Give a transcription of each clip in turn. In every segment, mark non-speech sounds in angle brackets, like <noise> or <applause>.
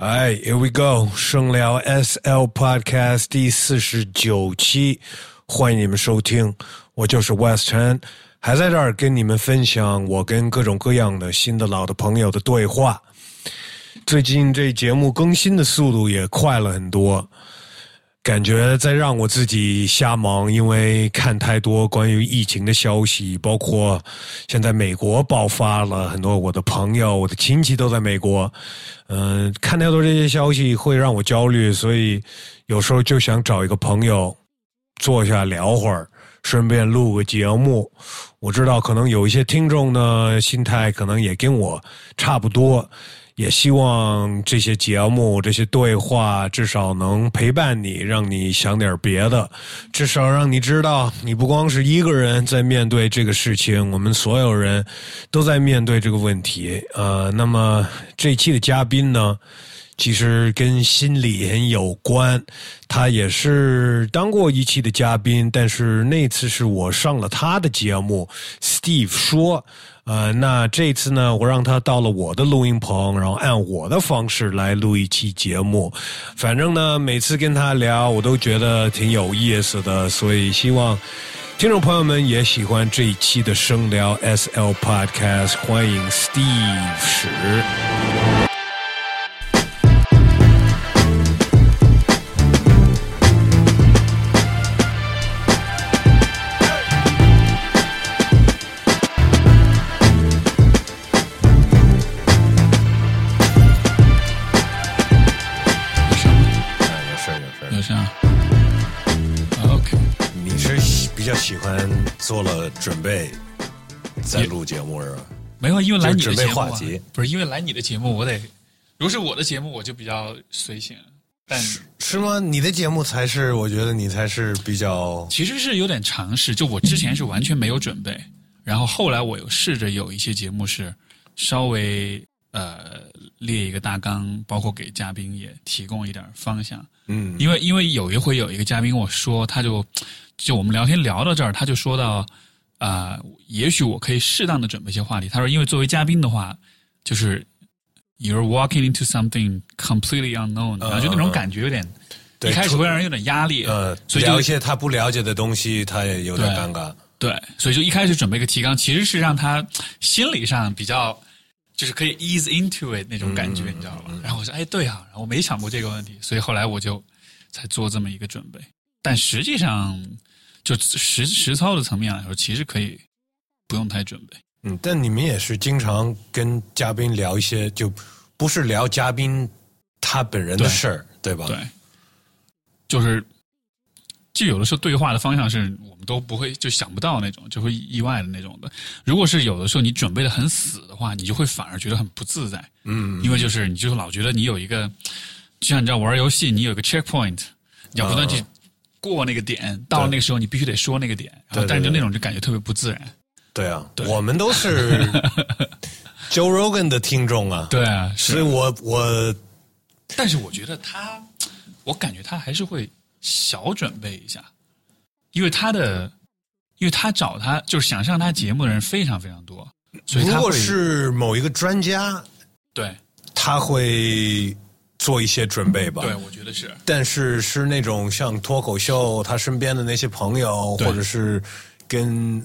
哎，Here we go，声聊 SL Podcast 第四十九期，欢迎你们收听，我就是 West Chen，还在这儿跟你们分享我跟各种各样的新的老的朋友的对话。最近这节目更新的速度也快了很多。感觉在让我自己瞎忙，因为看太多关于疫情的消息，包括现在美国爆发了很多，我的朋友、我的亲戚都在美国，嗯，看太多这些消息会让我焦虑，所以有时候就想找一个朋友坐下聊会儿，顺便录个节目。我知道可能有一些听众呢，心态可能也跟我差不多。也希望这些节目、这些对话，至少能陪伴你，让你想点别的，至少让你知道，你不光是一个人在面对这个事情，我们所有人都在面对这个问题。呃，那么这期的嘉宾呢？其实跟心理很有关，他也是当过一期的嘉宾，但是那次是我上了他的节目。Steve 说：“呃，那这次呢，我让他到了我的录音棚，然后按我的方式来录一期节目。反正呢，每次跟他聊，我都觉得挺有意思的，所以希望听众朋友们也喜欢这一期的声聊 SL Podcast。欢迎 Steve 史。”准备再录节目是吧？没有，因为来你的节目不是因为来你的节目，我得如果是我的节目，我就比较随性。但是吗？你的节目才是，我觉得你才是比较。其实是有点尝试，就我之前是完全没有准备，然后后来我又试着有一些节目是稍微呃列一个大纲，包括给嘉宾也提供一点方向。嗯，因为因为有一回有一个嘉宾跟我说，他就。就我们聊天聊到这儿，他就说到，啊，也许我可以适当的准备一些话题。他说，因为作为嘉宾的话，就是 you're walking into something completely unknown，然后就那种感觉有点，一开始会让人有点压力。呃，所以聊一些他不了解的东西，他也有点尴尬。对，所以就一开始准备一个提纲，其实是让他心理上比较，就是可以 ease into it 那种感觉，你知道吧？然后我说，哎，对啊，然后我没想过这个问题，所以后来我就才做这么一个准备。但实际上。就实实操的层面来说，其实可以不用太准备。嗯，但你们也是经常跟嘉宾聊一些，就不是聊嘉宾他本人的事儿，对吧？对，就是就有的时候对话的方向是我们都不会就想不到那种，就会意外的那种的。如果是有的时候你准备的很死的话，你就会反而觉得很不自在。嗯，因为就是你就是老觉得你有一个，就像你知道玩游戏，你有一个 checkpoint，你要不断去。过那个点，到了那个时候，你必须得说那个点，然后但是就那种就感觉特别不自然。对啊，我们都是 <laughs> Joe Rogan 的听众啊，对啊，所以我我，但是我觉得他，我感觉他还是会小准备一下，因为他的，因为他找他就是想上他节目的人非常非常多，所以如果是某一个专家，对，他会。做一些准备吧，对，我觉得是。但是是那种像脱口秀，他身边的那些朋友，或者是跟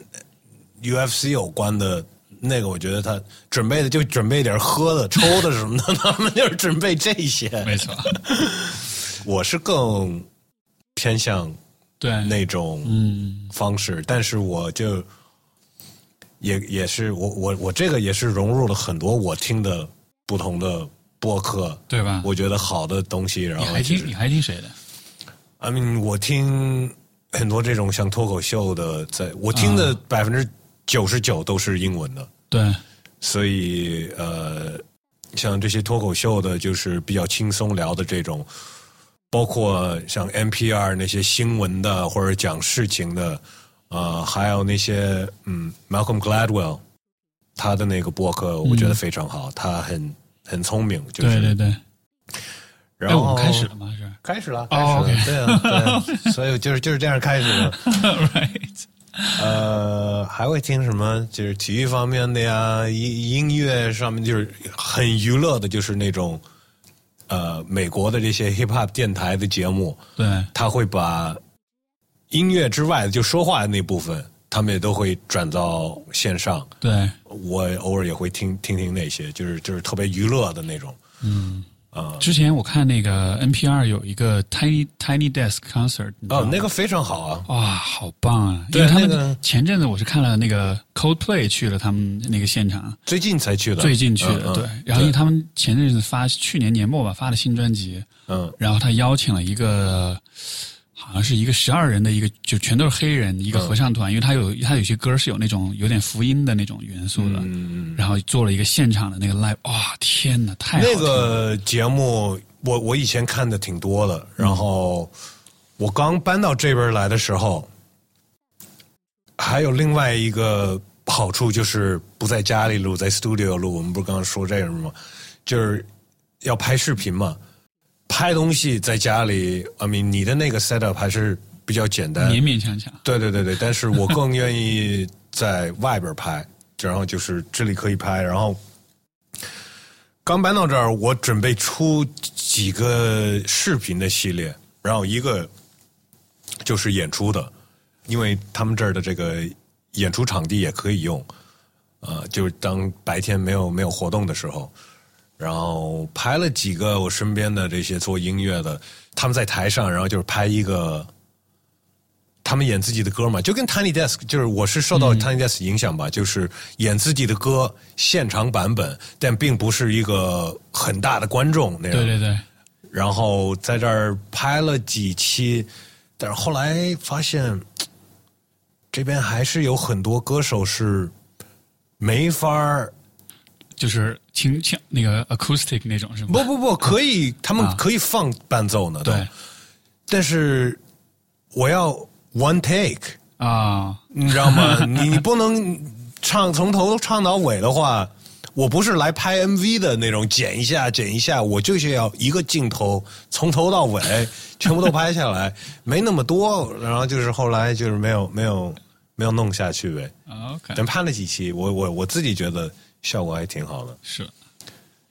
UFC 有关的那个，我觉得他准备的就准备点喝的、抽的什么的，他们就是准备这些。没错，<laughs> 我是更偏向对那种嗯方式，但是我就也也是我我我这个也是融入了很多我听的不同的。播客对吧？我觉得好的东西，然后你还听你还听谁的？I mean，我听很多这种像脱口秀的，在我听的百分之九十九都是英文的。对，所以呃，像这些脱口秀的，就是比较轻松聊的这种，包括像 NPR 那些新闻的或者讲事情的，呃，还有那些嗯，Malcolm Gladwell 他的那个播客，我觉得非常好，他很。很聪明，就是对对对。然后开始了吗？是开始了，开始了，对啊，对。<laughs> 所以就是就是这样开始的。<laughs> Right。呃，还会听什么？就是体育方面的呀，音音乐上面就是很娱乐的，就是那种呃美国的这些 hip hop 电台的节目，对，他会把音乐之外的就说话的那部分，他们也都会转到线上。对，我偶尔也会听听听那些，就是就是特别娱乐的那种。嗯。啊，之前我看那个 NPR 有一个 Tiny Tiny Desk Concert，哦，那个非常好啊！哇，好棒啊！因为，他们前阵子我是看了那个 Coldplay 去了他们那个现场，最近才去的，最近去的。对，然后因为他们前阵子发去年年末吧发了新专辑，嗯，然后他邀请了一个。好像是一个十二人的一个，就全都是黑人一个合唱团，因为他有他有些歌是有那种有点福音的那种元素的，然后做了一个现场的那个 live，哇，天哪，太那个节目我我以前看的挺多的，然后我刚搬到这边来的时候，还有另外一个好处就是不在家里录，在 studio 录。我们不是刚刚说这个吗？就是要拍视频嘛。拍东西在家里，I mean，你的那个 setup 还是比较简单，勉勉强强。对对对对，但是我更愿意在外边拍，然后就是这里可以拍。然后刚搬到这儿，我准备出几个视频的系列，然后一个就是演出的，因为他们这儿的这个演出场地也可以用，呃，就是当白天没有没有活动的时候。然后拍了几个我身边的这些做音乐的，他们在台上，然后就是拍一个，他们演自己的歌嘛，就跟 Tiny Desk，就是我是受到 Tiny Desk 影响吧，就是演自己的歌现场版本，但并不是一个很大的观众那样。对对对。然后在这儿拍了几期，但是后来发现，这边还是有很多歌手是没法儿。就是轻轻那个 acoustic 那种是吗？不不不，可以，他们可以放伴奏呢。对，但是我要 one take 啊，你知道吗？你 <laughs> 你不能唱从头唱到尾的话，我不是来拍 MV 的那种，剪一下剪一下，我就是要一个镜头从头到尾全部都拍下来，<laughs> 没那么多。然后就是后来就是没有没有没有弄下去呗。OK，但拍了几期，我我我自己觉得。效果还挺好的，是。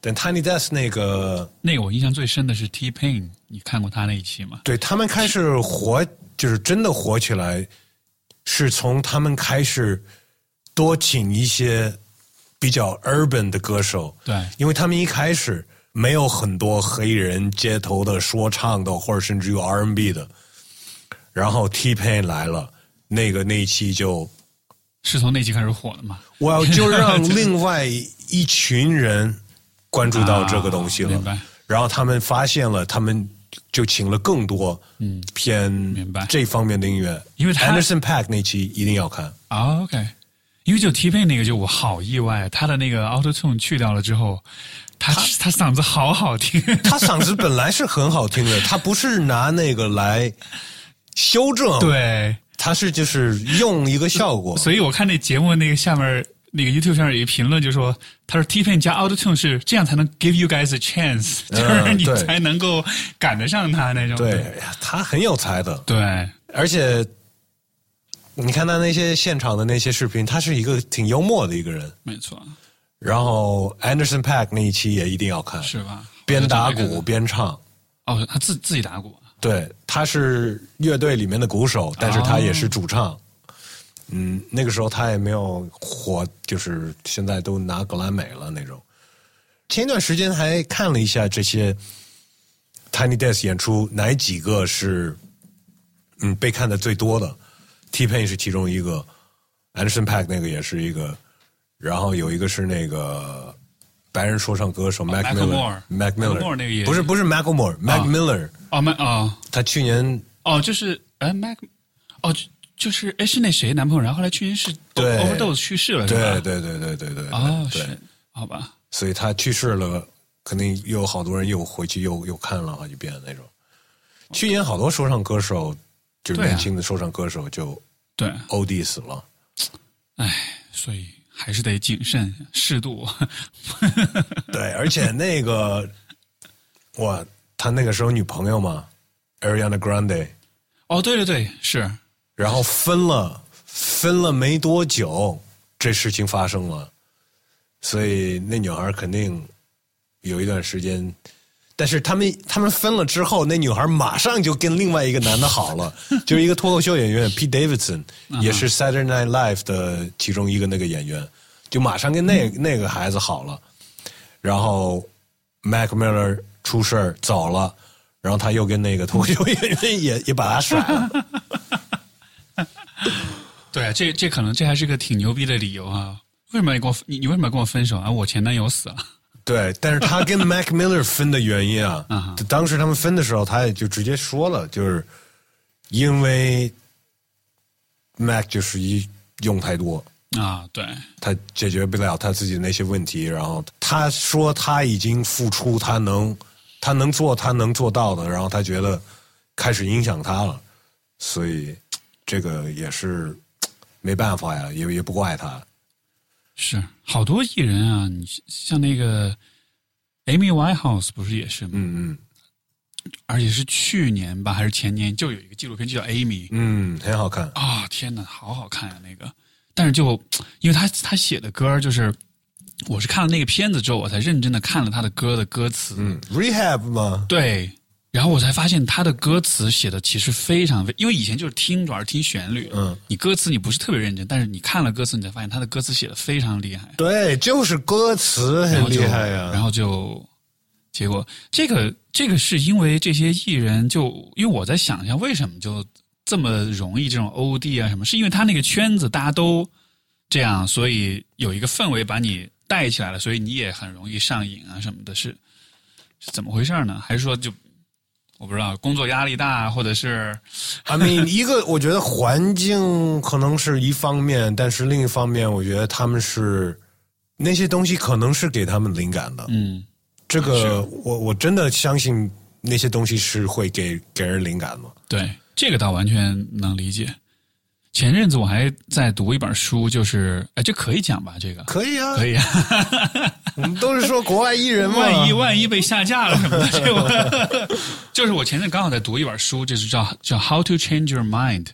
但 Tiny Desk 那个，那个我印象最深的是 T Pain，你看过他那一期吗？对他们开始火，就是真的火起来，是从他们开始多请一些比较 urban 的歌手。对，因为他们一开始没有很多黑人街头的说唱的，或者甚至有 R&B 的。然后 T Pain 来了，那个那一期就。是从那期开始火的吗？我要就让 <laughs> 另外一群人关注到这个东西了？然后他们发现了，他们就请了更多嗯偏明白这方面的音乐，因为 Anderson Pack 那期一定要看啊。OK，因为就 T P 那个就我好意外，他的那个 Auto Tune 去掉了之后，他他嗓子好好听，<laughs> 他嗓子本来是很好听的，他不是拿那个来修正，对。他是就是用一个效果，所以我看那节目那个下面那个 YouTube 上有一评论就说，他说 T Pain 加 Auto Tune 是这样才能 give you guys a chance，就是你才能够赶得上他那种。对，他很有才的。对，而且你看他那些现场的那些视频，他是一个挺幽默的一个人。没错。然后 Anderson Pack 那一期也一定要看，是吧？边打鼓边唱。哦，他自自己打鼓。对，他是乐队里面的鼓手，但是他也是主唱。嗯，那个时候他也没有火，就是现在都拿格莱美了那种。前一段时间还看了一下这些 Tiny Desk 演出，哪几个是嗯被看的最多的？T Pain 是其中一个，Anderson Pack 那个也是一个，然后有一个是那个。白人说唱歌手 Mac Miller，Mac Miller 那个也不是不是 Macklemore，Mac Miller 哦，Mac 哦，他去年哦就是哎 Mac 哦就是哎是那谁男朋友，然后后来去年是 overdose 去世了，对对对对对对哦是好吧，所以他去世了，肯定又有好多人又回去又又看了好几遍那种。去年好多说唱歌手，就是年轻的说唱歌手就对。OD 死了，哎，所以。还是得谨慎适度。<laughs> 对，而且那个，哇，他那个时候女朋友嘛，Ariana Grande。哦，对对对，是。然后分了，分了没多久，这事情发生了，所以那女孩肯定有一段时间但是他们他们分了之后，那女孩马上就跟另外一个男的好了，<laughs> 就是一个脱口秀演员 Pete Davidson，也是 Saturday Night Live 的其中一个那个演员，就马上跟那那个孩子好了。然后 Mac Miller 出事儿走了，然后他又跟那个脱口秀演员也 <laughs> 也把他甩了。<laughs> 对，这这可能这还是个挺牛逼的理由啊！为什么要跟我你你为什么要跟我分手啊？我前男友死了。对，但是他跟 <laughs> Mac Miller 分的原因啊当时他们分的时候，他也就直接说了，就是因为 Mac 就是一用太多，啊，对，他解决不了他自己的那些问题，然后他说他已经付出，他能他能做他能做到的，然后他觉得开始影响他了，所以这个也是没办法呀，也也不怪他。是好多艺人啊，你像那个 Amy Winehouse 不是也是吗？嗯嗯而且是去年吧，还是前年就有一个纪录片就叫 Amy 嗯，很好看。啊、天哪，好好看啊那个！但是就因为他他写的歌就是，我是看了那个片子之后，我才认真的看了他的歌的歌词。嗯，Rehab 嘛，对，然后我才发现他的歌词写的其实非常，因为以前就是听主要是听旋律，嗯，你歌词你不是特别认真，但是你看了歌词，你才发现他的歌词写的非常厉害，对，就是歌词很厉害呀、然后就结果这个这个是因为这些艺人就因为我在想一下为什么就这么容易这种 OD 啊什么，是因为他那个圈子大家都这样，所以有一个氛围把你带起来了，所以你也很容易上瘾啊什么的，是是怎么回事呢？还是说就我不知道工作压力大，或者是 <laughs> I mean，一个我觉得环境可能是一方面，但是另一方面，我觉得他们是那些东西可能是给他们灵感的。嗯这个我我真的相信那些东西是会给给人灵感的。对，这个倒完全能理解。前阵子我还在读一本书，就是哎，这可以讲吧？这个可以啊，可以啊。<laughs> 我们都是说国外艺人嘛。万一万一被下架了什么的，<laughs> 这我 <laughs> 就是我前阵刚好在读一本书，就是叫叫《How to Change Your Mind》，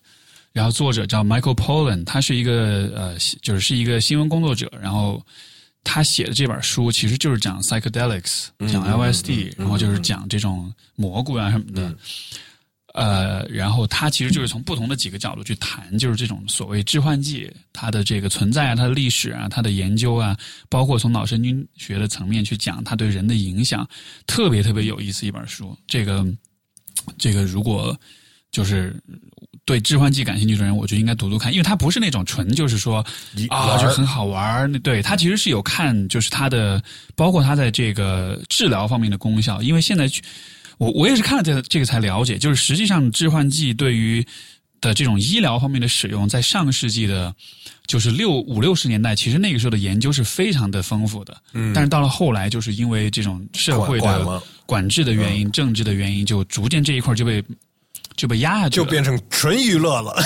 然后作者叫 Michael Pollan，他是一个呃，就是是一个新闻工作者，然后他写的这本书其实就是讲 psychedelics，讲 LSD，、然后就是讲这种蘑菇啊什么的。呃，然后他其实就是从不同的几个角度去谈，就是这种所谓致幻剂它的这个存在啊、它的历史啊、它的研究啊，包括从脑神经学的层面去讲它对人的影响，特别特别有意思一本书。这个这个如果就是对致幻剂感兴趣的人，我就应该读读看，因为它不是那种纯就是说一啊就很好玩对它其实是有看就是它的包括它在这个治疗方面的功效，因为现在去。我我也是看了这个这个才了解，就是实际上致幻剂对于的这种医疗方面的使用，在上个世纪的，就是六五六十年代，其实那个时候的研究是非常的丰富的。嗯，但是到了后来，就是因为这种社会的管制的原因、政治的原因，就逐渐这一块就被就被压下去了，就变成纯娱乐了。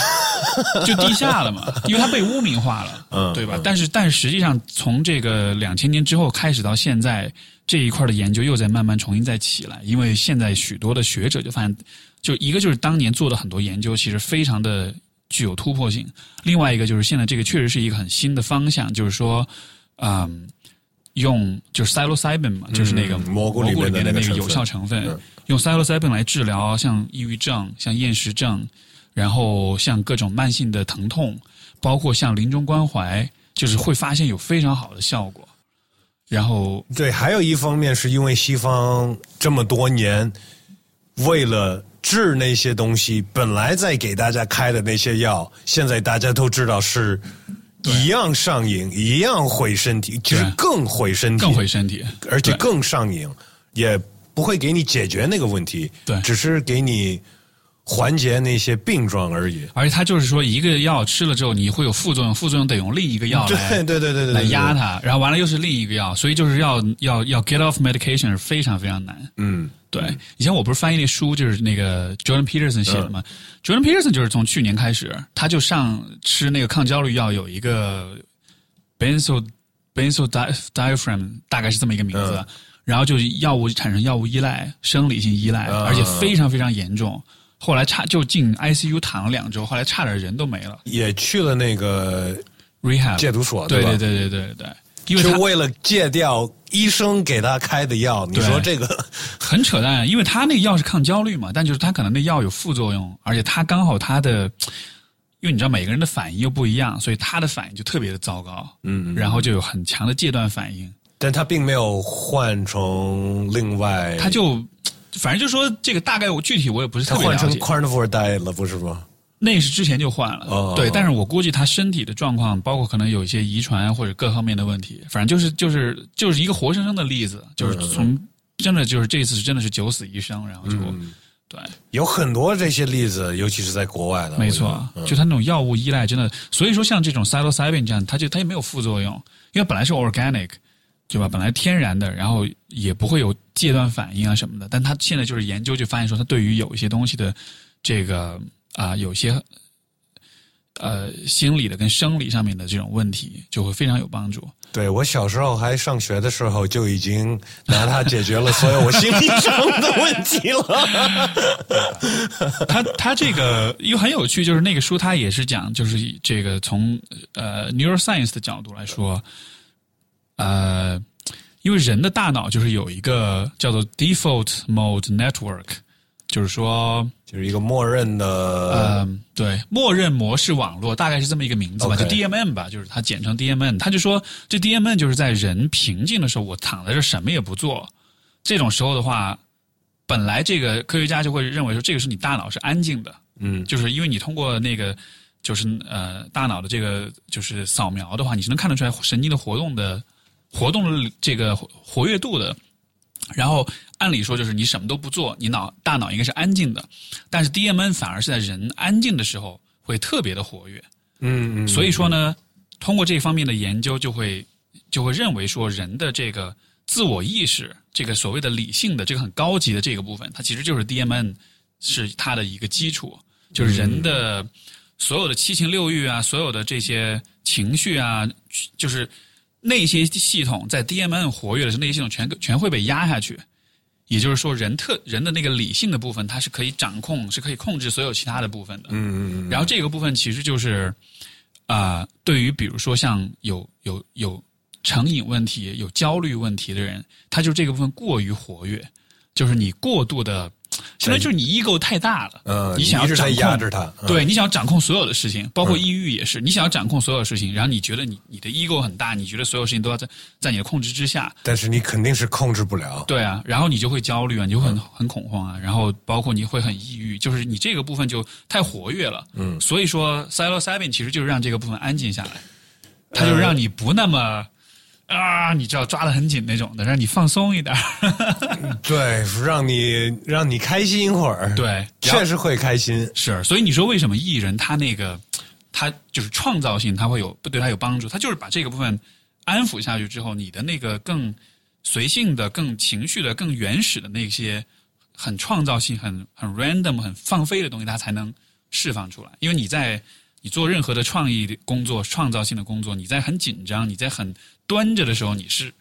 就地下了嘛，<laughs> 因为它被污名化了，嗯对吧？但是但是实际上，从这个两千年之后开始到现在，这一块的研究又在慢慢重新再起来，因为现在许多的学者就发现，就一个就是当年做的很多研究其实非常的具有突破性，另外一个就是现在这个确实是一个很新的方向，就是说，嗯。用就是 psilocybin 嘛，就是那个嗯蘑菇里面的那个有效成分，嗯用 psilocybin 来治疗像抑郁症、像厌食症，然后像各种慢性的疼痛，包括像临终关怀，就是会发现有非常好的效果。然后，对，还有一方面是因为西方这么多年为了治那些东西，本来在给大家开的那些药，现在大家都知道是一样上瘾，一样毁身体，就是更毁身体，更毁身体，而且更上瘾，也不会给你解决那个问题，对。只是给你缓解那些病状而已。而且他就是说，一个药吃了之后，你会有副作用，副作用得用另一个药来 <laughs> 对对对对对，来压它，然后完了又是另一个药，所以就是要要要 get off medication 是非常非常难。嗯，对，以前我不是翻译那书，就是那个 Jordan Peterson 写的嘛。Jordan Peterson 就是从去年开始，他就上吃那个抗焦虑药，有一个 benzo benzo di diaphragm，大概是这么一个名字。然后就是药物产生药物依赖，生理性依赖，嗯而且非常非常严重。后来差就进 ICU 躺了两周，后来差点人都没了。也去了那个 rehab 戒毒所，对吧？对对对对对。因为他就为了戒掉医生给他开的药。你说这个，<laughs> 很扯淡，因为他那个药是抗焦虑嘛，但就是他可能那药有副作用，而且他刚好他的，因为你知道每个人的反应又不一样，所以他的反应就特别的糟糕，嗯，然后就有很强的戒断反应，但他并没有换成另外，他就反正就说这个大概我具体我也不是特别了解，carnivore diet 了，不是吗？那是之前就换了，哦对，但是我估计他身体的状况，包括可能有一些遗传或者各方面的问题，反正就是就是就是一个活生生的例子，就是从真的就是这次是真的是九死一生，然后就、对。有很多这些例子，尤其是在国外的，没错，就他那种药物依赖真的，所以说像这种 psilocybin 这样，它就它也没有副作用，因为本来是 organic，对吧？本来天然的，然后也不会有戒断反应啊什么的。但他现在就是研究就发现说，他对于有一些东西的这个啊、有些呃心理的跟生理上面的这种问题，就会非常有帮助。对我小时候还上学的时候，就已经拿它解决了所有我心理上的问题了。<laughs> 他他这个又很有趣，就是那个书他也是讲，就是这个从呃 neuroscience 的角度来说，呃，因为人的大脑就是有一个叫做 default mode network，就是说，就是一个默认的，嗯、对，默认模式网络大概是这么一个名字吧就 DMN 吧，就是它简称 DMN。他就说，这 DMN 就是在人平静的时候，我躺在这什么也不做，这种时候的话，本来这个科学家就会认为说，这个是你大脑是安静的，嗯，就是因为你通过那个就是呃大脑的这个就是扫描的话，你是能看得出来神经的活动的活动的这个活活跃度的。然后按理说就是你什么都不做，你脑大脑应该是安静的，但是 DMN 反而是在人安静的时候会特别的活跃。嗯嗯，所以说呢，通过这方面的研究，就会就会认为说，人的这个自我意识，这个所谓的理性的这个很高级的这个部分，它其实就是 DMN 是它的一个基础，就是人的所有的七情六欲啊，所有的这些情绪啊，就是那些系统在 DMN 活跃的时候，那些系统全全会被压下去。也就是说，人特人的那个理性的部分，它是可以掌控，是可以控制所有其他的部分的。嗯嗯嗯然后这个部分其实就是啊、对于比如说像有有有成瘾问题、有焦虑问题的人，他就这个部分过于活跃，就是你过度的，相当于就是你 ego 太大了，嗯，你想要掌控压制它，嗯对你想要掌控所有的事情，包括抑郁也是，你想要掌控所有事情，然后你觉得你你的 ego 很大，你觉得所有事情都要在在你的控制之下，但是你肯定是控制不了。对啊，然后你就会焦虑啊，你就会很很恐慌啊，然后包括你会很抑郁，就是你这个部分就太活跃了。嗯，所以说 psilocybin 其实就是让这个部分安静下来，它就让你不那么。啊，你知道抓得很紧那种的，让你放松一点儿。<laughs> 对，让你让你开心一会儿，，对，确实会开心。是，所以你说为什么艺人他那个他就是创造性，他会有对他有帮助？他就是把这个部分安抚下去之后，你的那个更随性的、更情绪的、更原始的那些很创造性、很很 random、很放飞的东西，他才能释放出来。因为你在你做任何的创意的工作、创造性的工作，你在很紧张、你在很端着的时候，你是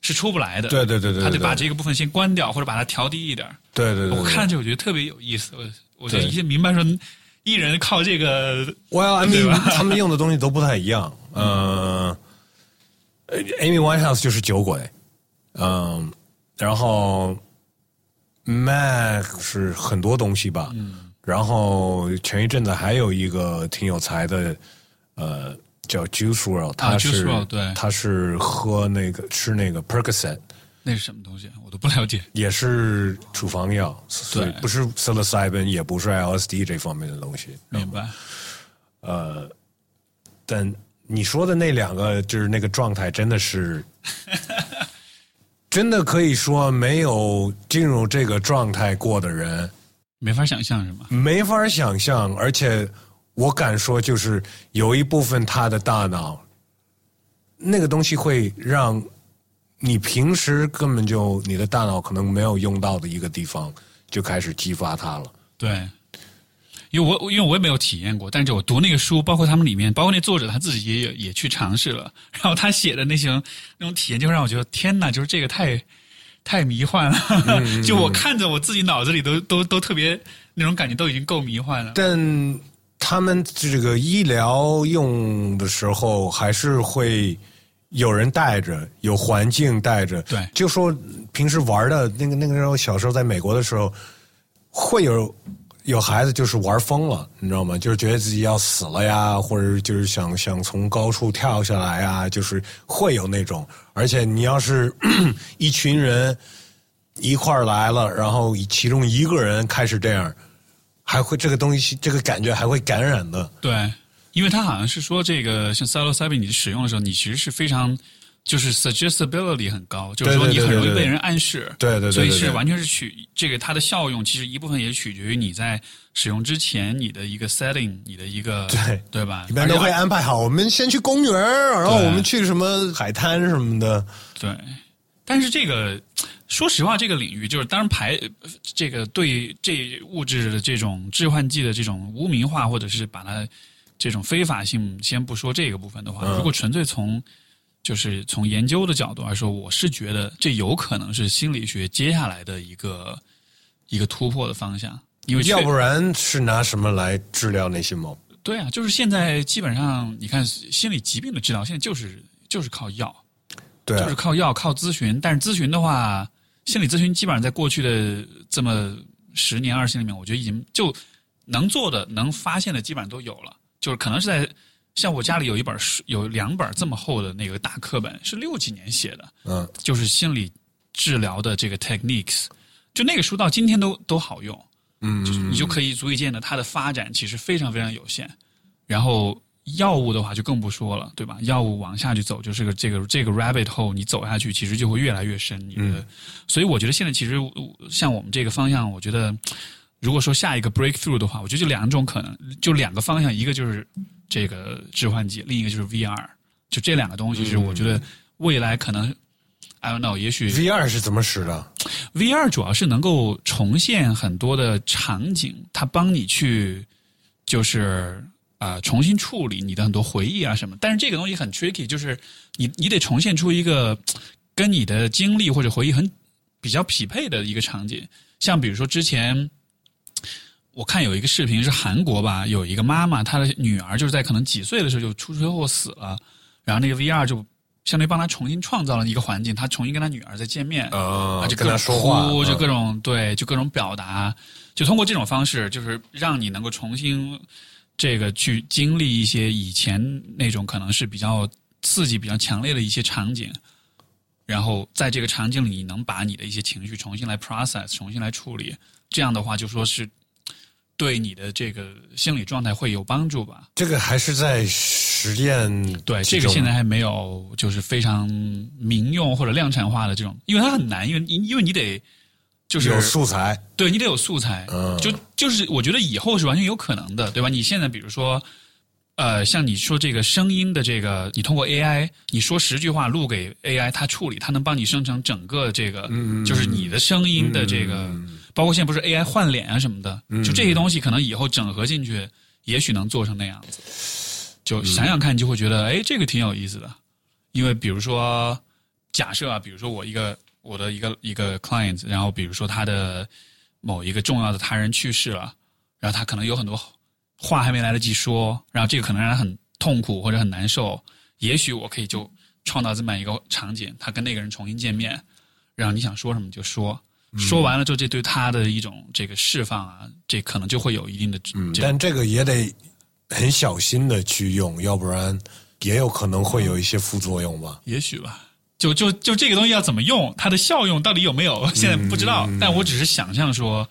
是出不来的。对对对对他得把这个部分先关掉，或者把它调低一点儿。对对对，我看着我觉得特别有意思，我我就对一下明白说，艺人靠这个，，Well，I mean，<laughs> 他们用的东西都不太一样。嗯、呃 Amy Winehouse 就是酒鬼，嗯、然后 Mac 是很多东西吧。嗯，然后前一阵子还有一个挺有才的，呃，叫 Juice WRLD，他是、对他是喝那个吃那个 Percocet。那是什么东西，我都不了解。也是处方药，所以对不是 psilocybin，也不是 LSD 这方面的东西。明白？呃但你说的那两个，就是那个状态，真的是，<laughs> 真的可以说没有进入这个状态过的人，没法想象是吗？没法想象。而且我敢说，就是有一部分他的大脑，那个东西会让你平时根本就你的大脑可能没有用到的一个地方，就开始激发它了。对，因为我因为我也没有体验过，但是我读那个书，包括他们里面，包括那作者他自己也有也去尝试了，然后他写的那些那种体验，就让我觉得天哪，就是这个太太迷幻了，就我看着我自己脑子里都都都特别那种感觉，都已经够迷幻了。但他们这个医疗用的时候，还是会有人带着，有环境带着。对就说平时玩的那个那个时候，小时候在美国的时候，会有有孩子就是玩疯了，你知道吗？就是觉得自己要死了呀，或者就是想想从高处跳下来呀，就是会有那种。而且你要是 <clears throat> 一群人一块来了，然后其中一个人开始这样，还会这个东西这个感觉还会感染的。对，因为他好像是说这个像 psilocybin 你使用的时候，你其实是非常就是 suggestibility 很高，就是说你很容易被人暗示。对对对对所以是完全是取这个它的效用，其实一部分也取决于你在使用之前你的一个 setting，你的一个对对吧？一般都会安排好，我们先去公园，然后我们去什么海滩什么的。对，但是这个说实话，这个领域就是当然排呃这个对这物质的这种致幻剂的这种污名化，或者是把它这种非法性先不说这个部分的话，嗯如果纯粹从就是从研究的角度来说，我是觉得这有可能是心理学接下来的一个一个突破的方向，因为要不然是拿什么来治疗那些毛病？对啊，就是现在基本上你看心理疾病的治疗，现在就是就是靠药。对啊就是靠药、靠咨询。但是咨询的话，心理咨询基本上在过去的这么十年、二十年里面，我觉得已经就能做的、能发现的基本上都有了。就是可能是在像我家里有一本书，有两本这么厚的那个大课本，是六几年写的，嗯，就是心理治疗的这个 techniques。就那个书到今天都都好用，嗯就是你就可以足以见得它的发展其实非常非常有限。然后药物的话就更不说了，对吧？药物往下去走就是个这个这个 rabbit hole，你走下去其实就会越来越深。你的，所以我觉得现在其实呃像我们这个方向，我觉得如果说下一个 breakthrough 的话，我觉得就两种可能，就两个方向，一个就是这个置换剂，另一个就是 VR，就这两个东西是我觉得未来可能。I don't know，也许 VR 是怎么使的？VR 主要是能够重现很多的场景，它帮你去就是啊、呃重新处理你的很多回忆啊什么。但是这个东西很 tricky，就是你你得重现出一个跟你的经历或者回忆很比较匹配的一个场景。像比如说之前我看有一个视频是韩国吧，有一个妈妈她的女儿就是在可能几岁的时候就出车祸死了，然后那个 VR 就相当于帮她重新创造了一个环境，她重新跟她女儿再见面。啊就各种说话，就嗯各种对，就各种表达，就通过这种方式，就是让你能够重新这个去经历一些以前那种可能是比较刺激、比较强烈的一些场景，然后在这个场景里，你能把你的一些情绪重新来 process，重新来处理，这样的话就说是对你的这个心理状态会有帮助吧。这个还是在实验对，这个现在还没有就是非常民用或者量产化的这种，因为它很难，因为因因为你得就是有素材，对你得有素材，嗯就就是我觉得以后是完全有可能的，对吧？你现在比如说，呃，像你说这个声音的这个，你通过 AI，你说十句话录给 AI，它处理，它能帮你生成整个这个，嗯就是你的声音的这个，包括现在不是 AI 换脸啊什么的，嗯就这些东西可能以后整合进去，也许能做成那样子。就想嗯想看，你就会觉得，哎，这个挺有意思的。因为比如说，假设啊，比如说我一个我的一个一个 client，然后比如说他的某一个重要的他人去世了，然后他可能有很多话还没来得及说，然后这个可能让他很痛苦或者很难受。也许我可以就创造这么一个场景，他跟那个人重新见面，然后你想说什么就说，说完了之后，这对他的一种这个释放啊，这可能就会有一定的嗯，但这个也得很小心的去用，要不然也有可能会有一些副作用吧。也许吧。就就就这个东西要怎么用，它的效用到底有没有，现在不知道。但我只是想象说，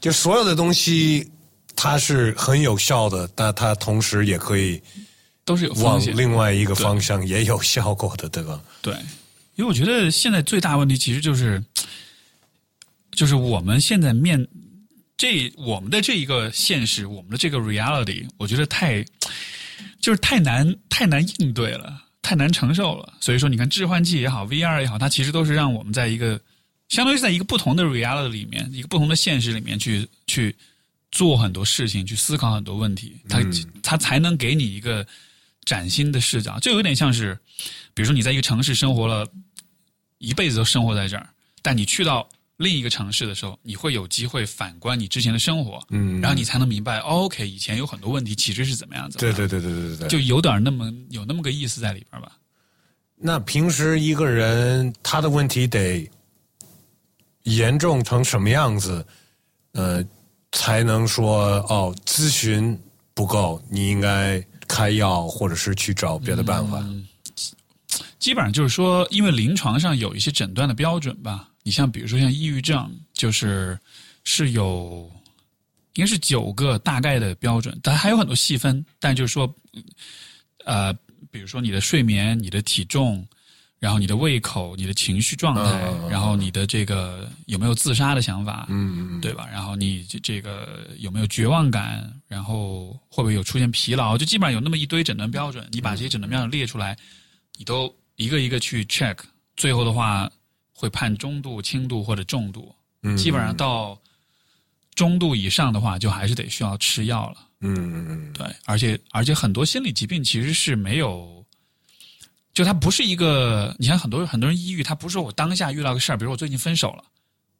就所有的东西，它是很有效的，但它同时也可以都是有往。另外一个方向也有效果的，对吧？对，因为我觉得现在最大问题其实就是，就是我们现在面这我们的这一个现实，我们的这个 reality，我觉得太就是太难太难应对了，太难承受了。所以说，你看置换剂也好，VR 也好，它其实都是让我们在一个相当于是在一个不同的 reality 里面，一个不同的现实里面去去做很多事情，去思考很多问题，它、它才能给你一个崭新的视角，就有点像是，比如说你在一个城市生活了一辈子都生活在这儿，但你去到另一个城市的时候，你会有机会反观你之前的生活，嗯然后你才能明白、哦、，OK，以前有很多问题其实是怎么样子，对对对对对对对。就有点那么有那么个意思在里边吧。那平时一个人他的问题得严重成什么样子，呃，才能说哦，咨询不够，你应该开药，或者是去找别的办法。基本上就是说，因为临床上有一些诊断的标准吧。你像比如说像抑郁症，就是是有应该是九个大概的标准，但还有很多细分。但就是说，呃，比如说你的睡眠、你的体重，然后你的胃口、你的情绪状态，然后你的这个有没有自杀的想法，嗯嗯对吧？然后你这这个有没有绝望感，然后会不会有出现疲劳？就基本上有那么一堆诊断标准，你把这些诊断标准列出来，你都一个一个去 check，最后的话会判中度、轻度或者重度。嗯，基本上到中度以上的话，就还是得需要吃药了。嗯嗯嗯对，而且而且很多心理疾病其实是没有，就它不是一个，你看很多很多人抑郁，他不是说我当下遇到个事儿，比如我最近分手了，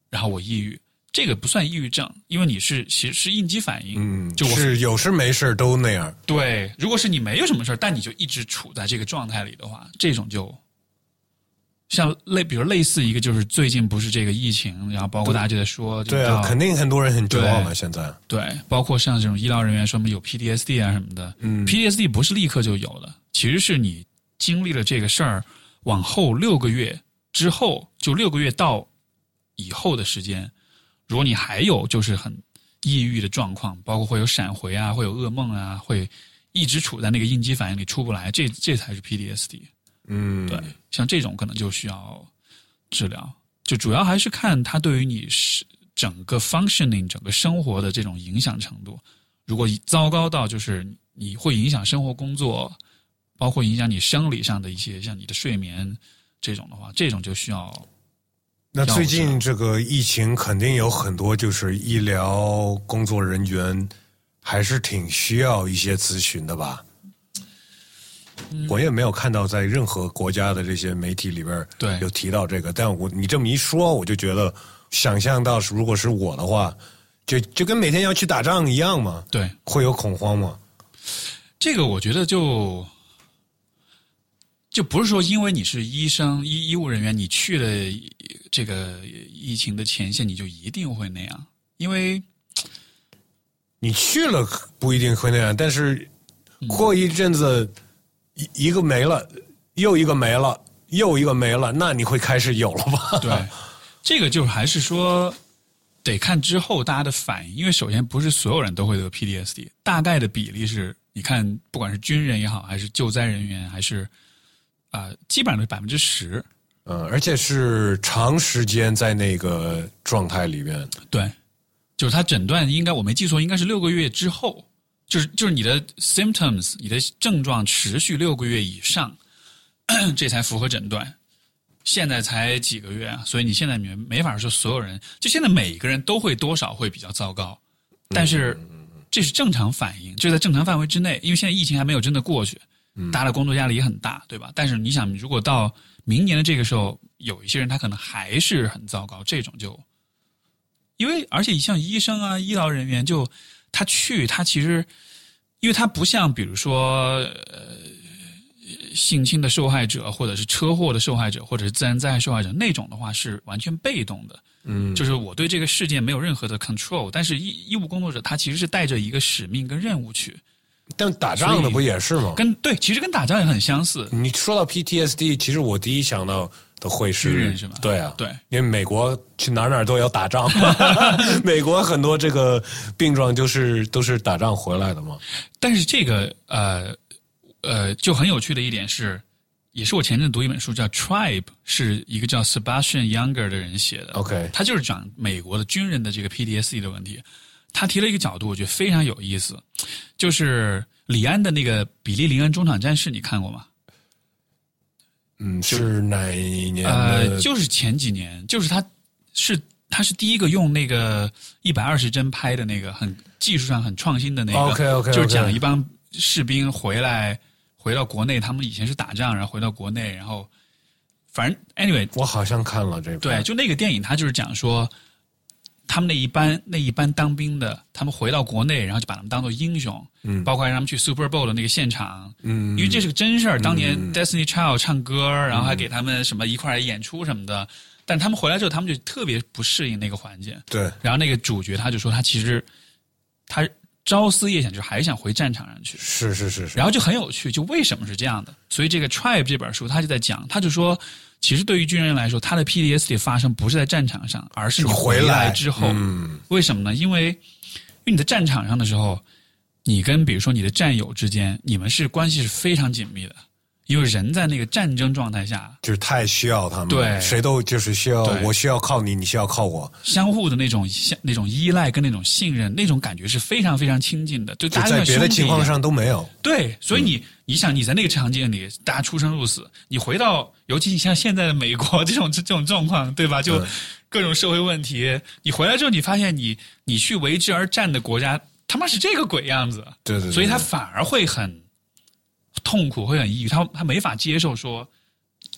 然后我抑郁，这个不算抑郁症，因为你是其实是应激反应。嗯，就是有事没事都那样。对，如果是你没有什么事儿，但你就一直处在这个状态里的话，这种就像类，比如类似一个就是最近不是这个疫情，然后包括大家就在说，对啊，肯定很多人很绝望了。现在，对，包括像这种医疗人员说什么有 PTSD 啊什么的，嗯，PTSD 不是立刻就有的，其实是你经历了这个事儿，往后六个月之后，就六个月到以后的时间，如果你还有就是很抑郁的状况，包括会有闪回啊，会有噩梦啊，会一直处在那个应激反应里出不来，这这才是 PTSD。嗯，对，像这种可能就需要治疗，就主要还是看它对于你是整个 functioning 整个生活的这种影响程度。如果糟糕到就是你会影响生活工作，包括影响你生理上的一些像你的睡眠这种的话，这种就需要那最近这个疫情肯定有很多就是医疗工作人员还是挺需要一些咨询的吧？我也没有看到在任何国家的这些媒体里边对。有提到这个，但我你这么一说，我就觉得想象到如果是我的话，就就跟每天要去打仗一样嘛，对。会有恐慌吗？这个，我觉得就就不是说因为你是医生、医医务人员，你去了这个疫情的前线，你就一定会那样，因为你去了不一定会那样，但是过一阵子一一个没了，又一个没了，又一个没了，那你会开始有了吧？<laughs> 对，这个就还是说得看之后大家的反应，因为首先不是所有人都会得 PTSD，大概的比例是，你看不管是军人也好，还是救灾人员，还是啊、基本上是百分之十。嗯，而且是长时间在那个状态里面。对，就是他诊断应该我没记错，应该是六个月之后，就是就是你的 symptoms，你的症状持续六个月以上，这才符合诊断。现在才几个月啊，所以你现在没没法说所有人，就现在每个人都会多少会比较糟糕，但是这是正常反应，就在正常范围之内，因为现在疫情还没有真的过去，大家的工作压力也很大，对吧？但是你想，如果到明年的这个时候，有一些人他可能还是很糟糕，这种就因为而且像医生啊、医疗人员就他去他其实，因为他不像比如说呃性侵的受害者，或者是车祸的受害者，或者是自然灾害受害者那种的话是完全被动的，嗯，就是我对这个事件没有任何的 control，但是医医务工作者他其实是带着一个使命跟任务去，但打仗的不也是吗？跟对，其实跟打仗也很相似，你说到 PTSD，其实我第一想到的会是军人是吧对啊，对因为美国去哪儿哪儿都要打仗，<laughs> 美国很多这个病状就是都是打仗回来的嘛。但是这个呃呃，就很有趣的一点是，也是我前阵读一本书叫《Tribe》，是一个叫 Sebastian Younger 的人写的。OK 他就是讲美国的军人的这个 PTSD 的问题。他提了一个角度，我觉得非常有意思，就是李安的那个《比利林恩中场战事》，你看过吗？嗯，是哪一年？呃，就是前几年，就是他是他是第一个用那个一百二十帧拍的那个很技术上很创新的那个 OK，OK，OK 就是讲一帮士兵回来回到国内，他们以前是打仗，然后回到国内，然后反正 anyway，我好像看了这个。对，就那个电影，他就是讲说，他们那一班那一班当兵的，他们回到国内，然后就把他们当做英雄，嗯包括让他们去 Super Bowl 的那个现场，嗯因为这是个真事儿。当年 Destiny Child 唱歌，然后还给他们什么一块儿演出什么的，但他们回来之后，他们就特别不适应那个环境。对，然后那个主角他就说，他其实他朝思夜想，就是还想回战场上去。是是是是，然后就很有趣，就为什么是这样的？所以这个《Tribe》这本书，他就在讲，他就说，其实对于军人来说，他的 PTSD 发生不是在战场上，而是你回回来来之后。嗯为什么呢？因为因为你在战场上的时候，你跟比如说你的战友之间，你们是关系是非常紧密的，因为人在那个战争状态下，就是太需要他们了，对。谁都就是需要我需要靠你，你需要靠我，相互的那种相那种依赖跟那种信任，那种感觉是非常非常亲近的，就大家在别的情况上都没有。对，所以你、你想你在那个场景里，大家出生入死，你回到，尤其你像现在的美国这种 <laughs> 这种状况，对吧？就各种社会问题，你回来之后，你发现你你去为之而战的国家，他妈是这个鬼样子，对对对所以他反而会很痛苦，会很抑郁，他他没法接受说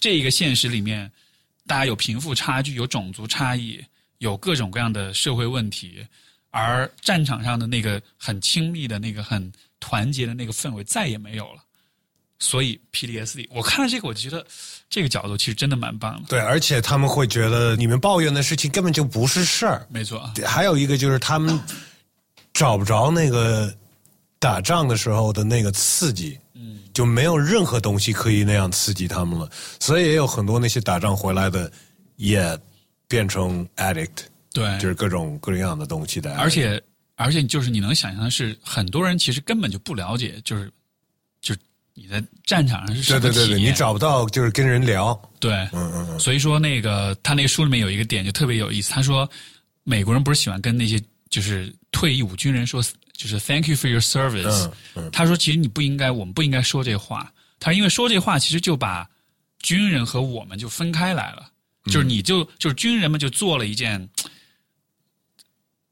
这个现实里面，大家有贫富差距，有种族差异，有各种各样的社会问题，而战场上的那个很亲密的那个很团结的那个氛围再也没有了。所以 PDSD，我看了这个，我就觉得这个角度其实真的蛮棒的。对，而且他们会觉得你们抱怨的事情根本就不是事儿。没错，还有一个就是他们找不着那个打仗的时候的那个刺激，嗯，就没有任何东西可以那样刺激他们了。所以也有很多那些打仗回来的也变成 addict，对，就是各种各样的东西的。而且而且就是你能想象的是，很多人其实根本就不了解，就是就是你在战场上是什么对对对对，你找不到就是跟人聊，对，嗯嗯嗯，所以说那个他那个书里面有一个点就特别有意思，他说美国人不是喜欢跟那些就是退役武军人说就是 Thank you for your service，、嗯他说其实你不应该，我们不应该说这话，他说因为说这话其实就把军人和我们就分开来了，就是你就就是军人们就做了一件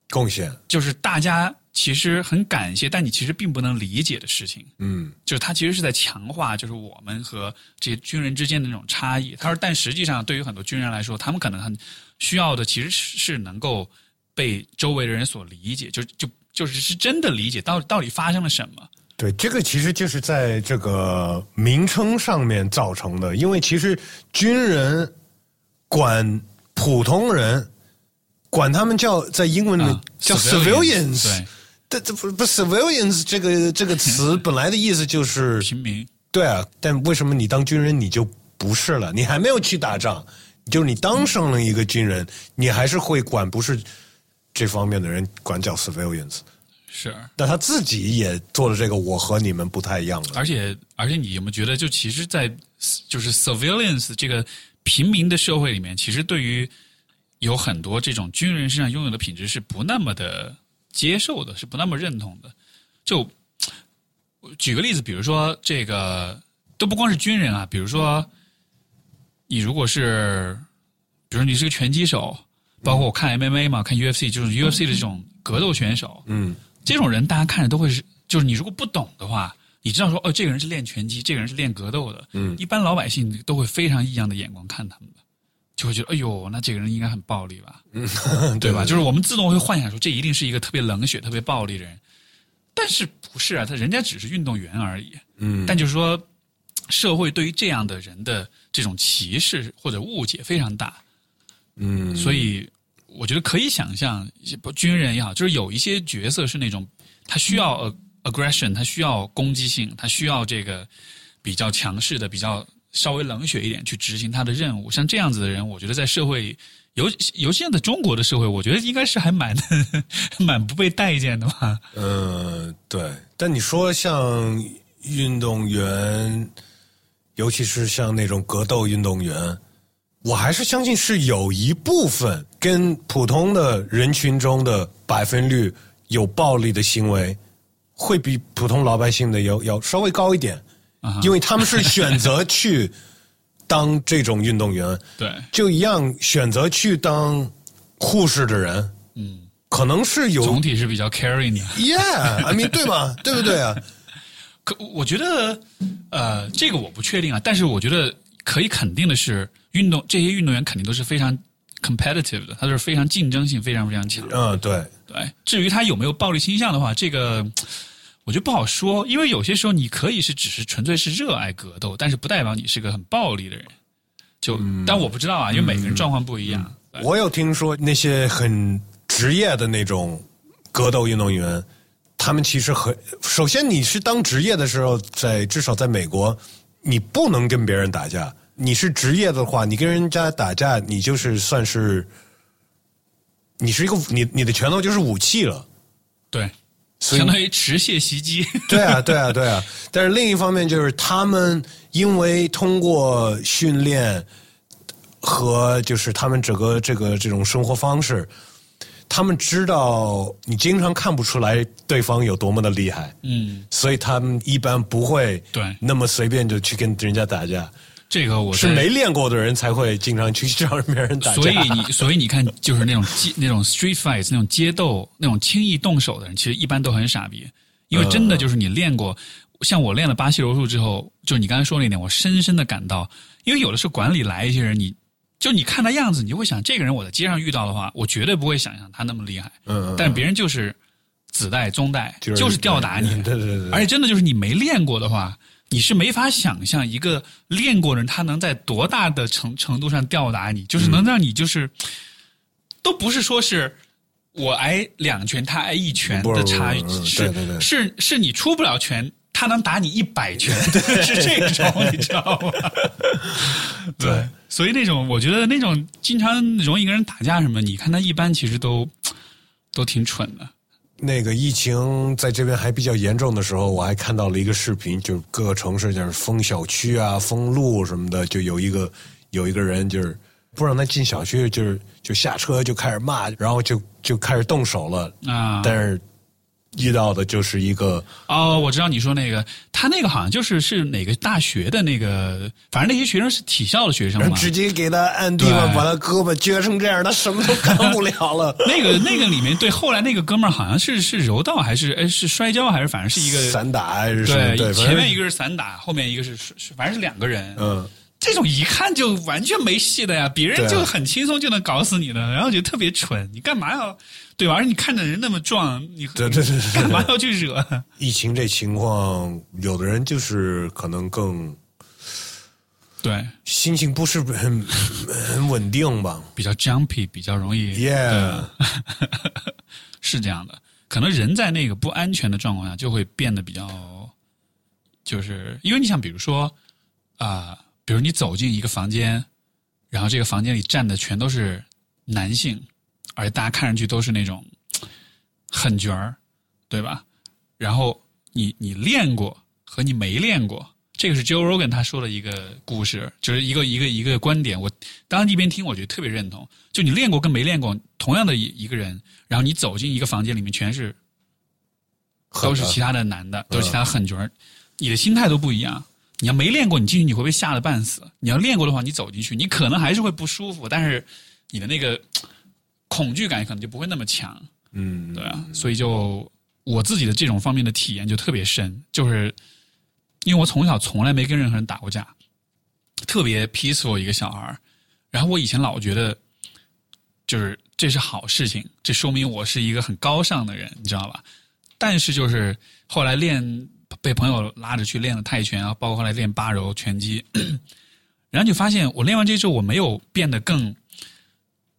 贡献，就是大家其实很感谢，但你其实并不能理解的事情。嗯。就是他其实是在强化，就是我们和这些军人之间的那种差异。他说，但实际上对于很多军人来说，他们可能很需要的其实是是能够被周围的人所理解，就就就是是真的理解到到底发生了什么。对，这个其实就是在这个名称上面造成的，因为其实军人管普通人，管他们叫在英文里啊叫对这这不不 civilians 这个这个词 <laughs> 本来的意思就是平民，对啊，但为什么你当军人你就不是了？你还没有去打仗，就是你当上了一个军人，你还是会管不是这方面的人管叫 civilians，是。但他自己也做了这个，我和你们不太一样的。而且而且，你有没有觉得，就其实，在就是 civilians 这个平民的社会里面，其实对于有很多这种军人身上拥有的品质是不那么的接受的，是不那么认同的。就举个例子，比如说这个都不光是军人啊，比如说你如果是，比如说你是个拳击手，包括我看 MMA 嘛，看 UFC，就是 UFC 的这种格斗选手，嗯，这种人大家看着都会是，就是你如果不懂的话，你知道说哦，这个人是练拳击，这个人是练格斗的，嗯。一般老百姓都会非常异样的眼光看他们的，就会觉得哎呦，那这个人应该很暴力吧，<laughs> 对吧？就是我们自动会幻想说这一定是一个特别冷血、特别暴力的人，但是不是啊？他人家只是运动员而已，嗯，但就是说，社会对于这样的人的这种歧视或者误解非常大，嗯，所以我觉得可以想象，不军人也好，就是有一些角色是那种他需要呃 aggression，他需要攻击性，他需要这个比较强势的、比较稍微冷血一点去执行他的任务。像这样子的人，我觉得在社会里，尤尤其现在中国的社会，我觉得应该是还蛮 <laughs> 蛮不被待见的吧。嗯，对。但你说像运动员，尤其是像那种格斗运动员，我还是相信是有一部分跟普通的人群中的百分率有暴力的行为，会比普通老百姓的要要稍微高一点，啊因为他们是选择去当这种运动员，<laughs> 对，就一样选择去当护士的人，嗯，可能是有总体是比较 carry 你的。Yeah，I mean，对吗？<laughs> 对不对啊？可我觉得，呃，这个我不确定啊，但是我觉得可以肯定的是，运动这些运动员肯定都是非常 competitive 的，它是非常竞争性非常非常强。嗯，对，对，至于他有没有暴力倾向的话，这个我觉得不好说，因为有些时候你可以是只是纯粹是热爱格斗，但是不代表你是个很暴力的人。就，但我不知道啊，因为每个人状况不一样。我有听说那些很职业的那种格斗运动员，他们其实很首先你是当职业的时候，在至少在美国，你不能跟别人打架。你是职业的话，你跟人家打架，你就是算是你是一个你你的拳头就是武器了。对，相当于持械袭击。<laughs> 对啊，对啊，对啊。但是另一方面，就是他们因为通过训练。和就是他们整个这个这种生活方式，他们知道你经常看不出来对方有多么的厉害，嗯，所以他们一般不会对那么随便就去跟人家打架。这个我是没练过的人才会经常去 <laughs> 找别人打架。所以你所以你看，就是那种街那种 street fights 那种街斗那种轻易动手的人，其实一般都很傻逼，因为真的就是你练过，像我练了巴西柔术之后，就你刚才说那点，我深深的感到，因为有的时候馆里来一些人，你。就你看他样子，你就会想，这个人我在街上遇到的话，我绝对不会想象他那么厉害。嗯，但别人就是子代宗代，就是吊打你。<laughs> 对对对。而且真的就是你没练过的话，你是没法想象一个练过人他能在多大的程程度上吊打你，就是能让你就是，都不是说是我挨两拳他挨一拳的差距，是是是你出不了拳。他能打你一百拳，<laughs> 是这种，你知道吗？<laughs> 对，所以那种我觉得那种经常容易跟人打架什么，你看他一般其实都都挺蠢的。那个疫情在这边还比较严重的时候，我还看到了一个视频，就是各个城市就是封小区啊、封路什么的，就有一个有一个人就是不让他进小区，就是就下车就开始骂，然后就就开始动手了啊，但是。遇到的就是一个哦，我知道你说那个，他那个好像就是是哪个大学的那个，反正那些学生是体校的学生嘛，直接给他按地方，把他胳膊撅成这样，他什么都干不了了。<laughs> 那个那个里面，对，后来那个哥们儿好像是是柔道还是哎是摔跤还是反正是一个散打还是对，前面一个是散打，后面一个是反正是两个人，嗯。这种一看就完全没戏的呀，别人就很轻松就能搞死你的，然后觉得特别蠢，你干嘛要对吧？而且你看着人那么壮，你对对对，干嘛要去惹？疫情这情况，有的人就是可能更对心情不是很很稳定吧，比较 jumpy，比较容易，yeah，<laughs> 是这样的。可能人在那个不安全的状况下，就会变得比较，就是因为你想，比如说啊。比如你走进一个房间，然后这个房间里站的全都是男性，而且大家看上去都是那种狠角儿，对吧？然后你你练过和你没练过，这个是 Joe Rogan 他说的一个故事，就是一个一个一个观点。我当时一边听，我觉得特别认同。就你练过跟没练过同样的一一个人，然后你走进一个房间里面，全是都是其他的男的，都是其他狠角儿，你的心态都不一样。你要没练过，你进去你会被吓得半死。你要练过的话，你走进去，你可能还是会不舒服，但是你的那个恐惧感可能就不会那么强。嗯，对啊，所以就我自己的这种方面的体验就特别深，就是因为我从小从来没跟任何人打过架，特别 peaceful 一个小孩然后我以前老觉得，就是这是好事情，这说明我是一个很高尚的人，你知道吧？但是就是后来练。被朋友拉着去练了泰拳啊，包括后来练八柔拳击，然后就发现我练完这之后，我没有变得更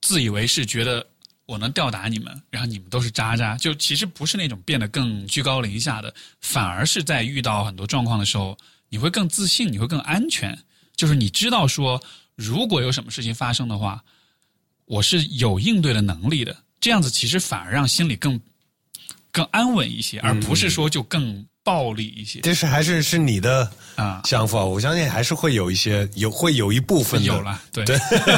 自以为是，觉得我能吊打你们，然后你们都是渣渣，就其实不是那种变得更居高临下的，反而是在遇到很多状况的时候，你会更自信，你会更安全，就是你知道说，如果有什么事情发生的话，我是有应对的能力的，这样子其实反而让心里更更安稳一些，而不是说就更。暴力一些，这是还是是你的啊想法？我相信还是会有一些有会有一部分有了，对，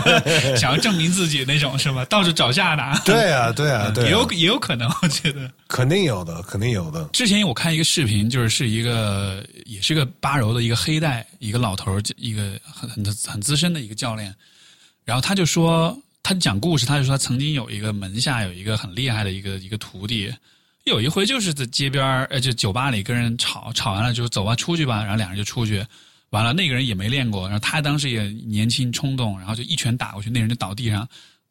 <laughs> 想要证明自己那种是吧？到处找架打，对啊，对啊，对，也有也有可能，<laughs> 我觉得肯定有的，肯定有的。之前我看一个视频，就是是一个也是个八柔的一个黑带，一个老头一个很很很资深的一个教练，然后他就说，他讲故事，他就说他曾经有一个门下有一个很厉害的一个一个徒弟。有一回就是在街边呃，就酒吧里跟人吵，吵完了就走吧，出去吧，然后两人就出去，完了那个人也没练过，然后他当时也年轻冲动，然后就一拳打过去，那人就倒地上，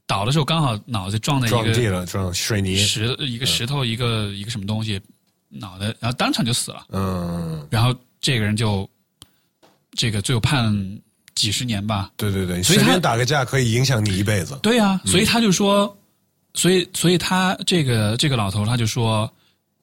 倒的时候刚好脑袋撞在一个撞地了，撞水泥。石一个石头一个一个什么东西，脑袋然后当场就死了。嗯，然后这个人就这个最后判几十年吧。对对对，所以他打个架可以影响你一辈子。对呀、所以他就说，所以所以他这个这个老头他就说，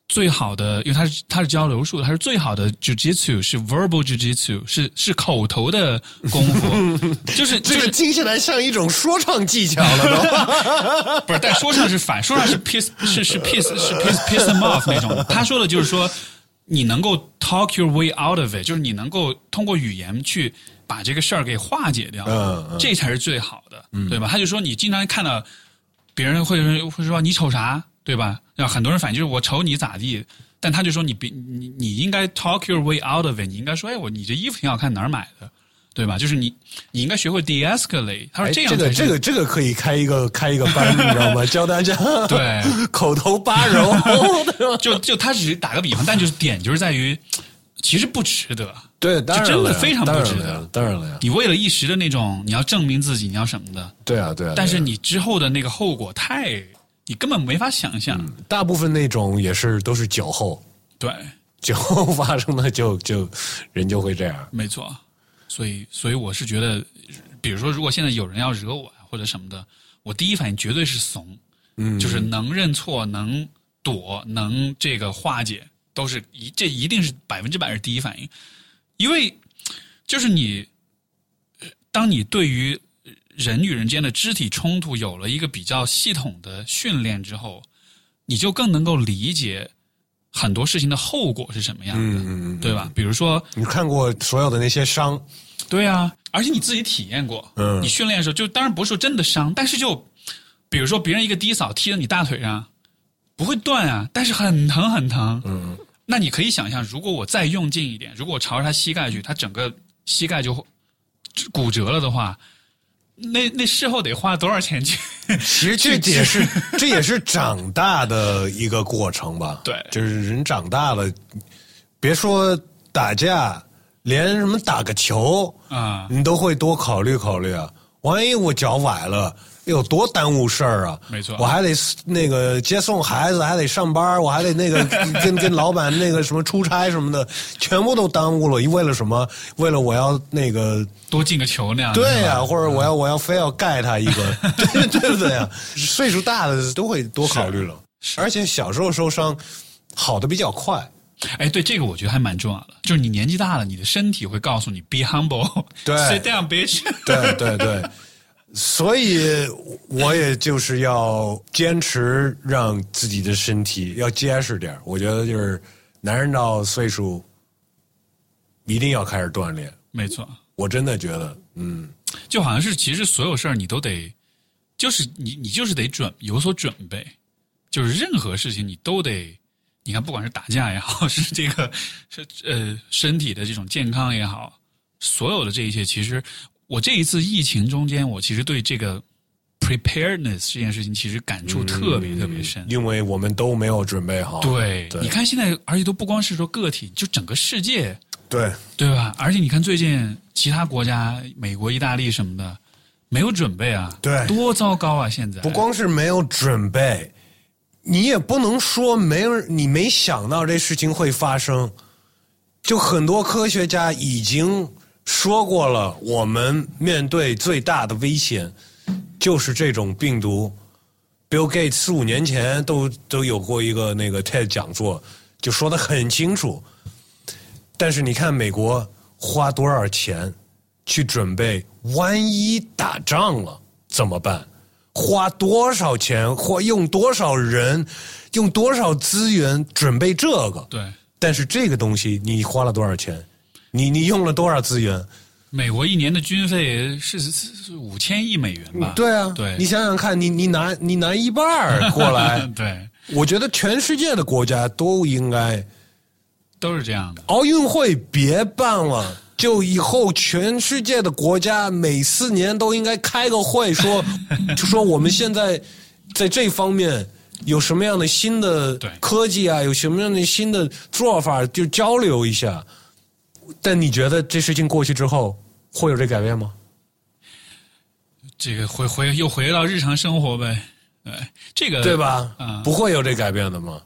最好的，因为他是他是教柔术的，他是最好的 jujitsu 是 verbal jujitsu 是是口头的功夫，<laughs> 就是这个就是听起来像一种说唱技巧了都。<laughs> 不是，但说唱是反，说唱是 piss 是是 piss 是 piss piss them off 那种。他说的就是说，你能够 talk your way out of it，就是你能够通过语言去把这个事儿给化解掉，嗯嗯这才是最好的，对吧？他就说你经常看到别人会会说你瞅啥，对吧？然后很多人反应就是我瞅你咋地。但他就说你别你你应该 talk your way out of it，你应该说哎我你这衣服挺好看，哪儿买的，对吧？就是你你应该学会 de-escalate。他说哎这样这个这个这个可以开一个 <laughs> 开一个班，你知道吗？教大家对口头八柔？<laughs> 就就他只是打个比方，但就是点就是在于，其实不值得。对，当然就真的非常不值得当然了呀当然了呀。你为了一时的那种，你要证明自己，你要什么的，对啊，对啊。但是你之后的那个后果太，你根本没法想象。大部分那种也是都是酒后，对，酒后发生的就就人就会这样。没错。所以，所以我是觉得，比如说，如果现在有人要惹我呀或者什么的，我第一反应绝对是怂，嗯，就是能认错、能躲、能这个化解，都是一这一定是百分之百是第一反应，因为就是你，呃当你对于人与人间的肢体冲突有了一个比较系统的训练之后，你就更能够理解很多事情的后果是什么样的，对吧？比如说，你看过所有的那些伤，对啊，而且你自己体验过，嗯你训练的时候，就当然不是说真的伤，但是就比如说别人一个低扫踢到你大腿上，不会断啊，但是很疼很疼。嗯，那你可以想象，如果我再用劲一点，如果我朝着他膝盖去，他整个膝盖就骨折了的话，那那事后得花多少钱去？<laughs> 其实这也是这也是长大的一个过程吧。对就是人长大了，别说打架，连什么打个球啊你都会多考虑考虑啊。万一我脚崴了，有多耽误事儿啊！没错我还得那个接送孩子，还得上班，我还得那个 <laughs> 跟跟老板那个什么出差什么的，全部都耽误了。为了什么？为了我要那个多进个球那样。对呀、或者我要我要非要盖他一个，<laughs> 对对不对呀？岁数大的都会多考虑了，而且小时候受伤好的比较快，哎，对这个我觉得还蛮重要的，就是你年纪大了，你的身体会告诉你 be humble，对 <laughs> sit down bitch。对对对，所以我也就是要坚持让自己的身体要结实点儿我觉得就是男人到岁数一定要开始锻炼，没错，我真的觉得，嗯，就好像是其实所有事儿你都得，就是你你就是得准有所准备，就是任何事情你都得，你看不管是打架也好，是这个是呃身体的这种健康也好，所有的这一切，其实我这一次疫情中间，我其实对这个 preparedness 这件事情其实感触特别特别深。因为我们都没有准备好，对，对你看现在，而且都不光是说个体，就整个世界，对对吧？而且你看最近其他国家，美国、意大利什么的，没有准备啊，对多糟糕啊！现在不光是没有准备，你也不能说没有你没想到这事情会发生。就很多科学家已经说过了，我们面对最大的危险就是这种病毒。Bill Gates 四五年前都都有过一个那个 TED 讲座，就说的很清楚。但是你看美国花多少钱去准备，万一打仗了怎么办？花多少钱，或用多少人，用多少资源准备这个？对但是这个东西你花了多少钱？你你用了多少资源？美国一年的军费是是是五千亿美元吧？对啊，对你想想看，你你拿你拿一半儿 <laughs> 过来，对，我觉得全世界的国家都应该都是这样的。奥运会别办了，就以后全世界的国家每四年都应该开个会说，就 <laughs> 说我们现在在这方面有什么样的新的对科技啊，有什么样的新的做法，就交流一下。但你觉得这事情过去之后会有这改变吗？这个回回又回到日常生活呗。哎，这个对吧？啊不会有这改变的吗？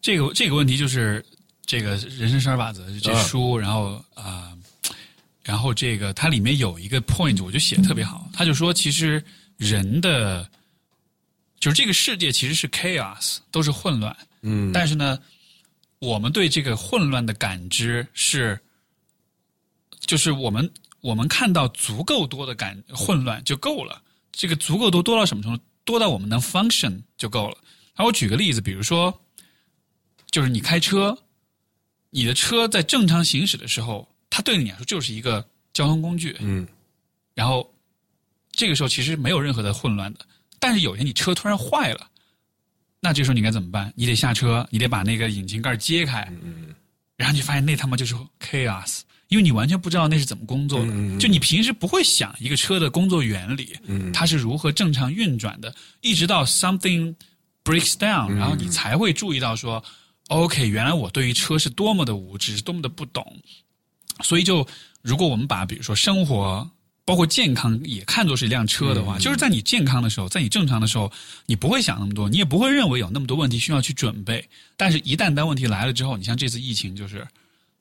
这个这个问题就是这个人生十二法则这书，然后啊、然后这个它里面有一个 point，我觉得写的特别好，他就说其实人的就是这个世界其实是 chaos，都是混乱，嗯，但是呢，我们对这个混乱的感知是，就是我们我们看到足够多的感混乱就够了。这个足够多多到什么程度？多到我们能 function 就够了。那我举个例子，比如说，就是你开车，你的车在正常行驶的时候，它对你来说就是一个交通工具，嗯然后这个时候其实没有任何的混乱的。但是有一天你车突然坏了，那这时候你该怎么办？你得下车，你得把那个引擎盖揭开，嗯然后你发现那他妈就是 chaos，因为你完全不知道那是怎么工作的。就你平时不会想一个车的工作原理，嗯它是如何正常运转的，一直到 something breaks down，然嗯后你才会注意到说、o k 原来我对于车是多么的无知，是多么的不懂。所以就如果我们把比如说生活。包括健康也看作是一辆车的话，就是在你健康的时候，在你正常的时候，你不会想那么多，你也不会认为有那么多问题需要去准备。但是，一旦当问题来了之后，你像这次疫情，就是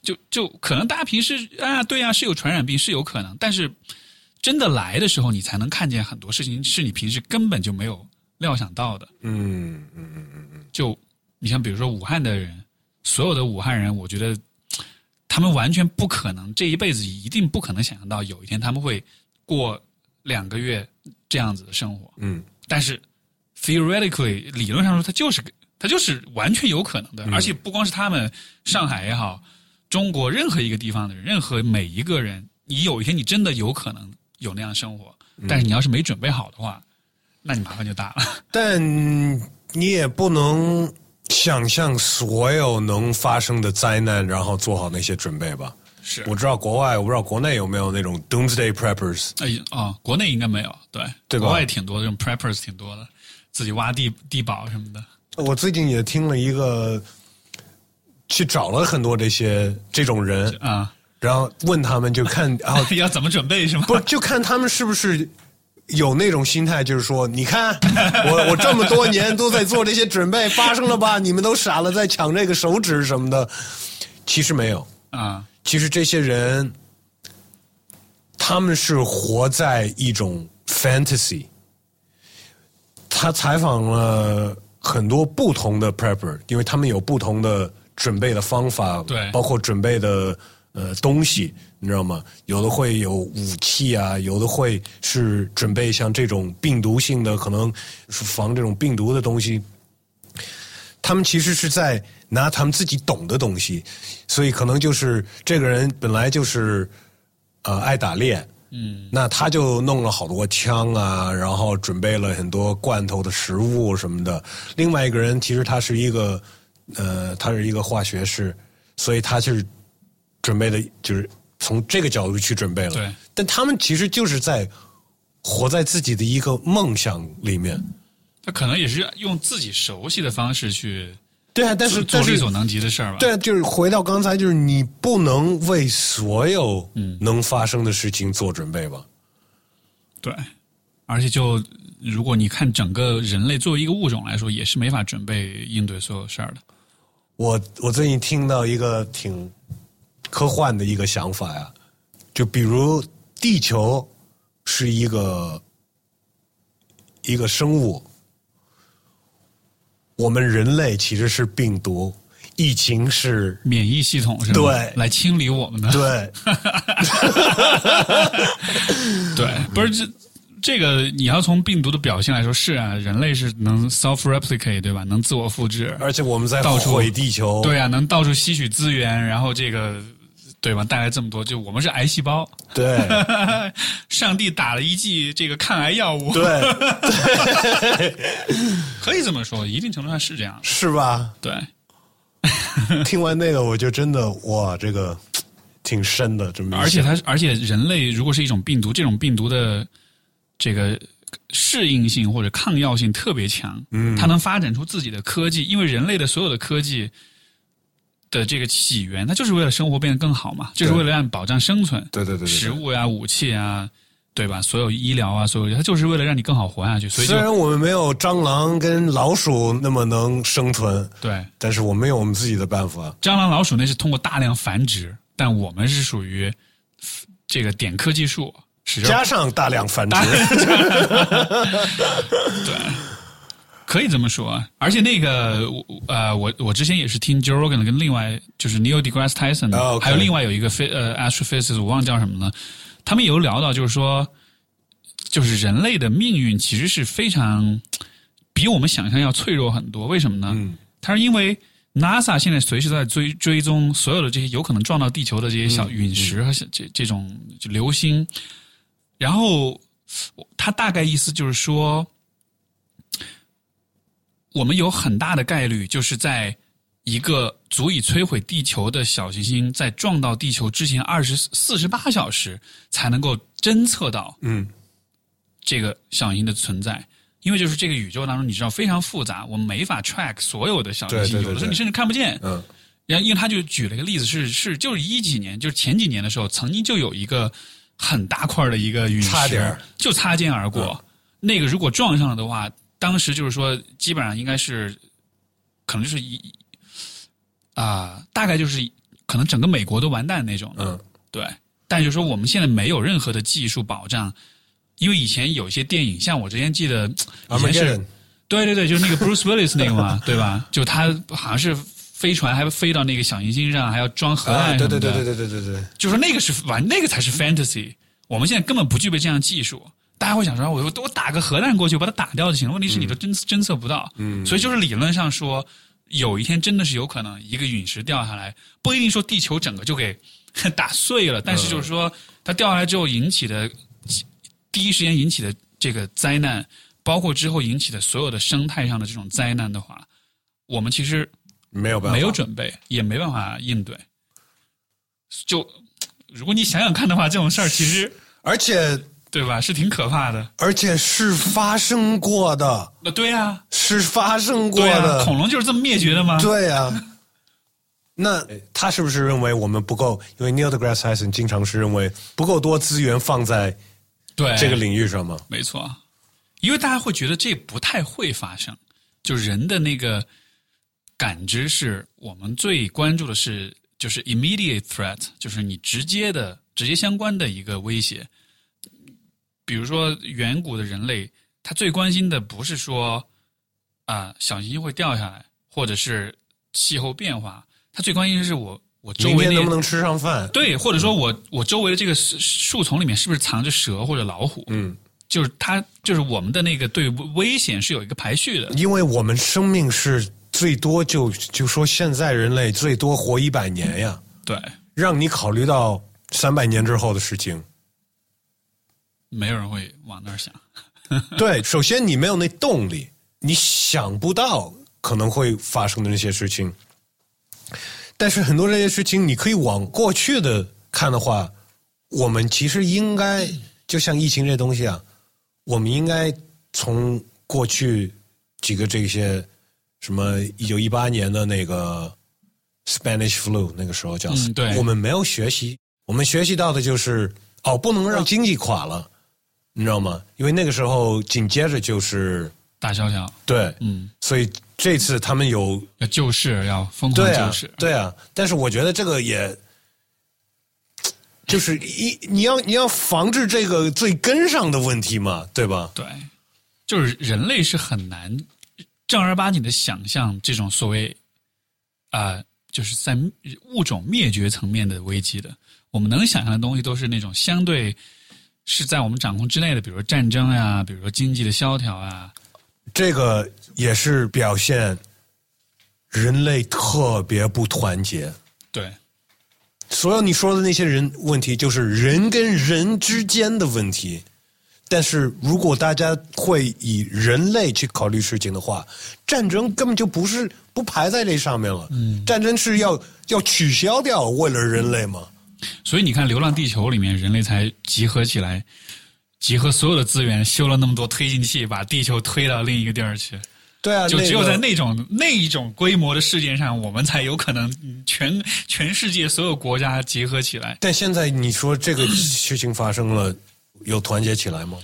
就就可能大家平时啊，对啊，是有传染病是有可能，但是真的来的时候，你才能看见很多事情是你平时根本就没有料想到的。嗯嗯嗯嗯嗯，就你像比如说武汉的人，所有的武汉人，我觉得他们完全不可能这一辈子一定不可能想象到有一天他们会过两个月这样子的生活。嗯但是 theoretically 理论上说，它就是它就是完全有可能的，而且不光是他们，上海也好，中国任何一个地方的人，任何每一个人，你有一天你真的有可能有那样生活，但是你要是没准备好的话，那你麻烦就大了。<laughs> 但你也不能想象所有能发生的灾难，然后做好那些准备吧。是我知道国外，我不知道国内有没有那种 doomsday preppers。哎啊、国内应该没有，对，对吧国外挺多的，这种 preppers 挺多的，自己挖地地堡什么的。我最近也听了一个，去找了很多这些这种人，啊，然后问他们就看啊，<laughs> 要怎么准备是吗？不就看他们是不是有那种心态，就是说，你看 <laughs> 我我这么多年都在做这些准备，发生了吧？<laughs> 你们都傻了，在抢这个手指什么的。其实没有，啊，其实这些人他们是活在一种 fantasy。他采访了很多不同的 prepper，因为他们有不同的准备的方法，对包括准备的呃东西，你知道吗？有的会有武器啊，有的会是准备像这种病毒性的，可能是防这种病毒的东西。他们其实是在拿他们自己懂的东西，所以可能就是这个人本来就是呃爱打猎，嗯，那他就弄了好多枪啊，然后准备了很多罐头的食物什么的。另外一个人其实他是一个呃，他是一个化学师，所以他是准备的，就是从这个角度去准备了。对，但他们其实就是在活在自己的一个梦想里面。他可能也是用自己熟悉的方式去对啊，但是做力所能及的事儿吧。对，就是回到刚才，就是你不能为所有能发生的事情做准备吧？对，而且就如果你看整个人类作为一个物种来说，也是没法准备应对所有事儿的。我我最近听到一个挺科幻的一个想法呀，就比如地球是一个一个生物，我们人类其实是病毒，疫情是免疫系统是吧？对来清理我们的。对 <laughs> 对，不是这这个你要从病毒的表现来说，是啊，人类是能 self replicate 对吧？能自我复制，而且我们在到处毁地球，对啊，能到处吸取资源，然后这个对吧？带来这么多，就我们是癌细胞，对 <laughs> 上帝打了一剂这个抗癌药物，对，<laughs> 可以这么说，一定程度上是这样。是吧？对，<laughs> 听完那个，我就真的哇，这个挺深的，这么一而且它，而且人类如果是一种病毒，这种病毒的这个适应性或者抗药性特别强，嗯，它能发展出自己的科技，因为人类的所有的科技的这个起源，它就是为了生活变得更好嘛，就是为了让你保障生存，对对对食物呀、武器啊，对吧？所有医疗啊，所有它就是为了让你更好活下去，所以虽然我们没有蟑螂跟老鼠那么能生存，对。但是我们有我们自己的办法。蟑螂、老鼠那是通过大量繁殖，但我们是属于这个点科技树，加上大量繁殖，<laughs> 对可以这么说，而且那个呃，我我之前也是听 Joe Rogan 跟另外就是 Neil deGrasse Tyson，、还有另外有一个非呃 astrophysicist，我忘了叫什么了，他们有聊到就是说，就是人类的命运其实是非常比我们想象要脆弱很多。为什么呢？嗯。他是因为 NASA 现在随时在追追踪所有的这些有可能撞到地球的这些小陨石和小这这种就流星，然后他大概意思就是说，我们有很大的概率就是在一个足以摧毁地球的小行星在撞到地球之前二十四十八小时才能够侦测到嗯这个小行星的存在。因为就是这个宇宙当中，你知道非常复杂，我们没法 track 所有的小行星，有的时候你甚至看不见。嗯然后，因为他就举了一个例子是，是就是一几年，就是前几年的时候，曾经就有一个很大块的一个陨石，差点就擦肩而过。那个如果撞上了的话，当时就是说，基本上应该是，可能就是一啊、大概就是可能整个美国都完蛋那种。嗯对，但就是说我们现在没有任何的技术保障，因为以前有一些电影，像我之前记得以前是对对对，就是那个 Bruce Willis 那个嘛，<laughs> 对吧？就他好像是飞船还飞到那个小行星上，还要装核啊，弹。对对对对对对对对，就说那个是玩，那个才是 fantasy。我们现在根本不具备这样技术。大家会想说，我我打个核弹过去，我把它打掉就行了。问题是你都侦侦测不到，嗯，所以就是理论上说，有一天真的是有可能一个陨石掉下来，不一定说地球整个就给 <laughs> 打碎了，但是就是说它掉下来之后引起的 <laughs> 第一时间引起的这个灾难，包括之后引起的所有的生态上的这种灾难的话，我们其实没有办法，没有准备，也没办法应对。就如果你想想看的话，这种事儿其实而且对吧，是挺可怕的。而且是发生过的，那对呀、是发生过的，恐龙就是这么灭绝的吗？对呀、<laughs> 那他是不是认为我们不够？因为 Neil deGrasse Tyson 经常是认为不够多资源放在对，这个领域上吗？没错，因为大家会觉得这不太会发生，就人的那个感知是我们最关注的是就是 immediate threat，就是你直接的、直接相关的一个威胁。比如说远古的人类，他最关心的不是说啊、小行星会掉下来，或者是气候变化，他最关心的是我我周围能不能吃上饭？对，或者说我我周围的这个树树丛里面是不是藏着蛇或者老虎？嗯，就是它就是我们的那个对危险是有一个排序的。因为我们生命是最多就就说现在人类最多活一百年呀，对，让你考虑到三百年之后的事情。没有人会往那儿想。<laughs> 对，首先你没有那动力，你想不到可能会发生的那些事情。但是很多这些事情，你可以往过去的看的话，我们其实应该就像疫情这东西啊，我们应该从过去几个这些什么一九一八年的那个 Spanish flu 那个时候叫，嗯对我们没有学习，我们学习到的就是哦，不能让经济垮了。你知道吗？因为那个时候紧接着就是大萧条，对，嗯，所以这次他们有要救市，要疯狂对啊救市。对啊，但是我觉得这个也就是一你要你要防治这个最根上的问题嘛，对吧？对，就是人类是很难正儿八经的想象这种所谓啊、就是在物种灭绝层面的危机的。我们能想象的东西都是那种相对是在我们掌控之内的，比如说战争呀、比如说经济的萧条啊。这个也是表现人类特别不团结。对，所有你说的那些人问题，就是人跟人之间的问题。但是如果大家会以人类去考虑事情的话，战争根本就不是不排在这上面了。嗯，战争是要要取消掉，为了人类嘛。所以你看，《流浪地球》里面人类才集合起来，集合所有的资源，修了那么多推进器，把地球推到另一个地儿去。对啊，就只有在那种那一种规模的事件上，我们才有可能嗯全全世界所有国家结合起来。但现在你说这个事情发生了，有团结起来吗？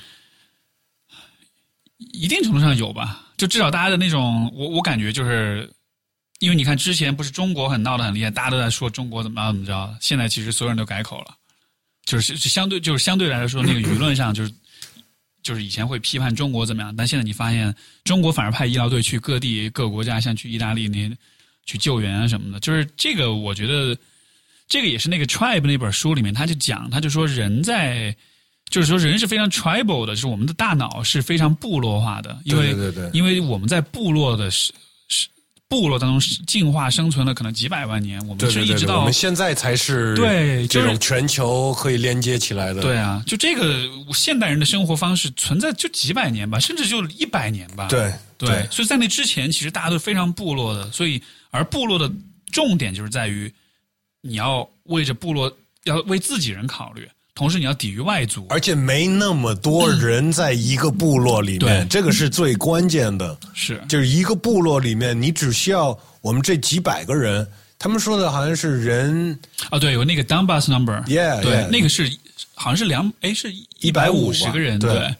一定程度上有吧，就至少大家的那种，我我感觉就是，因为你看之前不是中国很闹得很厉害，大家都在说中国怎么怎么着，现在其实所有人都改口了，就是相对就是相对来说那个舆论上就是。<coughs> 就是以前会批判中国怎么样，但现在你发现中国反而派医疗队去各地各国家，像去意大利那去救援啊什么的，就是这个我觉得这个也是那个 Tribe 那本书里面他就讲，他就说人在就是说人是非常 tribal 的，就是我们的大脑是非常部落化的，因为对对对因为我们在部落的是是部落当中进化生存了可能几百万年，我们是一直到我们现在才是对这种全球可以连接起来的。对啊，就这个现代人的生活方式存在就几百年吧，甚至就一百年吧。对对，所以在那之前，其实大家都非常部落的，所以而部落的重点就是在于你要为着部落，要为自己人考虑，同时你要抵御外族。而且没那么多人在一个部落里面，对。这个是最关键的。是。就是一个部落里面，你只需要我们这几百个人，他们说的好像是人啊，对，有那个 Dunbus number，Yeah，对 yeah 那个是好像是两，哎，是一百五十个人，对。对，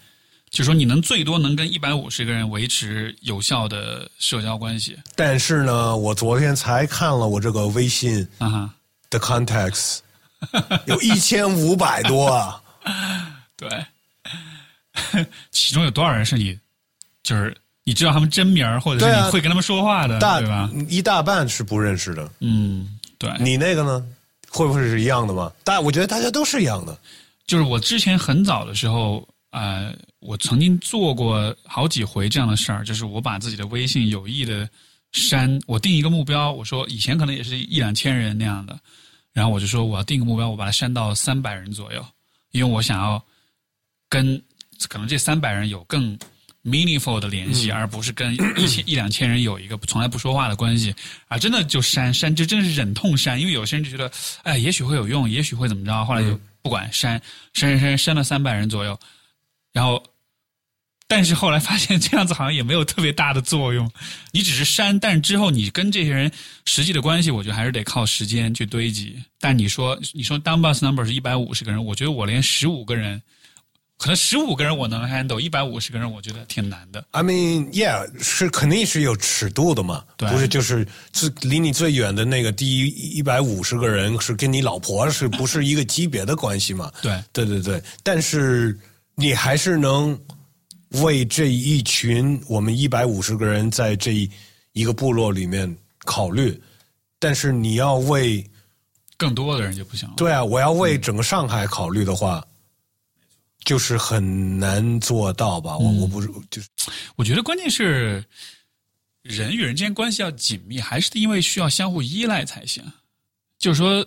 就说你能最多能跟一百五十个人维持有效的社交关系。但是呢，我昨天才看了我这个微信啊哈，的 contacts，<laughs> 有一千五百多啊。<laughs> 对，其中有多少人是你，就是你知道他们真名，或者是你会跟他们说话的，大对吧？一大半是不认识的。嗯，对，你那个呢？会不会是一样的吗？大，我觉得大家都是一样的。就是我之前很早的时候，呃，我曾经做过好几回这样的事儿，就是我把自己的微信有意的删，我定一个目标，我说以前可能也是一两千人那样的，然后我就说我要定个目标，我把它删到三百人左右，因为我想要跟可能这三百人有更 meaningful 的联系，而不是跟一千 <clears throat> 一两千人有一个从来不说话的关系啊！真的就删删，就真的是忍痛删，因为有些人就觉得，哎，也许会有用，也许会怎么着，后来就不管删删删删删了三百人左右，然后。但是后来发现这样子好像也没有特别大的作用，你只是删，但是之后你跟这些人实际的关系，我觉得还是得靠时间去堆积。但你说你说 down bus number 是一百五十个人，我觉得我连十五个人，可能十五个人我能 handle，一百五十个人我觉得挺难的。I mean, yeah，是肯定是有尺度的嘛，对不是就是最离你最远的那个第一一百五十个人是跟你老婆是不是一个级别的关系嘛？对对对对，但是你还是能为这一群我们一百五十个人在这一一个部落里面考虑，但是你要为更多的人就不行了。对啊，我要为整个上海考虑的话，就是很难做到吧？我我不是就是我觉得关键是人与人之间关系要紧密，还是因为需要相互依赖才行。就是说，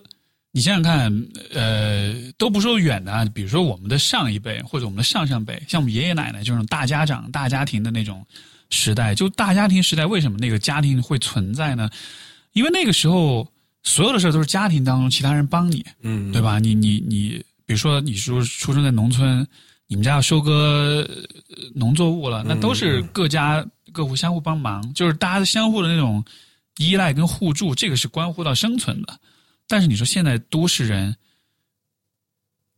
你想想看，呃，都不说远的啊，比如说我们的上一辈或者我们的上上辈，像我们爷爷奶奶这种大家长、大家庭的那种时代，就大家庭时代，为什么那个家庭会存在呢？因为那个时候所有的事儿都是家庭当中其他人帮你，嗯，对吧？你你你，比如说你说出生在农村，你们家要收割呃农作物了，那都是各家各户相互帮忙，就是大家相互的那种依赖跟互助，这个是关乎到生存的。但是你说现在都市人，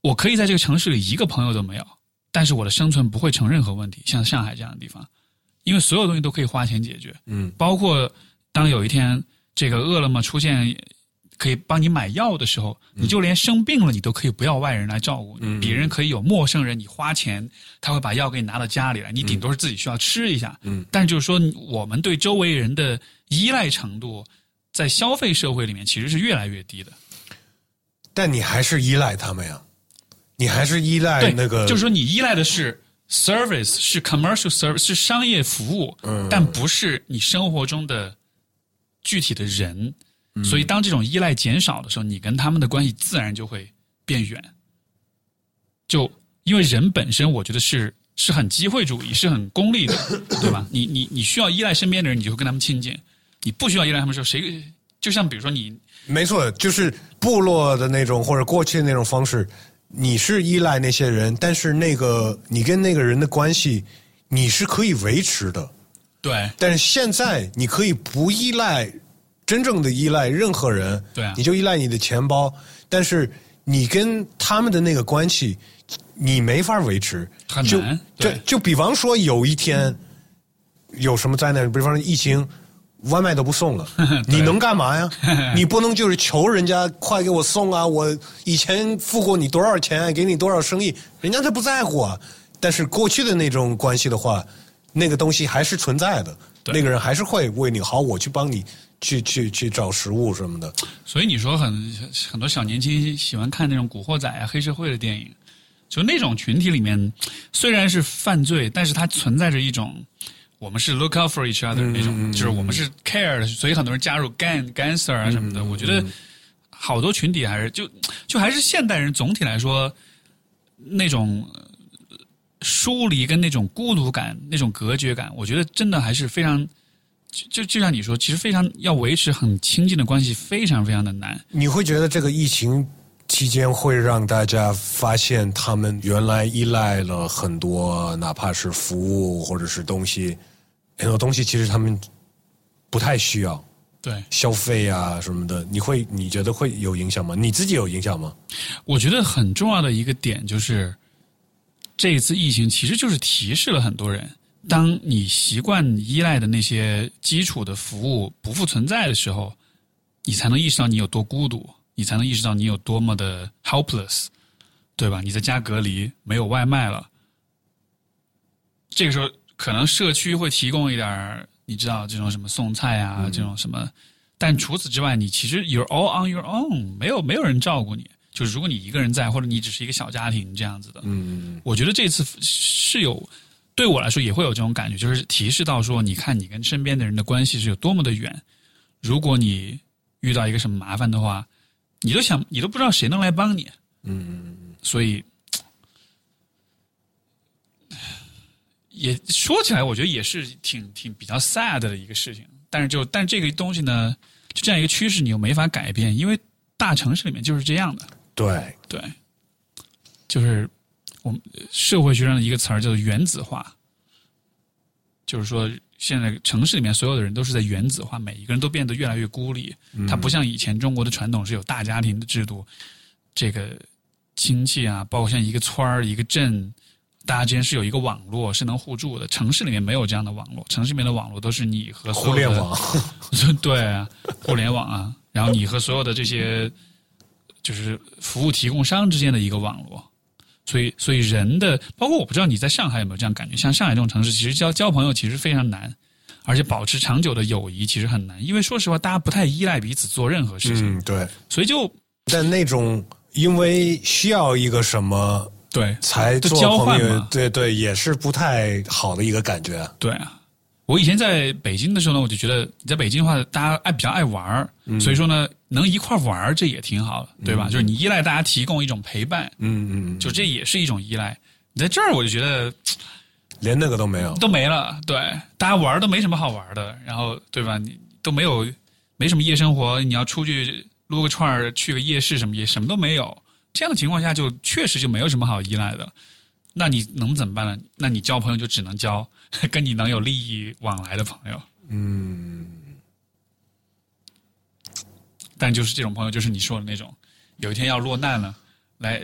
我可以在这个城市里一个朋友都没有，但是我的生存不会成任何问题，像上海这样的地方，因为所有东西都可以花钱解决，嗯，包括当有一天这个饿了么出现可以帮你买药的时候，你就连生病了，你都可以不要外人来照顾嗯，别人可以有陌生人，你花钱他会把药给你拿到家里来，你顶多是自己需要吃一下。嗯，但就是说，我们对周围人的依赖程度，在消费社会里面其实是越来越低的。但你还是依赖他们呀，你还是依赖对，那个，就是说你依赖的是 service，是 commercial service，是商业服务，嗯但不是你生活中的具体的人。嗯所以，当这种依赖减少的时候，你跟他们的关系自然就会变远。就因为人本身，我觉得是是很机会主义，是很功利的，对吧？你你你需要依赖身边的人，你就会跟他们亲近；你不需要依赖他们的时候，谁就像比如说你没错，就是部落的那种或者过去的那种方式，你是依赖那些人，但是那个你跟那个人的关系，你是可以维持的。对。但是现在你可以不依赖，真正的依赖任何人，对啊。你就依赖你的钱包，但是你跟他们的那个关系，你没法维持，就很难就对。就比方说有一天有什么灾难，比方说疫情，外卖都不送了，<laughs> 你能干嘛呀？<laughs> 你不能就是求人家快给我送啊！我以前付过你多少钱，给你多少生意，人家他不在乎啊。但是过去的那种关系的话，那个东西还是存在的，那个人还是会为你好，我去帮你去去去找食物什么的。所以你说很很多小年轻喜欢看那种古惑仔啊、黑社会的电影，就那种群体里面，虽然是犯罪，但是它存在着一种我们是 look out for each other 那种，就是我们是 care 的，所以很多人加入 gang gangster 啊什么的。我觉得好多群体还是就就还是现代人总体来说那种。呃疏离跟那种孤独感、那种隔绝感，我觉得真的还是非常，就就就像你说，其实非常要维持很亲近的关系，非常非常的难。你会觉得这个疫情期间会让大家发现，他们原来依赖了很多，哪怕是服务或者是东西，很多东西其实他们不太需要对，消费啊什么的。你会你觉得会有影响吗？你自己有影响吗？我觉得很重要的一个点就是，这一次疫情其实就是提示了很多人，当你习惯依赖的那些基础的服务不复存在的时候，你才能意识到你有多孤独，你才能意识到你有多么的 helpless，对吧？你在家隔离，没有外卖了，这个时候可能社区会提供一点，你知道这种什么送菜啊，这种什么。但除此之外，你其实 you're all on your own，没有没有人照顾你。就是如果你一个人在，或者你只是一个小家庭这样子的，嗯，我觉得这次是有对我来说也会有这种感觉，就是提示到说，你看你跟身边的人的关系是有多么的远。如果你遇到一个什么麻烦的话，你都想你都不知道谁能来帮你。嗯，所以也说起来，我觉得也是挺挺比较 sad 的一个事情。但是就但这个东西呢，就这样一个趋势，你又没法改变，因为大城市里面就是这样的。对，对，就是我们社会学上的一个词儿叫做原子化，就是说现在城市里面所有的人都是在原子化，每一个人都变得越来越孤立。它不像以前中国的传统是有大家庭的制度，这个亲戚啊，包括像一个村儿、一个镇，大家之间是有一个网络是能互助的。城市里面没有这样的网络，城市里面的网络都是你和互联网，<laughs> 对啊，互联网啊，然后你和所有的这些就是服务提供商之间的一个网络，所以所以人的，包括我不知道你在上海有没有这样感觉，像上海这种城市，其实交交朋友其实非常难，而且保持长久的友谊其实很难，因为说实话，大家不太依赖彼此做任何事情，嗯，对。所以就但那种因为需要一个什么对才做交换嘛，对对，也是不太好的一个感觉。对啊，我以前在北京的时候呢，我就觉得你在北京的话，大家爱比较爱玩儿，所以说呢，能一块玩儿这也挺好的，对吧？就是你依赖大家提供一种陪伴，嗯嗯，就这也是一种依赖。你在这儿，我就觉得连那个都没有。都没了，对，大家玩都没什么好玩的，然后对吧？你都没有没什么夜生活，你要出去撸个串儿，去个夜市什么也什么都没有。这样的情况下，就确实就没有什么好依赖的了。那你能怎么办呢？那你交朋友就只能交 <laughs> 跟你能有利益往来的朋友。嗯，但就是这种朋友，就是你说的那种，有一天要落难了，来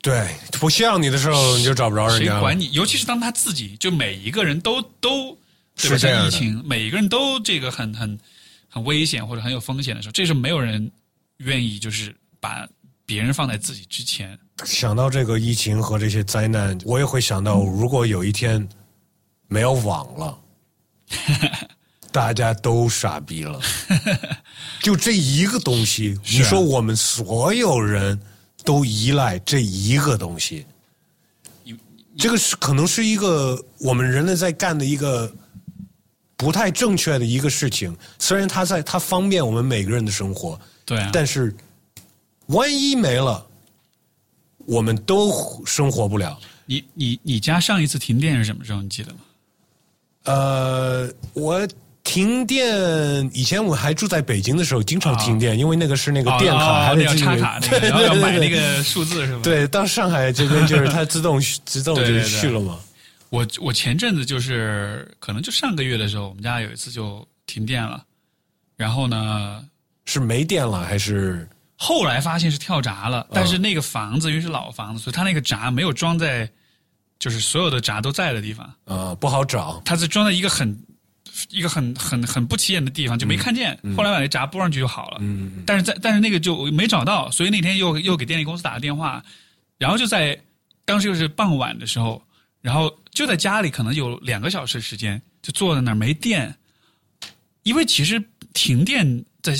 对，不需要你的时候你就找不着人家了。谁管你？尤其是当他自己，就每一个人都都对吧？像疫情，每一个人都这个很很很危险或者很有风险的时候，这时候没有人愿意就是把别人放在自己之前。想到这个疫情和这些灾难，我也会想到，如果有一天没有网了，<laughs> 大家都傻逼了。<laughs> 就这一个东西，啊你说我们所有人都依赖这一个东西，这个是可能是一个我们人类在干的一个不太正确的一个事情。虽然它在它方便我们每个人的生活，对啊，但是万一没了，我们都生活不了。你你你家上一次停电是什么时候？你记得吗？呃，我停电以前我还住在北京的时候，经常停电，因为那个是那个电卡，哦还得那要插卡那个，对然后要买那个数字是吗？对，到上海这边就是它自动自动就对对对去了嘛。我我前阵子就是可能就上个月的时候，我们家有一次就停电了，然后呢，是没电了还是后来发现是跳闸了，但是那个房子因为是老房子，所以它那个闸没有装在就是所有的闸都在的地方，呃，不好找。它是装在一个很一个很很很不起眼的地方，就没看见。后来把那闸拨上去就好了。嗯但是在但是那个就没找到，所以那天又又给电力公司打了电话，然后就在当时又是傍晚的时候，然后就在家里可能有两个小时时间，就坐在那儿没电，因为其实停电在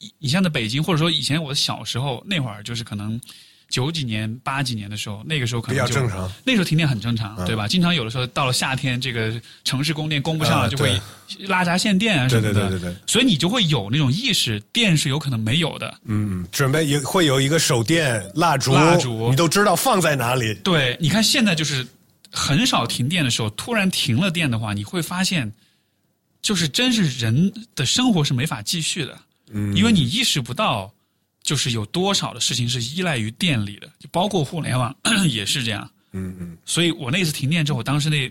你你像在北京，或者说以前我小时候那会儿，就是可能九几年、八几年的时候，那个时候可能比较正常。那时候停电很正常，对吧？经常有的时候到了夏天，这个城市供电供不上啊了，就会拉闸限电啊什对么的。对对对对，所以你就会有那种意识，电是有可能没有的。嗯，准备有会有一个手电蜡烛，蜡烛你都知道放在哪里。对，你看现在就是很少停电的时候，突然停了电的话，你会发现，就是真是人的生活是没法继续的，嗯，因为你意识不到，就是有多少的事情是依赖于电力的，就包括互联网 <clears throat> 也是这样。嗯嗯，所以我那次停电之后，我当时那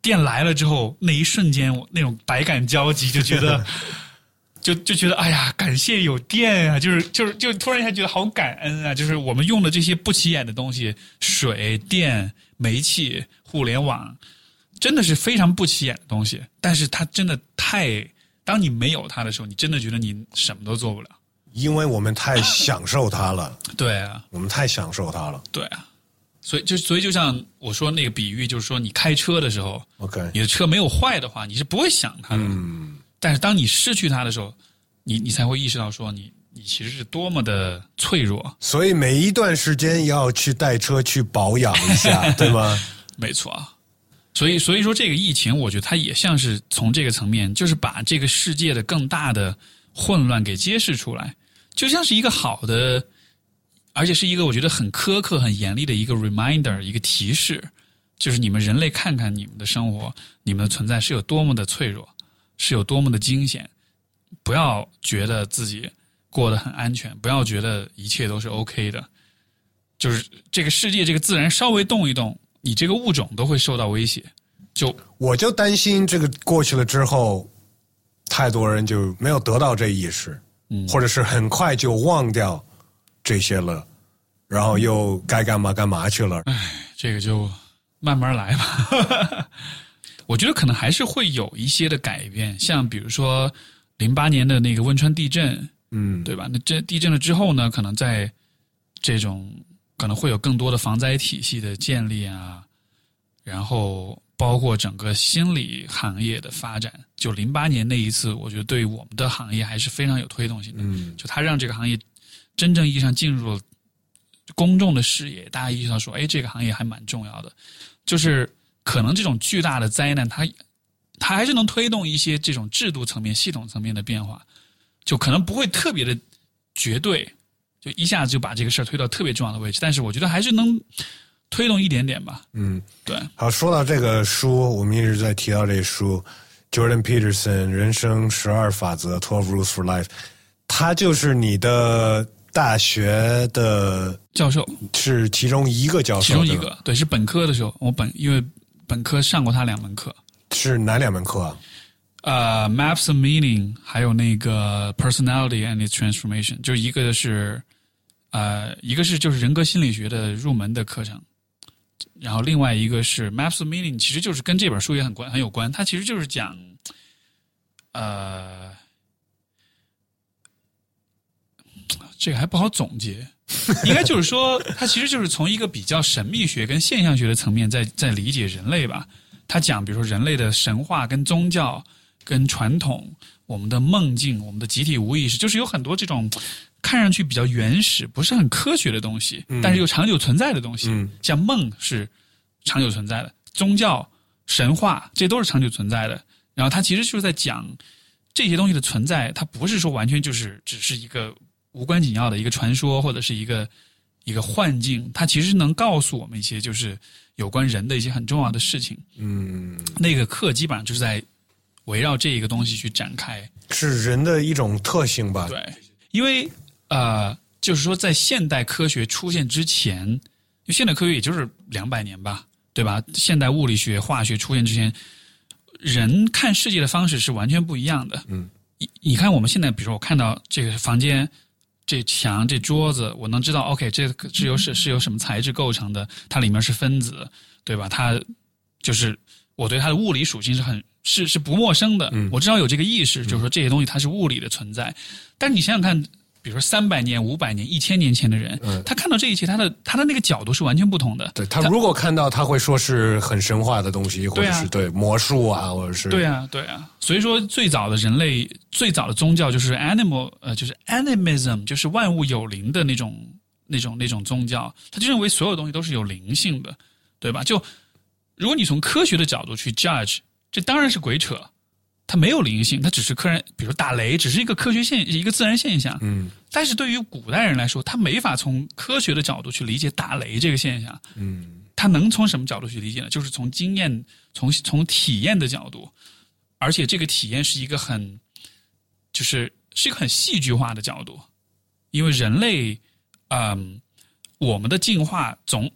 电来了之后，那一瞬间我那种百感交集，就觉得，<laughs> 就就觉得哎呀，感谢有电啊，就是就是就突然一下觉得好感恩啊，就是我们用的这些不起眼的东西，水电、煤气、互联网，真的是非常不起眼的东西，但是它真的太，当你没有它的时候，你真的觉得你什么都做不了。因为我们太享受它了，对啊，我们太享受它了。对啊，所以就所以就像我说那个比喻，就是说你开车的时候，OK，你的车没有坏的话，你是不会想它的。嗯，但是当你失去它的时候，你你才会意识到说你你其实是多么的脆弱。所以每一段时间要去带车去保养一下，<laughs> 对吗？没错啊，所以所以说这个疫情，我觉得它也像是从这个层面，就是把这个世界的更大的混乱给揭示出来，就像是一个好的，而且是一个我觉得很苛刻、很严厉的一个 reminder，一个提示，就是你们人类看看你们的生活，你们的存在是有多么的脆弱，是有多么的惊险，不要觉得自己过得很安全，不要觉得一切都是 OK 的，就是这个世界、这个自然稍微动一动，你这个物种都会受到威胁。就我就担心这个过去了之后，太多人就没有得到这意识，嗯或者是很快就忘掉这些了，然后又该干嘛干嘛去了。哎这个就慢慢来吧。<laughs> 我觉得可能还是会有一些的改变，像比如说零八年的那个汶川地震，嗯，对吧？那这地震了之后呢，可能在这种可能会有更多的防灾体系的建立啊，然后包括整个心理行业的发展。就零八年那一次，我觉得对我们的行业还是非常有推动性的。嗯就它让这个行业真正意义上进入了公众的视野，大家意识到说，哎，这个行业还蛮重要的。就是可能这种巨大的灾难，它它还是能推动一些这种制度层面、系统层面的变化，就可能不会特别的绝对，就一下子就把这个事儿推到特别重要的位置。但是我觉得还是能推动一点点吧。嗯，对，好，说到这个书，我们一直在提到这书，Jordan Peterson《人生十二法则》（Twelve Rules for Life），他就是你的大学的，教授，是其中一个教授，其中一个，对，是本科的时候，我本因为本科上过他两门课。是哪两门课啊？呃，Maps of Meaning，还有那个 Personality and its Transformation，就一个是呃，一个是就是人格心理学的入门的课程，然后另外一个是 Maps of Meaning，其实就是跟这本书也很关很有关，它其实就是讲呃，这个还不好总结。<laughs> 应该就是说，它其实就是从一个比较神秘学跟现象学的层面在在理解人类吧。他讲，比如说人类的神话、跟宗教、跟传统、我们的梦境、我们的集体无意识，就是有很多这种看上去比较原始、不是很科学的东西，但是又长久存在的东西。嗯像梦是长久存在的，宗教、神话这都是长久存在的。然后他其实就是在讲这些东西的存在，它不是说完全就是只是一个无关紧要的一个传说或者是一个一个幻境，它其实能告诉我们一些就是有关人的一些很重要的事情。嗯，那个课基本上就是在围绕这一个东西去展开。是人的一种特性吧？对，因为呃，就是说在现代科学出现之前，因为现代科学也就是两百年吧，对吧？现代物理学、化学出现之前，人看世界的方式是完全不一样的。嗯，你你看我们现在，比如说我看到这个房间。这墙、这桌子，我能知道，OK，这个是由是是由什么材质构成的？它里面是分子，对吧？它就是我对它的物理属性是很是是不陌生的。嗯我至少有这个意识，就是说这些东西它是物理的存在。但是你想想看，比如说三百年、五百年、一千年前的人，嗯。他看到这一切，他的他的那个角度是完全不同的。对他如果看到，他会说是很神话的东西，或者是对魔术啊，或者是对啊，对啊，所以说最早的人类最早的宗教就是 animal，呃，就是 animism，就是万物有灵的那种那种那种宗教，他就认为所有东西都是有灵性的，对吧？就如果你从科学的角度去 judge，这当然是鬼扯，它没有灵性，它只是科然，比如打雷，只是一个科学现一个自然现象。嗯但是对于古代人来说，他没法从科学的角度去理解打雷这个现象。嗯他能从什么角度去理解呢？就是从经验、从从体验的角度，而且这个体验是一个很，就是是一个很戏剧化的角度，因为人类，嗯，我们的进化总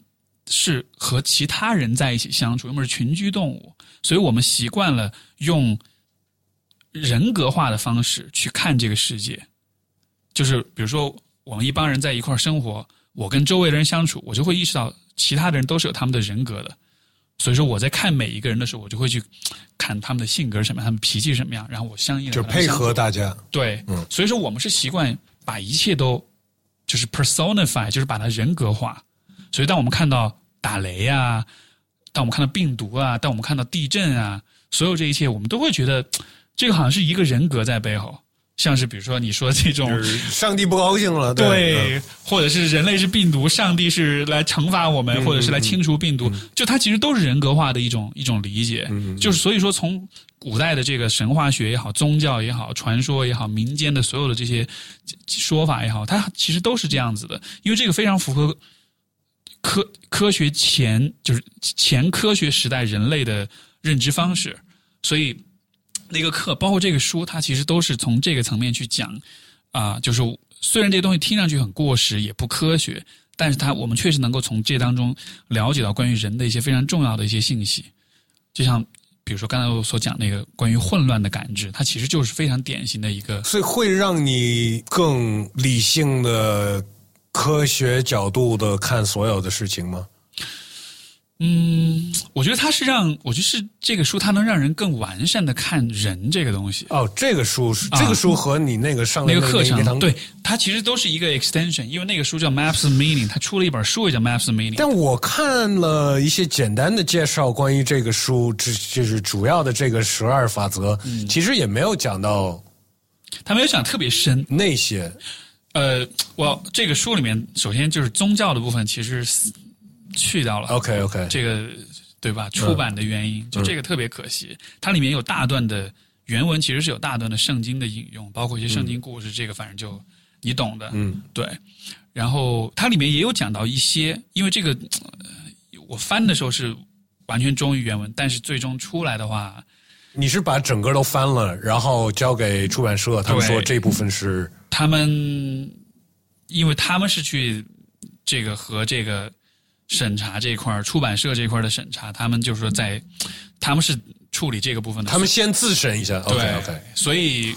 是和其他人在一起相处，因为是群居动物，所以我们习惯了用人格化的方式去看这个世界。就是比如说，我们一帮人在一块儿生活，我跟周围的人相处，我就会意识到其他的人都是有他们的人格的。所以说，我在看每一个人的时候，我就会去看他们的性格是什么样，他们脾气什么样，然后我相应的就配合大家。对，嗯所以说我们是习惯把一切都就是 personify，就是把它人格化。所以当我们看到打雷啊，当我们看到病毒啊，当我们看到地震啊，所有这一切，我们都会觉得这个好像是一个人格在背后，像是比如说你说这种上帝不高兴了，对，对，或者是人类是病毒，上帝是来惩罚我们，或者是来清除病毒，就它其实都是人格化的一种一种理解。就是所以说，从古代的这个神话学也好，宗教也好，传说也好，民间的所有的这些说法也好，它其实都是这样子的，因为这个非常符合科科学前就是前科学时代人类的认知方式，所以那个课，包括这个书，它其实都是从这个层面去讲啊、就是虽然这些东西听上去很过时，也不科学，但是它我们确实能够从这当中了解到关于人的一些非常重要的一些信息，就像比如说刚才我所讲那个关于混乱的感知，它其实就是非常典型的一个所以会让你更理性的、科学角度的看所有的事情吗？嗯，我觉得它是让，我觉得是这个书，它能让人更完善的看人这个东西。哦，这个书是、啊这个书和你那个上的那个课程，对它其实都是一个 extension，因为那个书叫 Maps of Meaning，它出了一本书也叫 Maps of Meaning。但我看了一些简单的介绍，关于这个书，这就是主要的这个十二法则，嗯其实也没有讲到它没有讲特别深，那些。呃，我这个书里面，首先就是宗教的部分，其实是去掉了。OK OK，这个对吧？出版的原因，就这个特别可惜。它里面有大段的原文，其实是有大段的圣经的引用，包括一些圣经故事。这个反正就你懂的，嗯，对。然后它里面也有讲到一些，因为这个、呃我翻的时候是完全忠于原文，但是最终出来的话，你是把整个都翻了，然后交给出版社，他们说这部分是他们因为他们是去这个和这个审查这一块儿出版社这一块的审查，他们就是说在他们是处理这个部分的，他们先自审一下。OK 对 OK，所以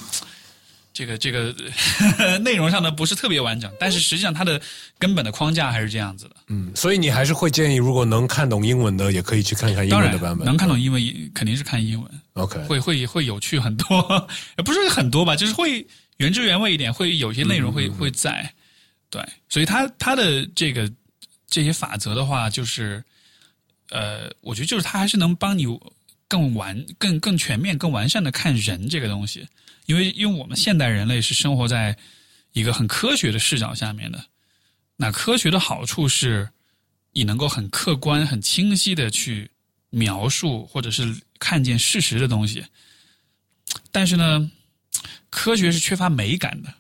这个这个 <laughs> 内容上呢不是特别完整，但是实际上它的根本的框架还是这样子的。嗯，所以你还是会建议，如果能看懂英文的，也可以去看看英文的版本。能看懂英文肯定是看英文，OK，会会会有趣很多，也 <laughs> 不是很多吧，就是会原汁原味一点，会有些内容会、会在，对，所以它它的这个这些法则的话，就是呃，我觉得就是它还是能帮你更完、更更全面、更完善的看人这个东西，因为因为我们现代人类是生活在一个很科学的视角下面的，那科学的好处是，你能够很客观、很清晰的去描述或者是看见事实的东西。但是呢，科学是缺乏美感的，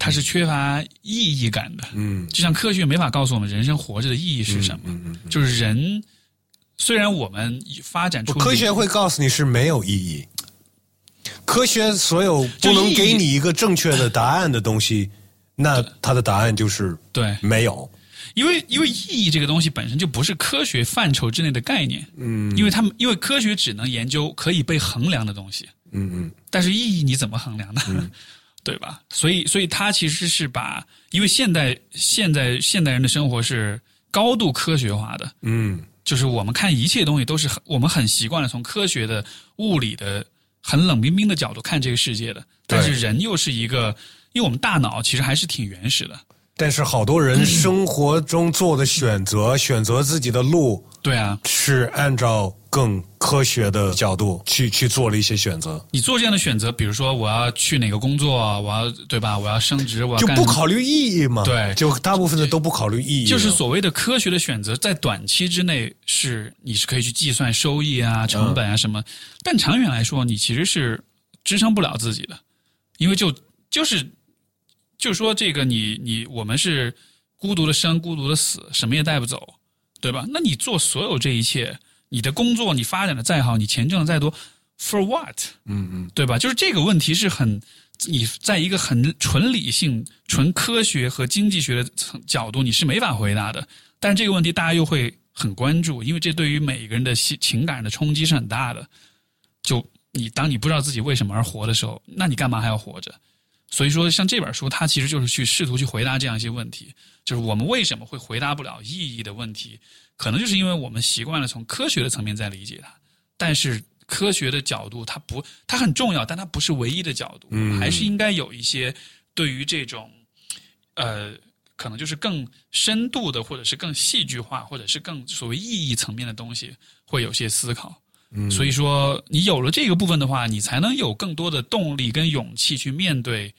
它是缺乏意义感的。嗯。就像科学没法告诉我们人生活着的意义是什么，嗯嗯，就是人虽然我们发展出科学会告诉你是没有意义。科学所有不能给你一个正确的答案的东西，那它的答案就是对，没有。因为因为意义这个东西本身就不是科学范畴之内的概念，嗯。因为他们因为科学只能研究可以被衡量的东西，嗯嗯。但是意义你怎么衡量呢？对吧？所以，所以他其实是把，因为现代现代现代人的生活是高度科学化的，嗯。就是我们看一切东西都是很我们很习惯了从科学的、物理的、很冷冰冰的角度看这个世界的，但是人又是一个，因为我们大脑其实还是挺原始的，但是好多人生活中做的选择，选择自己的路，对啊，是按照更科学的角度去去做了一些选择，你做这样的选择，比如说我要去哪个工作，我要对吧？我要升职，我要就不考虑意义嘛。对就大部分的都不考虑意义，就是所谓的科学的选择，在短期之内是你是可以去计算收益啊、成本啊什么，但长远来说，你其实是支撑不了自己的，因为就就是就说这个你你我们是孤独的生，孤独的死，什么也带不走，对吧？那你做所有这一切，你的工作你发展的再好，你钱挣的再多，for what？嗯嗯对吧？就是这个问题是很，你在一个很纯理性、纯科学和经济学的层角度，你是没法回答的。但是这个问题大家又会很关注，因为这对于每一个人的心情感的冲击是很大的。就你当你不知道自己为什么而活的时候，那你干嘛还要活着？所以说，像这本书，它其实就是去试图去回答这样一些问题，就是我们为什么会回答不了意义的问题，可能就是因为我们习惯了从科学的层面在理解它，但是科学的角度它不，它很重要，但它不是唯一的角度，嗯还是应该有一些对于这种，呃，可能就是更深度的，或者是更戏剧化，或者是更所谓意义层面的东西，会有些思考。嗯，所以说，你有了这个部分的话，你才能有更多的动力跟勇气去面对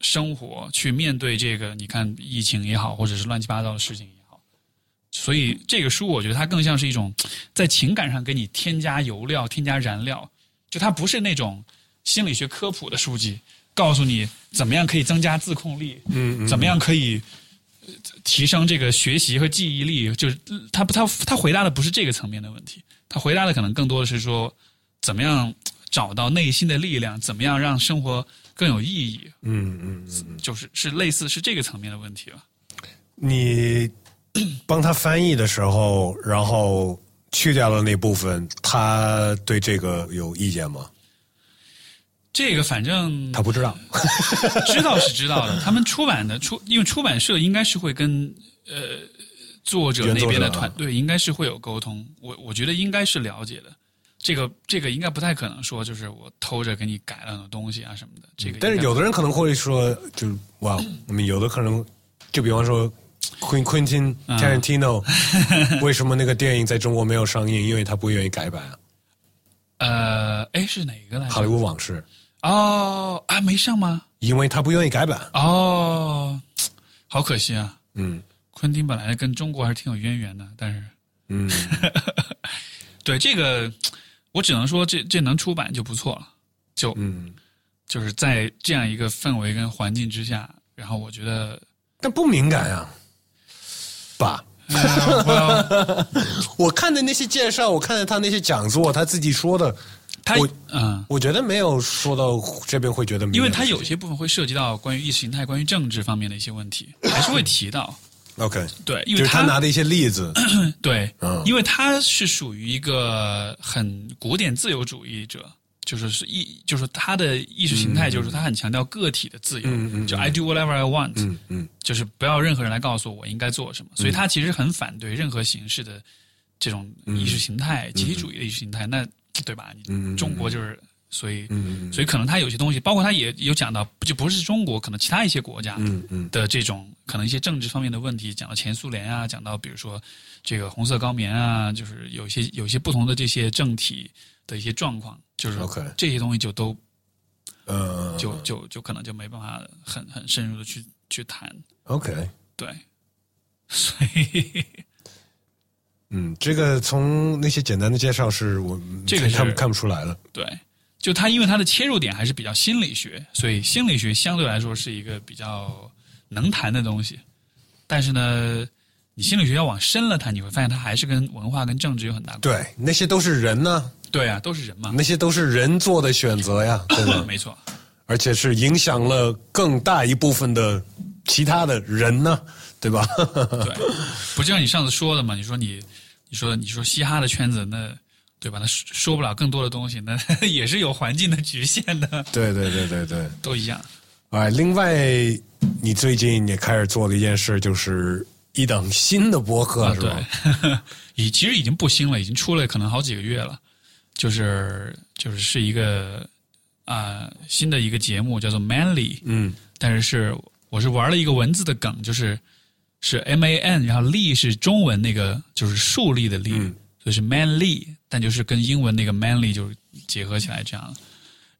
生活，去面对这个你看疫情也好，或者是乱七八糟的事情也好。所以这个书，我觉得它更像是一种在情感上给你添加油料、添加燃料，就它不是那种心理学科普的书籍，告诉你怎么样可以增加自控力，嗯嗯怎么样可以呃提升这个学习和记忆力，就是呃他不他他回答的不是这个层面的问题，他回答的可能更多的是说怎么样找到内心的力量，怎么样让生活更有意义，嗯嗯嗯，就是是类似是这个层面的问题了。你 <clears throat> 帮他翻译的时候，然后去掉了那部分，他对这个有意见吗？这个反正他不知道。<laughs> 知道是知道的，<laughs> 他们出版的出，因为出版社应该是会跟呃作者那边的团队应该是会有沟通，我我觉得应该是了解的。这个这个应该不太可能说，就是我偷着给你改了很多东西啊什么的。这个但是有的人可能会说，就哇，我们有的可能，就比方说，Quentin Quentin 嗯 Tarantino，<laughs> 为什么那个电影在中国没有上映？因为他不愿意改版啊，呃，哎是哪个来《好莱？坞往事》，哦啊，没上吗？因为他不愿意改版。哦，好可惜啊！嗯昆汀本来跟中国还是挺有渊源的，但是嗯，<laughs> 对这个，我只能说这这能出版就不错了，就嗯，就是在这样一个氛围跟环境之下，然后我觉得，但不敏感啊，吧？<laughs> 呃我看的那些介绍，我看的他那些讲座，他自己说的，他我嗯，我觉得没有说到这边会觉得因为他有些部分会涉及到关于意识形态、关于政治方面的一些问题，还是会提到。OK，对，因为就是他拿的一些例子，<clears throat> 对，嗯。因为他是属于一个很古典自由主义者，就是是意，就是他的意识形态，就是他很强调个体的自由，就 I do whatever I want，、嗯嗯。就是不要任何人来告诉我我应该做什么，所以他其实很反对任何形式的这种意识形态、集体主义的意识形态，那对吧？中国就是。所以，嗯所以可能他有些东西，包括他也有讲到，就不是中国，可能其他一些国家，的这种可能一些政治方面的问题，讲到前苏联啊，讲到比如说这个红色高棉啊，就是有一些有一些不同的这些政体的一些状况，就是这些东西就都呃，就就就可能就没办法很很深入的去去谈，OK，对，所以 <laughs> 嗯，这个从那些简单的介绍是我这个是看不看不出来了。对，就他因为他的切入点还是比较心理学，所以心理学相对来说是一个比较能谈的东西，但是呢。你心理学要往深了谈，你会发现它还是跟文化跟政治有很大关系。对，那些都是人呢，对啊，都是人嘛，那些都是人做的选择呀，<coughs> 对吧？没错，而且是影响了更大一部分的其他的人呢，对吧？对，不就像你上次说的嘛？你说你，你说你说嘻哈的圈子，那对吧？那说说不了更多的东西，那 <laughs> 也是有环境的局限的，对对对对对。都一样。哎，另外，你最近也开始做了一件事，就是一档新的播客，是吧？对，<laughs> 已其实已经不新了，已经出了可能好几个月了。就是就是是一个啊、新的一个节目，叫做 Manly。嗯但是是我是玩了一个文字的梗，就是是 M A N，然后力是中文那个就是树立的力，嗯就是 manly，但就是跟英文那个 manly 就是结合起来这样。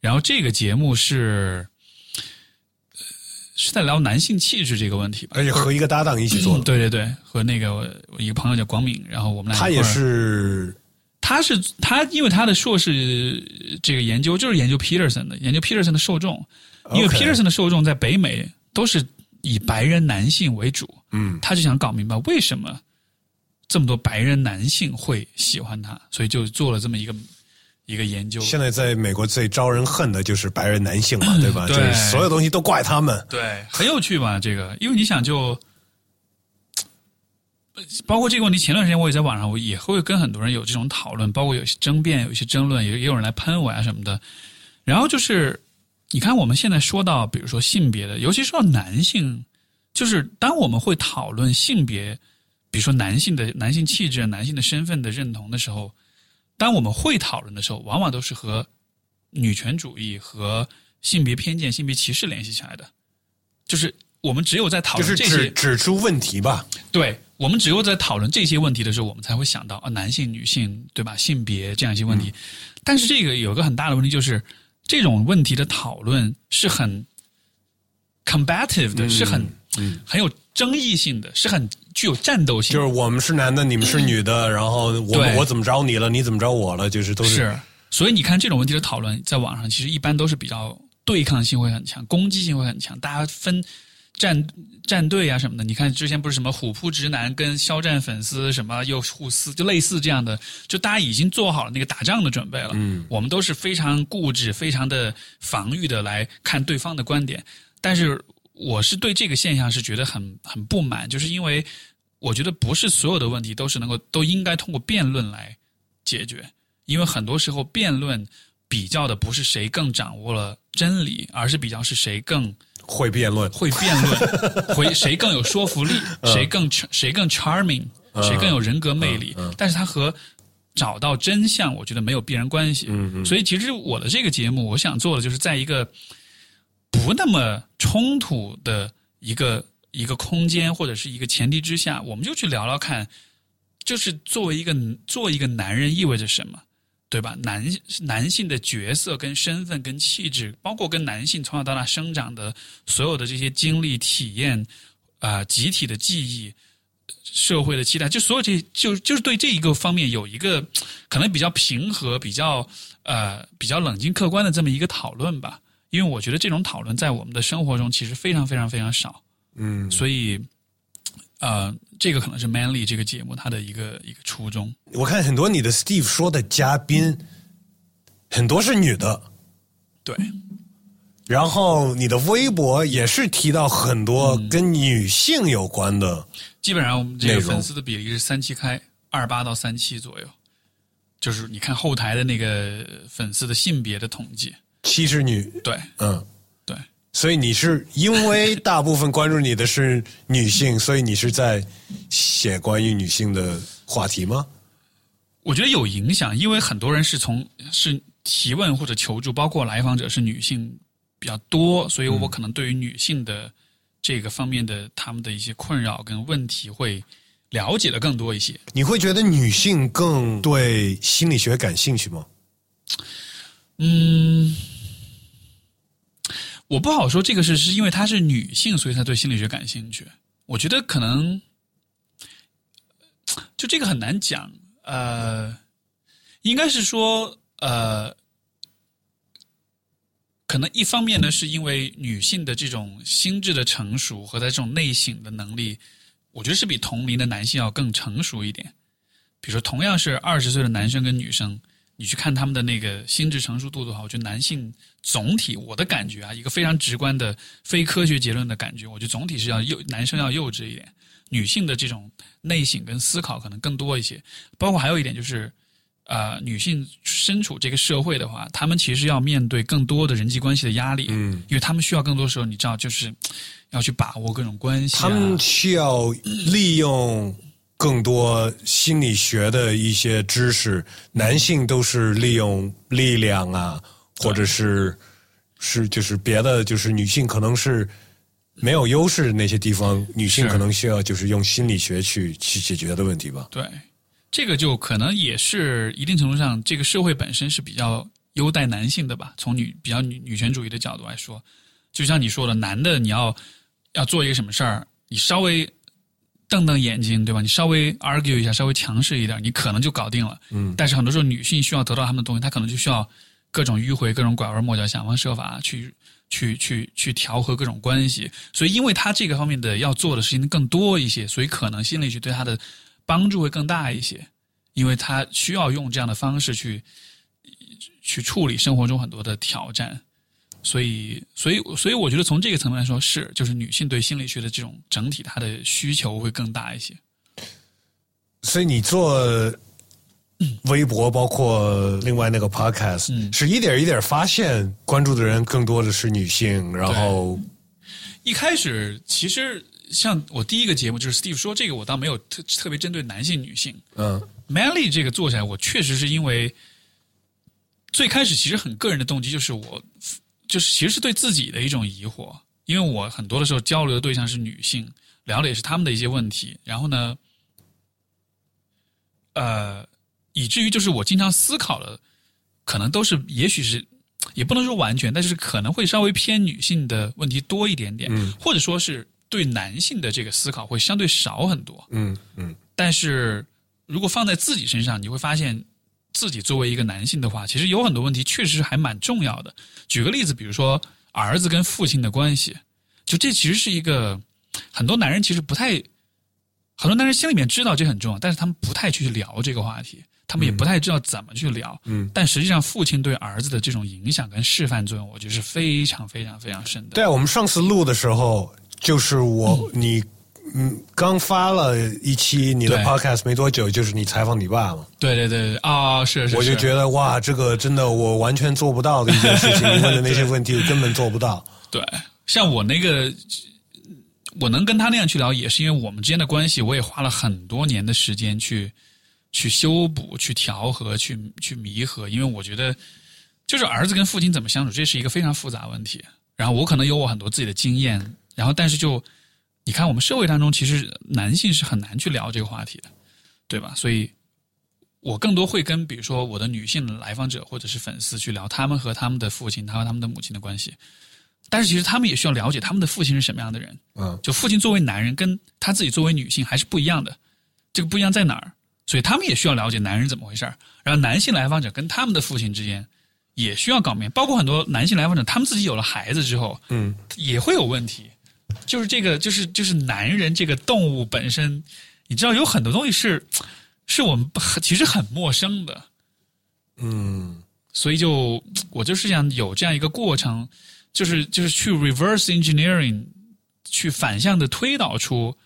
然后这个节目是呃是在聊男性气质这个问题吧？而且和一个搭档一起做的，对对对，和那个我我一个朋友叫广敏，然后我们俩他也是他是他，因为他的硕士这个研究就是研究 Peterson 的，研究 Peterson 的受众，因为 Peterson 的受众在北美都是以白人男性为主，嗯他就想搞明白为什么这么多白人男性会喜欢他，所以就做了这么一个一个研究。现在在美国最招人恨的就是白人男性嘛，<clears throat> 对吧？对就是所有东西都怪他们。对，很有趣吧？这个，因为你想就，包括这个问题，前段时间我也在网上，我也会跟很多人有这种讨论，包括有些争辩，有一些争论，也也有人来喷我呀、什么的。然后就是，你看我们现在说到，比如说性别的，尤其说到男性，就是当我们会讨论性别，比如说男性的男性气质、男性的身份的认同的时候，当我们会讨论的时候，往往都是和女权主义和性别偏见、性别歧视联系起来的。就是我们只有在讨就是论这些，指指出问题吧，对我们只有在讨论这些问题的时候，我们才会想到啊，男性、女性，对吧？性别这样一些问题。但是这个有一个很大的问题，就是这种问题的讨论是很 combative 的，是很嗯很有争议性的，是很具有战斗性的。就是我们是男的，你们是女的，<clears throat> 然后我我怎么着你了，你怎么着我了，就是都是，所以你看这种问题的讨论，在网上其实一般都是比较对抗性会很强，攻击性会很强，大家分战战队啊什么的。你看之前不是什么虎扑直男跟肖战粉丝什么又互撕，就类似这样的，就大家已经做好了那个打仗的准备了。嗯，我们都是非常固执、非常的防御的来看对方的观点，但是我是对这个现象是觉得很很不满，就是因为我觉得不是所有的问题都是能够都应该通过辩论来解决，因为很多时候辩论比较的不是谁更掌握了真理，而是比较是谁更会辩论。会辩论，<laughs> 会谁更有说服力，谁更谁更 charming，谁更有人格魅力。但是他和找到真相，我觉得没有必然关系。所以其实我的这个节目，我想做的就是在一个不那么冲突的一个一个空间或者是一个前提之下，我们就去聊聊看，就是作为一个做一个男人意味着什么。对吧？男男性的角色跟身份跟气质，包括跟男性从小到大生长的所有的这些经历体验，啊、集体的记忆，社会的期待，就所有这些就就是对这一个方面有一个可能比较平和、比较呃比较冷静客观的这么一个讨论吧。因为我觉得这种讨论在我们的生活中其实非常非常非常少，嗯，所以呃，这个可能是 Manly 这个节目它的一个一个初衷。我看很多你的 Steve 说的嘉宾，很多是女的，对，然后你的微博也是提到很多跟女性有关的。基本上我们这个粉丝的比例是三七开，二八到三七左右。就是你看后台的那个粉丝的性别的统计，七是女，对。嗯，对，所以你是因为大部分关注你的是女性，所以你是在写关于女性的话题吗？我觉得有影响，因为很多人是从是提问或者求助，包括来访者是女性比较多，所以我可能对于女性的这个方面的他们的一些困扰跟问题会了解的更多一些。你会觉得女性更对心理学感兴趣吗？嗯，我不好说这个是是因为她是女性，所以她对心理学感兴趣。我觉得可能就这个很难讲，呃，应该是说呃，可能一方面呢，是因为女性的这种心智的成熟和她这种内省的能力，我觉得是比同龄的男性要更成熟一点。比如说，同样是二十岁的男生跟女生，你去看他们的那个心智成熟度的话，我觉得男性总体我的感觉啊，一个非常直观的非科学结论的感觉，我觉得总体是要幼男生要幼稚一点，女性的这种内省跟思考可能更多一些。包括还有一点就是，呃女性身处这个社会的话，她们其实要面对更多的人际关系的压力，嗯，因为她们需要更多时候，你知道，就是要去把握各种关系、啊。他们需要利用更多心理学的一些知识，男性都是利用力量啊，或者是是就是别的，就是女性可能是没有优势的那些地方，女性可能需要就是用心理学去去解决的问题吧。对，这个就可能也是一定程度上，这个社会本身是比较优待男性的吧。从女比较女女权主义的角度来说，就像你说的，男的你要要做一个什么事儿，你稍微瞪瞪眼睛，对吧？你稍微 argue 一下，稍微强势一点，你可能就搞定了。嗯，但是很多时候女性需要得到他们的东西，她可能就需要各种迂回、各种拐弯抹角，想方设法去。去去去调和各种关系，所以因为她这个方面的要做的事情更多一些，所以可能心理学对她的帮助会更大一些，因为她需要用这样的方式去去处理生活中很多的挑战，所以所以所以我觉得从这个层面来说是，就是女性对心理学的这种整体她的需求会更大一些。所以你做微博，包括另外那个 podcast，、嗯是一点一点发现关注的人更多的是女性，然后一开始其实像我第一个节目就是 Steve 说这个，我倒没有特特别针对男性女性。嗯 Manly 这个做起来，我确实是因为最开始其实很个人的动机，就是我就是其实是对自己的一种疑惑，因为我很多的时候交流的对象是女性，聊的也是他们的一些问题，然后呢，呃，以至于就是我经常思考的，可能都是也许是也不能说完全，但是可能会稍微偏女性的问题多一点点，嗯。或者说是对男性的这个思考会相对少很多。嗯嗯。但是如果放在自己身上，你会发现自己作为一个男性的话，其实有很多问题确实还蛮重要的。举个例子，比如说儿子跟父亲的关系，就这其实是一个很多男人其实不太，很多男人心里面知道这很重要，但是他们不太去聊这个话题，他们也不太知道怎么去聊。嗯，但实际上，父亲对儿子的这种影响跟示范作用，我觉得是非常非常非常深的。对，我们上次录的时候，就是我、你嗯刚发了一期你的 podcast 没多久，就是你采访你爸嘛，对对对对啊、是是是，我就觉得哇，这个真的我完全做不到的一件事情，你问的那些问题我根本做不到。对，像我那个，我能跟他那样去聊，也是因为我们之间的关系，我也花了很多年的时间去去修补、去调和、去去弥合。因为我觉得，就是儿子跟父亲怎么相处，这是一个非常复杂问题。然后我可能有我很多自己的经验，然后但是就你看，我们社会当中其实男性是很难去聊这个话题的，对吧？所以。我更多会跟比如说我的女性来访者或者是粉丝去聊他们和他们的父亲，他和他们的母亲的关系，但是其实他们也需要了解他们的父亲是什么样的人。嗯就父亲作为男人，跟他自己作为女性还是不一样的。这个不一样在哪儿？所以他们也需要了解男人怎么回事儿。然后男性来访者跟他们的父亲之间也需要搞明白，包括很多男性来访者，他们自己有了孩子之后，嗯也会有问题。就是这个，就是就是男人这个动物本身，你知道有很多东西是是我们其实很陌生的。嗯所以就我就是想有这样一个过程，就是就是去 reverse engineering，去反向的推导出，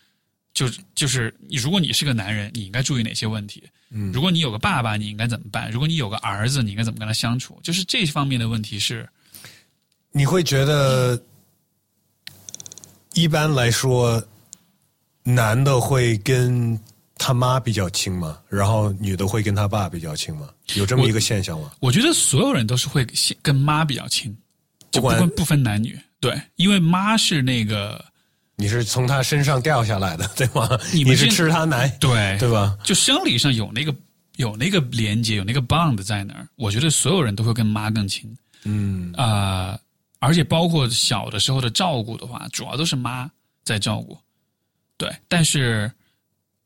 就就是如果你是个男人，你应该注意哪些问题？嗯如果你有个爸爸，你应该怎么办？如果你有个儿子，你应该怎么跟他相处？就是这方面的问题是，你会觉得一般来说，男的会跟他妈比较亲吗？然后女的会跟他爸比较亲吗？有这么一个现象吗？我觉得所有人都是会跟妈比较亲，就不管不分男女。对，因为妈是那个你是从他身上掉下来的，<laughs> 对吗？你是你是吃他奶，对对吧？就生理上有那个有那个连接，有那个 bond 在那儿，我觉得所有人都会跟妈更亲嗯啊、而且包括小的时候的照顾的话，主要都是妈在照顾，对，但是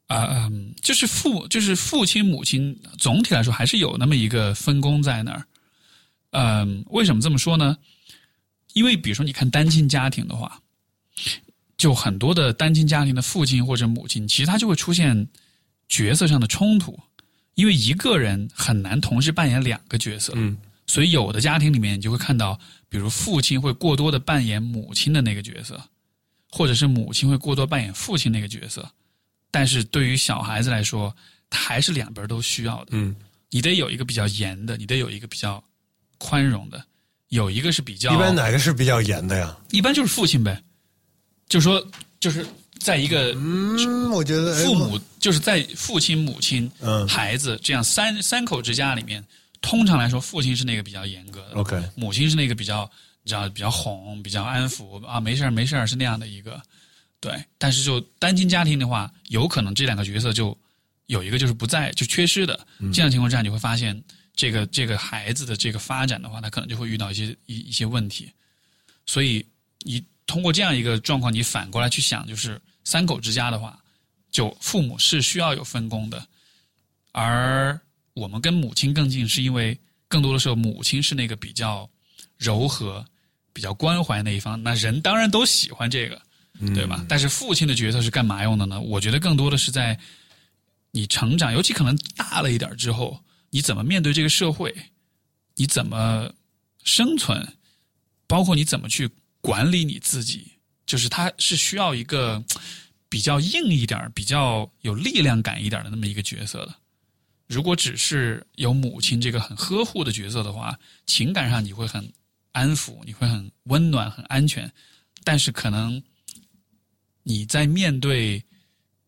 啊，就是父就是父亲母亲总体来说还是有那么一个分工在那儿，嗯，为什么这么说呢？因为比如说你看单亲家庭的话，就很多的单亲家庭的父亲或者母亲，其实他就会出现角色上的冲突，因为一个人很难同时扮演两个角色。嗯所以有的家庭里面，你就会看到，比如父亲会过多的扮演母亲的那个角色，或者是母亲会过多扮演父亲那个角色。但是对于小孩子来说，他还是两边都需要的。嗯你得有一个比较严的，你得有一个比较宽容的，有一个是比较一般哪个是比较严的呀？一般就是父亲呗，就说就是在一个嗯，我觉得哎父母就是在父亲、母亲、嗯孩子这样三三口之家里面，通常来说，父亲是那个比较严格的。OK 母亲是那个比较你知道比较哄、比较安抚啊，没事儿没事儿是那样的一个对。但是就单亲家庭的话，有可能这两个角色就有一个就是不在就缺失的，这样的情况下，你会发现这个这个孩子的这个发展的话，他可能就会遇到一些一一些问题。所以你通过这样一个状况，你反过来去想，就是三口之家的话，就父母是需要有分工的，而我们跟母亲更近，是因为更多的时候母亲是那个比较柔和、比较关怀那一方。那人当然都喜欢这个，对吧？但是父亲的角色是干嘛用的呢？我觉得更多的是在你成长，尤其可能大了一点之后，你怎么面对这个社会，你怎么生存，包括你怎么去管理你自己，就是他是需要一个比较硬一点、比较有力量感一点的那么一个角色的。如果只是有母亲这个很呵护的角色的话，情感上你会很安抚，你会很温暖、很安全，但是可能你在面对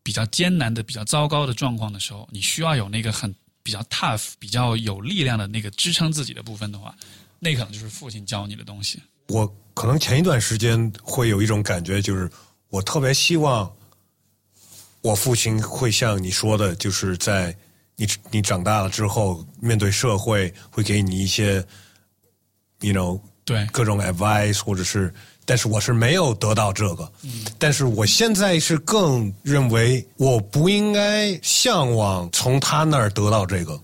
比较艰难的、比较糟糕的状况的时候，你需要有那个很比较 tough、比较有力量的那个支撑自己的部分的话，那可能就是父亲教你的东西。我可能前一段时间会有一种感觉，就是我特别希望我父亲会像你说的，就是在你你长大了之后，面对社会会给你一些，you know 对，各种 advice，或者是，但是我是没有得到这个，但是我现在是更认为我不应该向往从他那儿得到这个，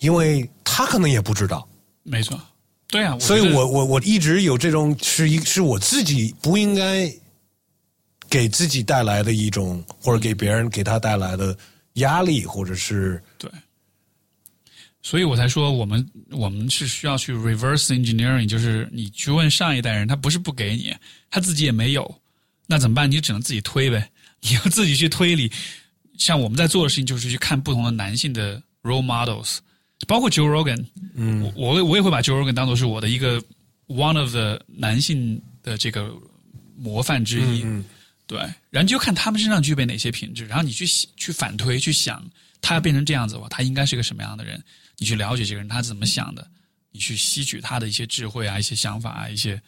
因为他可能也不知道。没错，对啊，所以我我我一直有这种是一是我自己不应该给自己带来的一种，或者给别人给他带来的压力，或者是对，所以我才说我们我们是需要去 reverse engineering，就是你去问上一代人，他不是不给你，他自己也没有，那怎么办？你只能自己推呗，<laughs> 你要自己去推理。像我们在做的事情，就是去看不同的男性的 role models，包括 Joe Rogan，嗯，我我我也会把 Joe Rogan 当做是我的一个 one of the 男性的这个模范之一。嗯对，然后你就看他们身上具备哪些品质，然后你去去反推去想，他要变成这样子的话，他应该是个什么样的人？你去了解这个人他是怎么想的，你去吸取他的一些智慧啊、一些想法啊、一些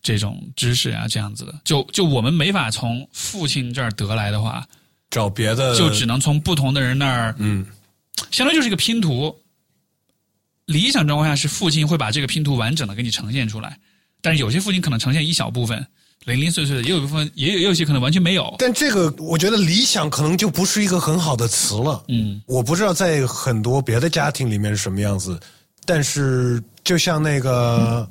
这种知识啊，这样子的。就就我们没法从父亲这儿得来的话，找别的，就只能从不同的人那儿，嗯相当于就是一个拼图。理想状况下是父亲会把这个拼图完整的给你呈现出来，但是有些父亲可能呈现一小部分，零零碎碎的，也有一部分，也有也有一些可能完全没有。但这个我觉得理想可能就不是一个很好的词了。嗯，我不知道在很多别的家庭里面是什么样子，但是就像那个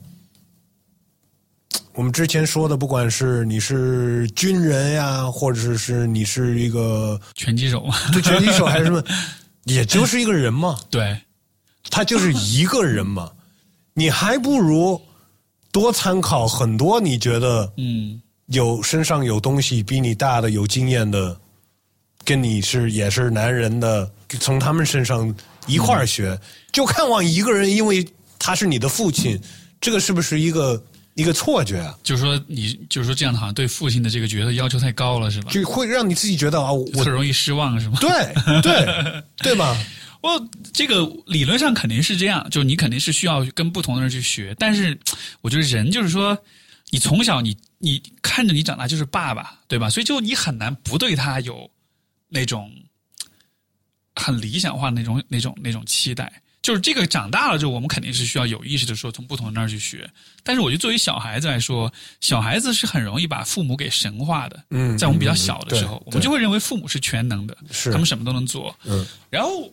我们之前说的，不管是你是军人呀，或者是是你是一个拳击手嘛，对拳击手还是什么，<laughs> 也就是一个人嘛，对，他就是一个人嘛，你还不如多参考很多你觉得嗯，有身上有东西比你大的、有经验的，跟你是也是男人的，从他们身上一块儿学。就看望一个人，因为他是你的父亲，这个是不是一个一个错觉啊？就是说你就是说这样的，好像对父亲的这个角色要求太高了，是吧？就会让你自己觉得啊，我很容易失望，是吗？对对对吧？<laughs> 我这个理论上肯定是这样，就是你肯定是需要跟不同的人去学，但是 <tsk> 我觉得人就是说，你从小你你看着你长大就是爸爸，对吧？所以就你很难不对他有那种很理想化的那种那种那种期待。就是这个长大了之后，我们肯定是需要有意识的说从不同的那儿去学。但是我觉得作为小孩子来说，小孩子是很容易把父母给神化的。嗯在我们比较小的时候，嗯我们就会认为父母是全能的，是他们什么都能做。嗯，然后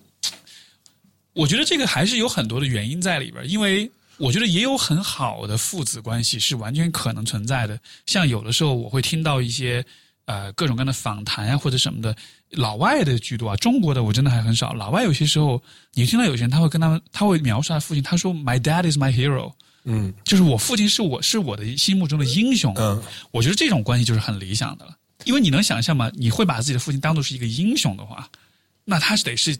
我觉得这个还是有很多的原因在里边儿，因为我觉得也有很好的父子关系是完全可能存在的。像有的时候我会听到一些呃各种各样的访谈啊或者什么的，老外的居多啊，中国的我真的还很少。老外有些时候你听到有些人他会跟他们他会描述他父亲，他说 “My dad is my hero”，嗯就是我父亲是我是我的心目中的英雄。嗯我觉得这种关系就是很理想的了，因为你能想象吗？你会把自己的父亲当做是一个英雄的话，那他是得是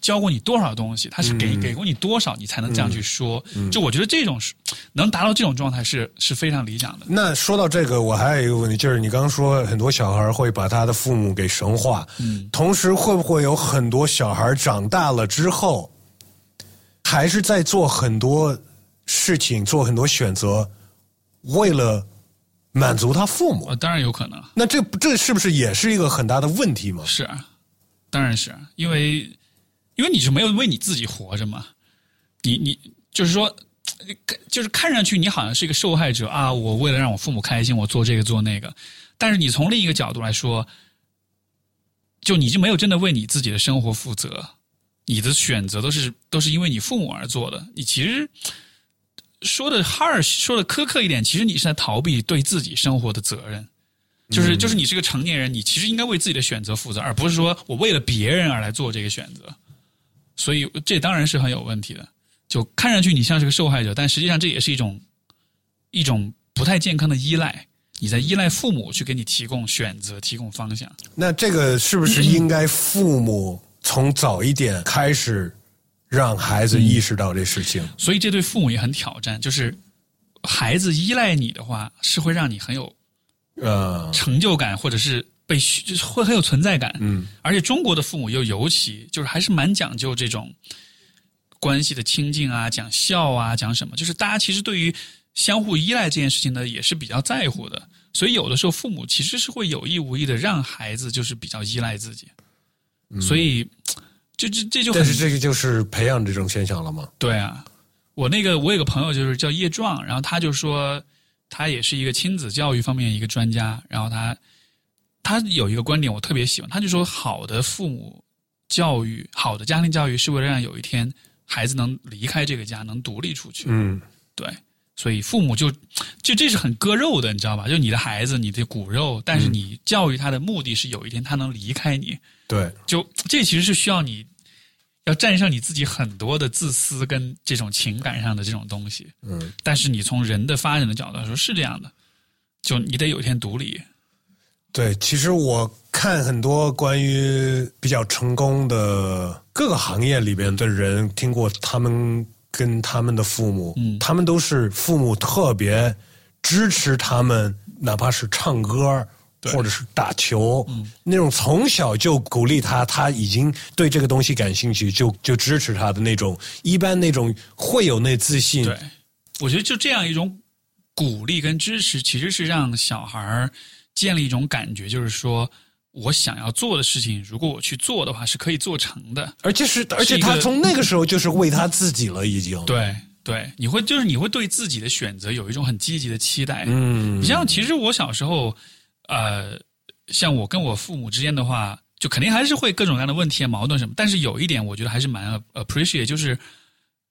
教过你多少东西，他是给给过你多少，你才能这样去说。就我觉得这种是能达到这种状态是是非常理想的。那说到这个，我还有一个问题，就是你刚刚说很多小孩会把他的父母给神化，嗯，同时会不会有很多小孩长大了之后，还是在做很多事情，做很多选择，为了满足他父母？当然有可能。那这这是不是也是一个很大的问题吗？是，当然是因为。因为你是没有为你自己活着嘛，你你就是说，就是看上去你好像是一个受害者啊！我为了让我父母开心，我做这个做那个。但是你从另一个角度来说，就你就没有真的为你自己的生活负责，你的选择都是都是因为你父母而做的。你其实说的 harsh，说的苛刻一点，其实你是在逃避对自己生活的责任。就是就是你是个成年人，你其实应该为自己的选择负责，而不是说我为了别人而来做这个选择。所以这当然是很有问题的，就看上去你像是个受害者，但实际上这也是一种一种不太健康的依赖。你在依赖父母去给你提供选择、提供方向。那这个是不是应该父母从早一点开始让孩子意识到这事情？所以这对父母也很挑战。就是孩子依赖你的话，是会让你很有呃成就感，或者是。被就是会很有存在感，嗯，而且中国的父母又尤其就是还是蛮讲究这种关系的亲近啊，讲孝啊，讲什么，就是大家其实对于相互依赖这件事情呢，也是比较在乎的。所以有的时候父母其实是会有意无意的让孩子就是比较依赖自己，所以这这这就但是这个就是培养这种现象了吗？对啊，我那个我有个朋友就是叫叶壮，然后他就说他也是一个亲子教育方面一个专家，然后他。他有一个观点，我特别喜欢。他就说，好的父母教育，好的家庭教育，是为了让有一天孩子能离开这个家，能独立出去。嗯，对。所以父母就就这是很割肉的，你知道吧？就你的孩子，你的骨肉，但是你教育他的目的是有一天他能离开你。对。就这其实是需要你要战胜你自己很多的自私跟这种情感上的这种东西。嗯。但是你从人的发展的角度来说，是这样的。就你得有一天独立。对，其实我看很多关于比较成功的各个行业里边的人，听过他们跟他们的父母，他们都是父母特别支持他们，哪怕是唱歌或者是打球，那种从小就鼓励他，他已经对这个东西感兴趣，就就支持他的那种，一般那种会有那自信。对，我觉得就这样一种鼓励跟支持，其实是让小孩儿。建立一种感觉，就是说我想要做的事情，如果我去做的话，是可以做成的。而且是，而且他从那个时候就是为他自己了，已经。对对，你会就是你会对自己的选择有一种很积极的期待。嗯，你像其实我小时候，呃，像我跟我父母之间的话，就肯定还是会各种各样的问题、矛盾什么。但是有一点，我觉得还是蛮 appreciate，就是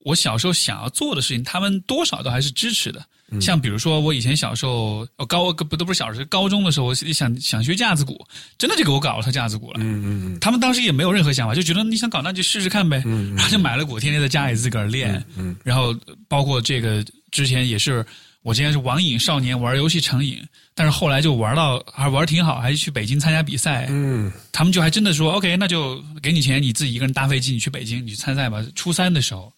我小时候想要做的事情，他们多少都还是支持的。像比如说，我以前小时候，高不都不是小时候，高中的时候，我想想学架子鼓，真的就给我搞了套架子鼓了。嗯嗯嗯。他们当时也没有任何想法，就觉得你想搞那就试试看呗。嗯。然后就买了鼓，天天在家里自个儿练。嗯。然后包括这个之前也是，我之前是网瘾少年，玩游戏成瘾，但是后来就玩到还玩挺好，还去北京参加比赛。嗯。他们就还真的说，OK，那就给你钱，你自己一个人搭飞机，你去北京，你去参赛吧。初三的时候。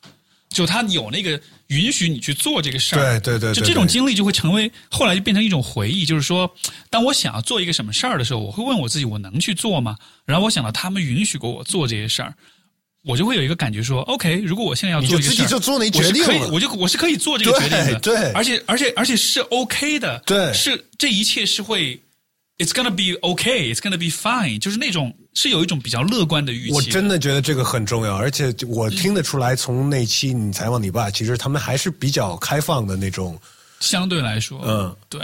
就他有那个允许你去做这个事儿，对对对，就这种经历就会成为后来就变成一种回忆。就是说，当我想要做一个什么事儿的时候，我会问我自己：我能去做吗？然后我想到他们允许过我做这些事儿，我就会有一个感觉说：OK，如果我现在要做一个事儿，就做那决定了，我就我是可以做这个决定的，对，而且而且而且是 OK 的，对，是这一切是会。It's gonna be okay. It's gonna be fine. 就是那种是有一种比较乐观的预期。我真的觉得这个很重要，而且我听得出来，从那期你采访你爸，其实他们还是比较开放的那种。相对来说，嗯，对。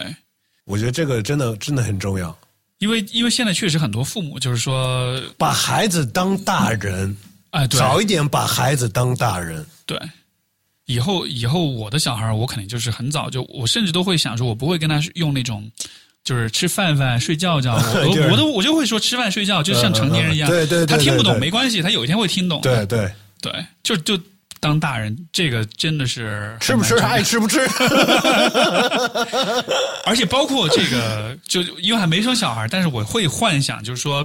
我觉得这个真的真的很重要，因为因为现在确实很多父母就是说把孩子当大人，哎，对早一点把孩子当大人。对，以后以后我的小孩，我肯定就是很早就，我甚至都会想说，我不会跟他用那种。就是吃饭饭睡觉觉，我 <laughs> 我都我就会说吃饭睡觉，就像成年人一样。对对对，他听不懂没关系，他有一天会听懂。对对对，就就当大人，这个真的是吃不吃爱吃不吃。<laughs> 而且包括这个，就因为还没生小孩，但是我会幻想，就是说，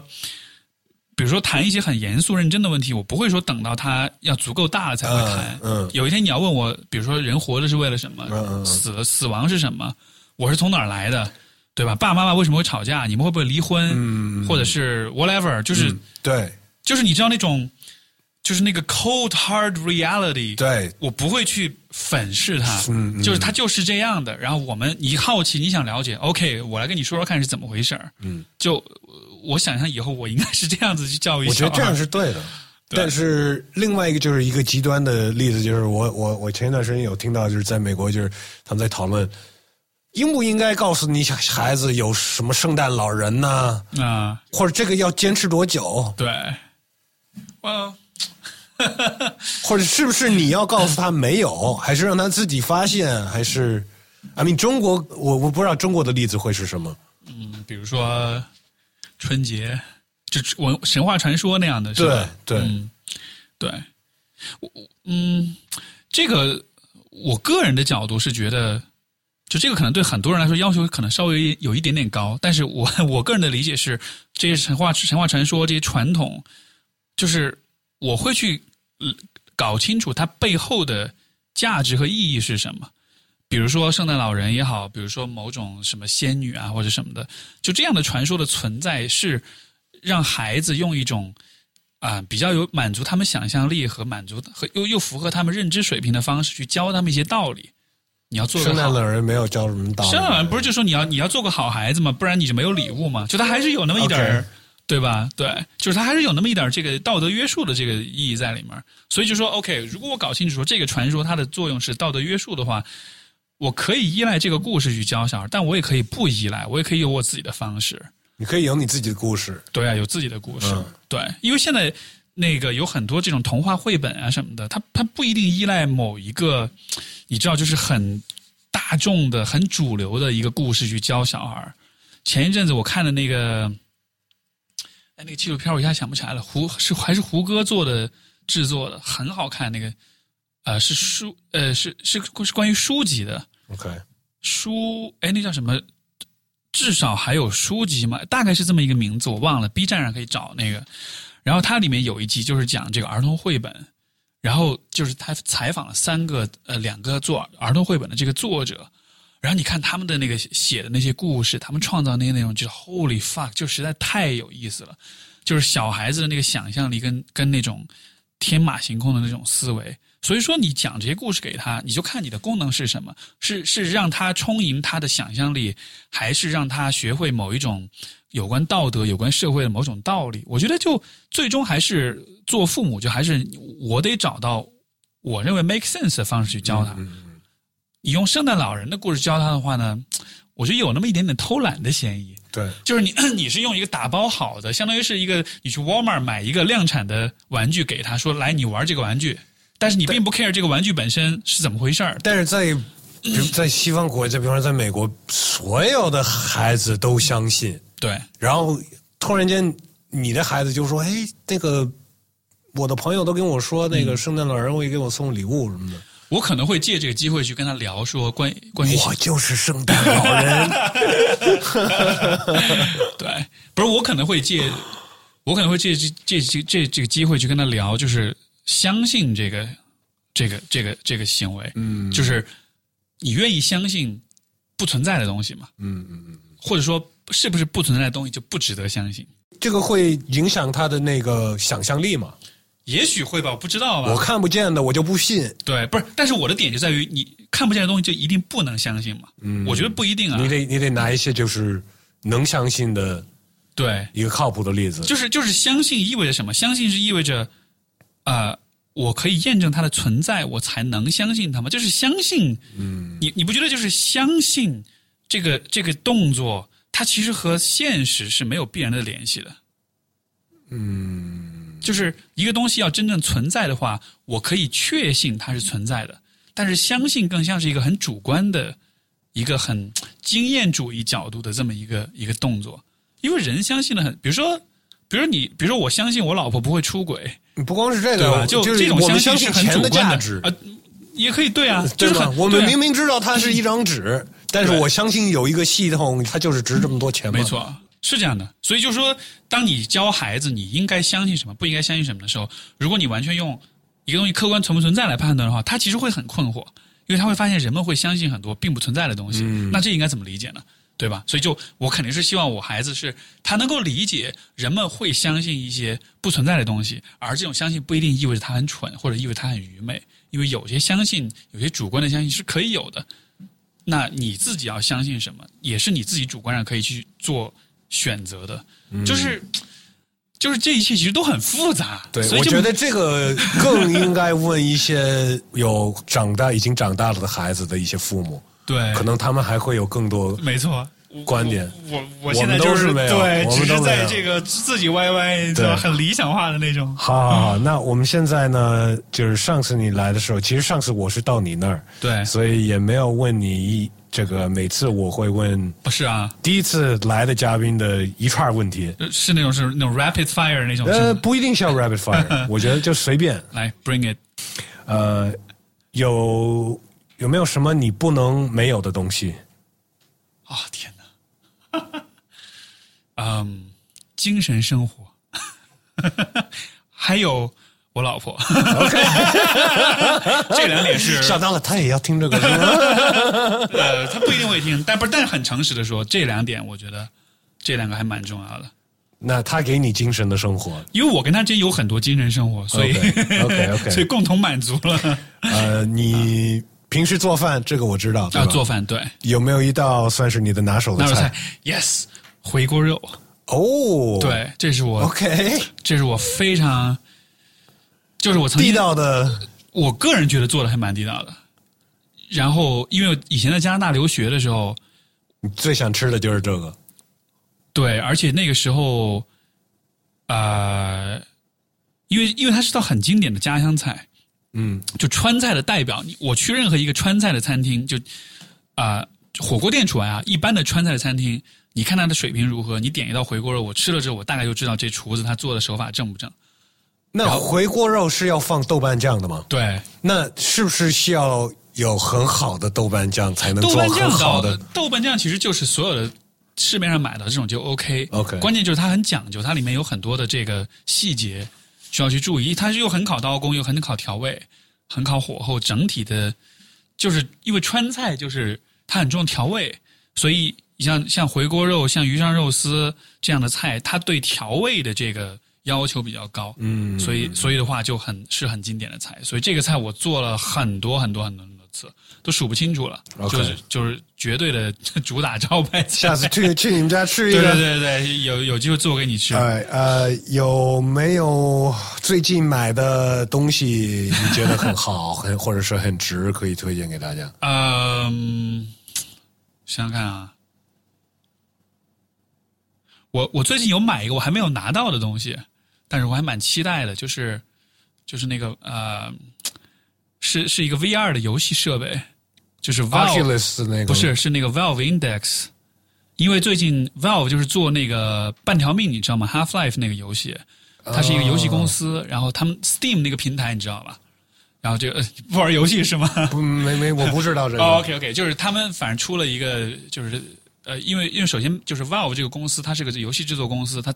比如说谈一些很严肃认真的问题，我不会说等到他要足够大了才会谈。嗯嗯有一天你要问我，比如说人活着是为了什么？死死亡是什么？我是从哪儿来的？对吧？爸爸妈妈为什么会吵架？你们会不会离婚？嗯或者是 whatever，就是、对就是你知道那种，就是那个 cold hard reality。对我不会去粉饰它，就是它就是这样的。然后我们你好奇，你想了解，OK，我来跟你说说看是怎么回事儿。嗯，就呃我想象以后我应该是这样子去教育。我觉得这样是对的。但是另外一个就是一个极端的例子，就是我我我前一段时间有听到，就是在美国，就是他们在讨论应不应该告诉你小孩子有什么圣诞老人呢、啊，或者这个要坚持多久，对，well，<laughs> 或者是不是你要告诉他没有，还是让他自己发现，还是？I mean，中国我我不知道中国的例子会是什么。嗯，比如说春节，就文神话传说那样的，是对吧？对，嗯，对，嗯，这个我个人的角度是觉得，就这个可能对很多人来说要求可能稍微有一点点高，但是我 <laughs> 我个人的理解是，这些神话神话传说这些传统，就是我会去呃搞清楚它背后的价值和意义是什么。比如说圣诞老人也好，比如说某种什么仙女啊或者什么的，就这样的传说的存在是让孩子用一种啊、比较有满足他们想象力和满足和又又符合他们认知水平的方式去教他们一些道理。你要做个好圣诞老人没有教什么道理。圣诞老人不是就说你要你要做个好孩子嘛，不然你就没有礼物嘛。就他还是有那么一点儿对吧？对，就是他还是有那么一点儿这个道德约束的这个意义在里面。所以就说，OK，如果我搞清楚说这个传说它的作用是道德约束的话，我可以依赖这个故事去教小孩，但我也可以不依赖，我也可以有我自己的方式。你可以有你自己的故事。对啊，有自己的故事。嗯对，因为现在那个有很多这种童话绘本啊什么的，它它不一定依赖某一个，你知道，就是很大众的、很主流的一个故事去教小孩。前一阵子我看的那个，哎，那个纪录片我一下想不起来了，胡是还是胡歌做的制作的，很好看。那个呃是书呃是是是关于书籍的，OK，书，哎，那叫什么？至少还有书籍嘛，大概是这么一个名字，我忘了。B 站上可以找那个。然后它里面有一集就是讲这个儿童绘本，然后就是他采访了三个呃两个做儿童绘本的这个作者，然后你看他们的那个写的那些故事，他们创造那些内容，就是 Holy fuck，就实在太有意思了。就是小孩子的那个想象力跟跟那种天马行空的那种思维。所以说，你讲这些故事给他，你就看你的功能是什么，是是让他充盈他的想象力，还是让他学会某一种有关道德、有关社会的某种道理？我觉得就最终还是做父母，就还是我得找到我认为 make sense 的方式去教他。你用圣诞老人的故事教他的话呢，我觉得有那么一点点偷懒的嫌疑。对，就是你 <clears throat> 你是用一个打包好的，相当于是一个你去 Walmart 买一个量产的玩具给他，说来你玩这个玩具，但是你并不 care 这个玩具本身是怎么回事儿。但是在比如在西方国家，比方说在美国，所有的孩子都相信，对然后突然间你的孩子就说：“哎，那个我的朋友都跟我说，那个圣诞老人会给我送礼物什么的。我可能会借这个机会去跟他聊说关于关于我就是圣诞老人。<laughs> 对，不是我可能会借，我可能会借这这这这这个机会去跟他聊，就是相信这个这个这个这个行为，嗯就是你愿意相信不存在的东西嘛？嗯嗯嗯，或者说是不是不存在的东西就不值得相信？这个会影响他的那个想象力吗？也许会吧，我不知道吧。我看不见的，我就不信。对，不是，但是我的点就在于你看不见的东西就一定不能相信嘛？嗯，我觉得不一定啊你。得你得拿一些就是能相信的对，一个靠谱的例子。就是就是相信意味着什么？相信是意味着，呃，我可以验证它的存在，我才能相信它吗？就是相信，嗯，你你不觉得就是相信这个这个动作，它其实和现实是没有必然的联系的。嗯，就是一个东西要真正存在的话，我可以确信它是存在的，但是相信更像是一个很主观的、一个很经验主义角度的这么一个一个动作。因为人相信的很，比如说，比如说你，比如说我相信我老婆不会出轨，不光是这个，对吧？就这种我相信是很主观的也可以对啊，就对是很？吧我们明明知道它是一张纸，但是我相信有一个系统，它就是值这么多钱嘛。没，错，是这样的，所以就是说，当你教孩子你应该相信什么，不应该相信什么的时候，如果你完全用一个东西客观存不存在来判断的话，他其实会很困惑，因为他会发现人们会相信很多并不存在的东西。那这应该怎么理解呢？对吧？所以就我肯定是希望我孩子是他能够理解人们会相信一些不存在的东西，而这种相信不一定意味着他很蠢或者意味着他很愚昧，因为有些相信，有些主观的相信是可以有的。那你自己要相信什么，也是你自己主观上可以去做选择的，就是就是这一切其实都很复杂。对，我觉得这个更应该问一些有长大、已经长大了的孩子的一些父母，对，可能他们还会有更多没错。观点。我我现在就是没有对，只是在这个自己歪歪，对很理想化的那种。好好好，那我们现在呢，就是上次你来的时候，其实上次我是到你那儿，对，所以也没有问你这个。每次我会问不是啊，第一次来的嘉宾的一串问题，呃是那种是那种 rapid fire 那种。呃，不一定像 <laughs> rapid fire，我觉得就随便。<laughs> 来 bring it。呃，有有没有什么你不能没有的东西？啊、天哪！<laughs> 嗯，精神生活，还有我老婆。<laughs> 这两点是想到了，他也要听这个。<laughs> 呃，他不一定会听，但不是，但是很诚实的说，这两点我觉得这两个还蛮重要的，那他给你精神的生活，因为我跟他之间有很多精神生活，所以所以共同满足了。呃，你平时做饭，这个我知道，对啊，做饭对，有没有一道算是你的拿手的拿手菜。菜？，yes，回锅肉，哦，对，这是我，，OK，这是我非常，就是我曾经地道的，我个人觉得做的还蛮地道的。然后，因为以前在加拿大留学的时候，你最想吃的就是这个。对，而且那个时候，呃，因为因为它是道很经典的家乡菜，嗯，就川菜的代表。你我去任何一个川菜的餐厅，就啊、火锅店除外啊，一般的川菜的餐厅，你看它的水平如何，你点一道回锅肉，我吃了之后，我大概就知道这厨子他做的手法正不正。那回锅肉是要放豆瓣酱的吗？对，那是不是需要有很好的豆瓣酱才能做很好的？豆瓣酱其实就是所有的市面上买的这种就 OK。OK 关键就是它很讲究，它里面有很多的这个细节需要去注意。它是又很考刀工，又很考调味，很考火候，整体的，就是因为川菜就是它很重调味，所以你像像回锅肉、像鱼香肉丝这样的菜，它对调味的这个要求比较高。嗯，所以所以的话就很是很经典的菜，所以这个菜我做了很多很多很多次，都数不清楚了就是就是绝对的 <laughs> 主打招牌菜。下次去 <laughs> 去你们家吃一对个。对对对，有有机会做给你吃。哎呃，有没有最近买的东西你觉得很好，<laughs> 很或者是很值，可以推荐给大家？嗯，想想看啊，我我最近有买一个我还没有拿到的东西，但是我还蛮期待的，就是就是那个呃，是是一个 VR 的游戏设备，就是 Valve Oculus 那个不是，是那个 Valve Index，因为最近 Valve 就是做那个半条命，你知道吗？Half Life 那个游戏，它是一个游戏公司，然后他们 Steam 那个平台你知道吧？然后这个、呃不玩游戏是吗？不没没我不知道这个。<laughs> 哦，OK OK，就是他们反正出了一个，就是呃，因为因为首先就是 Valve 这个公司，它是个游戏制作公司，它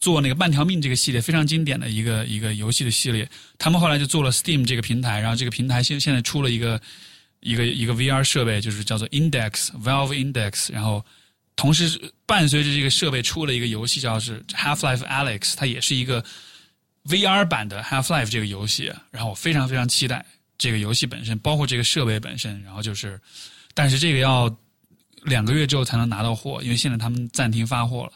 做那个半条命这个系列非常经典的一个一个游戏的系列，他们后来就做了 Steam 这个平台，然后这个平台现现在出了一个一个一个 VR 设备，就是叫做 Index Valve Index，然后同时伴随着这个设备出了一个游戏叫是 Half Life Alex，它也是一个 VR 版的 Half Life 这个游戏，然后我非常非常期待这个游戏本身，包括这个设备本身，然后就是，但是这个要两个月之后才能拿到货，因为现在他们暂停发货了。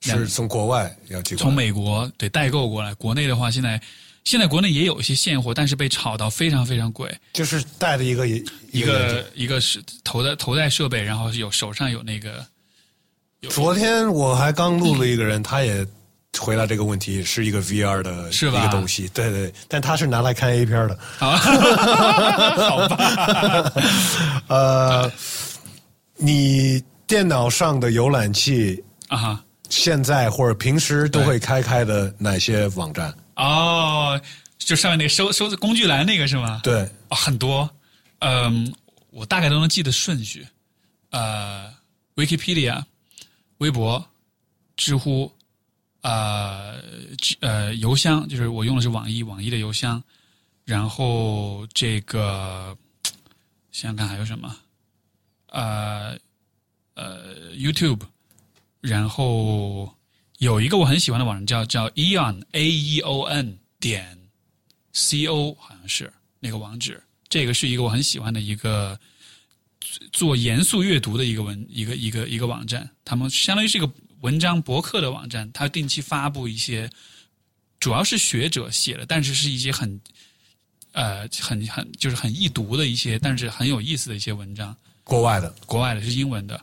是从国外要寄从美国对代购过来，国内的话现在现在国内也有一些现货，但是被炒到非常非常贵。就是带的一个一一个一个是头戴头戴设备，然后有手上有那个昨天我还刚录了一个人，他也回答这个问题，是一个 VR 的是吧？一个东西，对对，但他是拿来看 A 片的。啊，<laughs> 好吧，<laughs> 呃，<laughs> 你电脑上的浏览器啊哈。现在或者平时都会开开的哪些网站？哦，就上面那个收收工具栏那个是吗？对，哦，很多，嗯，我大概都能记得顺序，呃，Wikipedia、微博，知乎，呃呃，邮箱就是我用的是网易，网易的邮箱，然后这个想想看还有什么，呃呃，YouTube，然后有一个我很喜欢的网站叫叫 Eon A E O N 点 C O 好像是那个网址，这个是一个我很喜欢的一个。做严肃阅读的一个文一个一个一个网站，他们相当于是一个文章博客的网站，它定期发布一些，主要是学者写的，但是是一些很，呃，很很就是很易读的一些，但是很有意思的一些文章。国外的，国外的是英文的，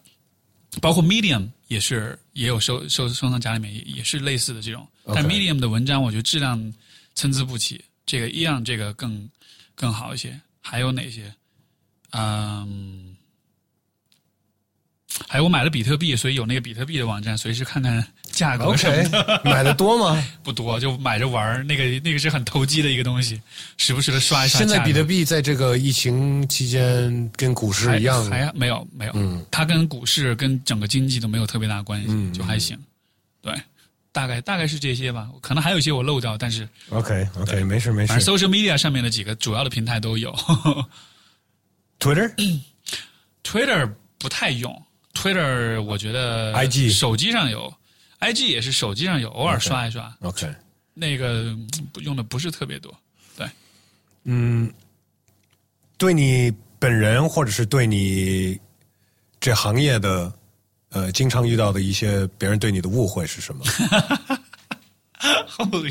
包括 Medium 也是也有收收收藏夹里面也也是类似的这种，但 Medium 的文章我觉得质量参差不齐，这个一样这个更更好一些。还有哪些？嗯。还有我买了比特币，所以有那个比特币的网站，随时看看价格什么的。<laughs> 买的多吗？不多，就买着玩儿。那个那个是很投机的一个东西，时不时的刷一刷。现在比特币在这个疫情期间跟股市一样，还没有没有。嗯，它跟股市跟整个经济都没有特别大关系，就还行。对，大概大概是这些吧。可能还有一些我漏掉，但是 OK OK 没事没事。social media 上面的几个主要的平台都有。<coughs> Twitter Twitter 不太用。Twitter 我觉得，IG 手机上有，IG 也是手机上有，偶尔刷一刷。OK，那个用的不是特别多。对，嗯，对你本人或者是对你这行业的呃，经常遇到的一些别人对你的误会是什么？<laughs>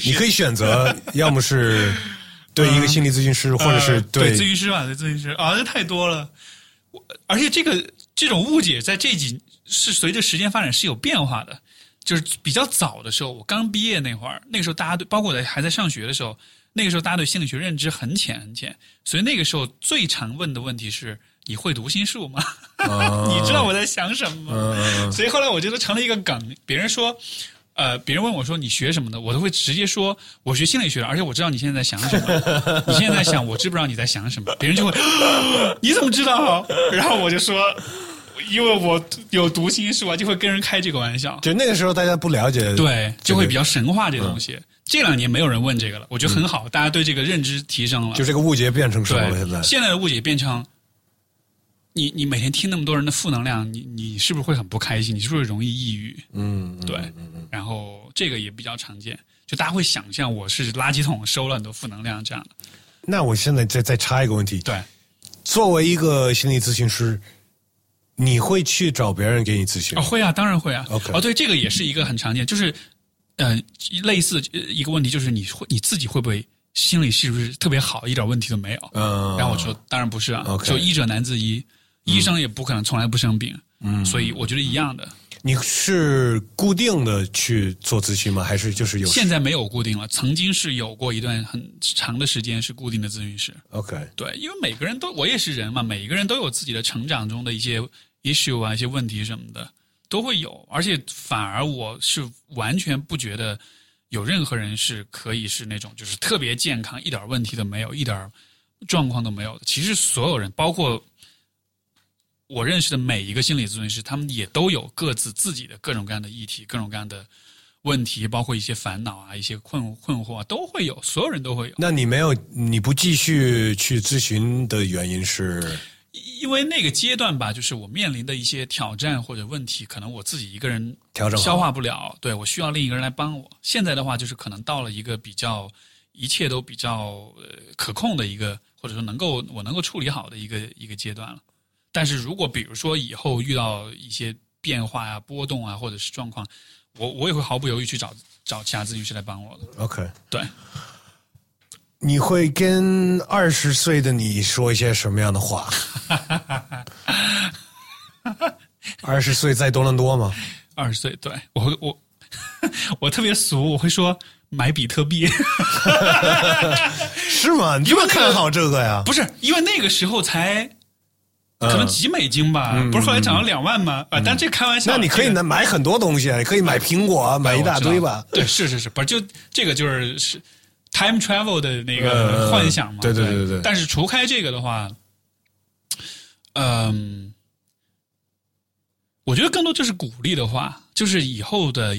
你可以选择，要么是对一个心理咨询师，或者是对咨询师吧，对咨询师啊，这太多了。而且这个。这种误解在这几是随着时间发展是有变化的，就是比较早的时候，我刚毕业那会儿，那个时候大家对，包括我在还在上学的时候，那个时候大家对心理学认知很浅很浅，所以那个时候最常问的问题是：你会读心术吗？<laughs> 你知道我在想什么吗？所以后来我觉得成了一个梗，别人说。呃，别人问我说你学什么的，我都会直接说我学心理学的，而且我知道你现在在想什么。<laughs> 你现在在想，我知不知道你在想什么？别人就会，<gasps> 你怎么知道？<laughs> 然后我就说，因为我有读心术啊，就会跟人开这个玩笑。就那个时候大家不了解，对，就会比较神话这东西。这两年没有人问这个了，我觉得很好，大家对这个认知提升了。就这个误解变成什么了？现在现在的误解变成。你你每天听那么多人的负能量，你你是不是会很不开心？你是不是容易抑郁？嗯，对。然后这个也比较常见，就大家会想象我是垃圾桶收了很多负能量这样的。那我现在再再插一个问题，对，作为一个心理咨询师，你会去找别人给你咨询？哦，会啊，当然会啊。OK，哦，对，这个也是一个很常见，就是呃，类似一个问题，就是你会你自己会不会心里是不是特别好，一点问题都没有？嗯，然后我说，当然不是啊。OK，就医者难自医。医生也不可能从来不生病，嗯，所以我觉得一样的。你是固定的去做咨询吗？还是就是有？现在没有固定了，曾经是有过一段很长的时间是固定的咨询师。OK，对，因为每个人都，我也是人嘛，每一个人都有自己的成长中的一些 issue 啊，一些问题什么的都会有，而且反而我是完全不觉得有任何人是可以是那种就是特别健康，一点问题都没有，一点状况都没有的。其实所有人，包括。我认识的每一个心理咨询师，他们也都有各自自己的各种各样的议题、各种各样的问题，包括一些烦恼啊、一些困困惑啊，都会有。所有人都会有。那你没有，你不继续去咨询的原因是？因为那个阶段吧，就是我面临的一些挑战或者问题，可能我自己一个人调整消化不了，对我需要另一个人来帮我。现在的话，就是可能到了一个比较一切都比较呃可控的一个，或者说能够我能够处理好的一个一个阶段了。但是如果比如说以后遇到一些变化啊、波动啊，或者是状况，我我也会毫不犹豫去找找其他咨询师来帮我的。OK，对。你会跟二十岁的你说一些什么样的话？<laughs> 二十岁在多伦多吗？二十岁，对我我 <laughs> 我特别俗，我会说买比特币。<laughs> 是吗？你这么看好这个呀？不是，因为那个时候才。可能几美金吧，不是后来涨了两万吗？啊，但这开玩笑。那你可以买买很多东西啊，你可以买苹果，买一大堆吧。对，是是是，不是就这个就是是 time travel 的那个幻想嘛？对对对对。但是除开这个的话，嗯，我觉得更多就是鼓励的话，就是以后的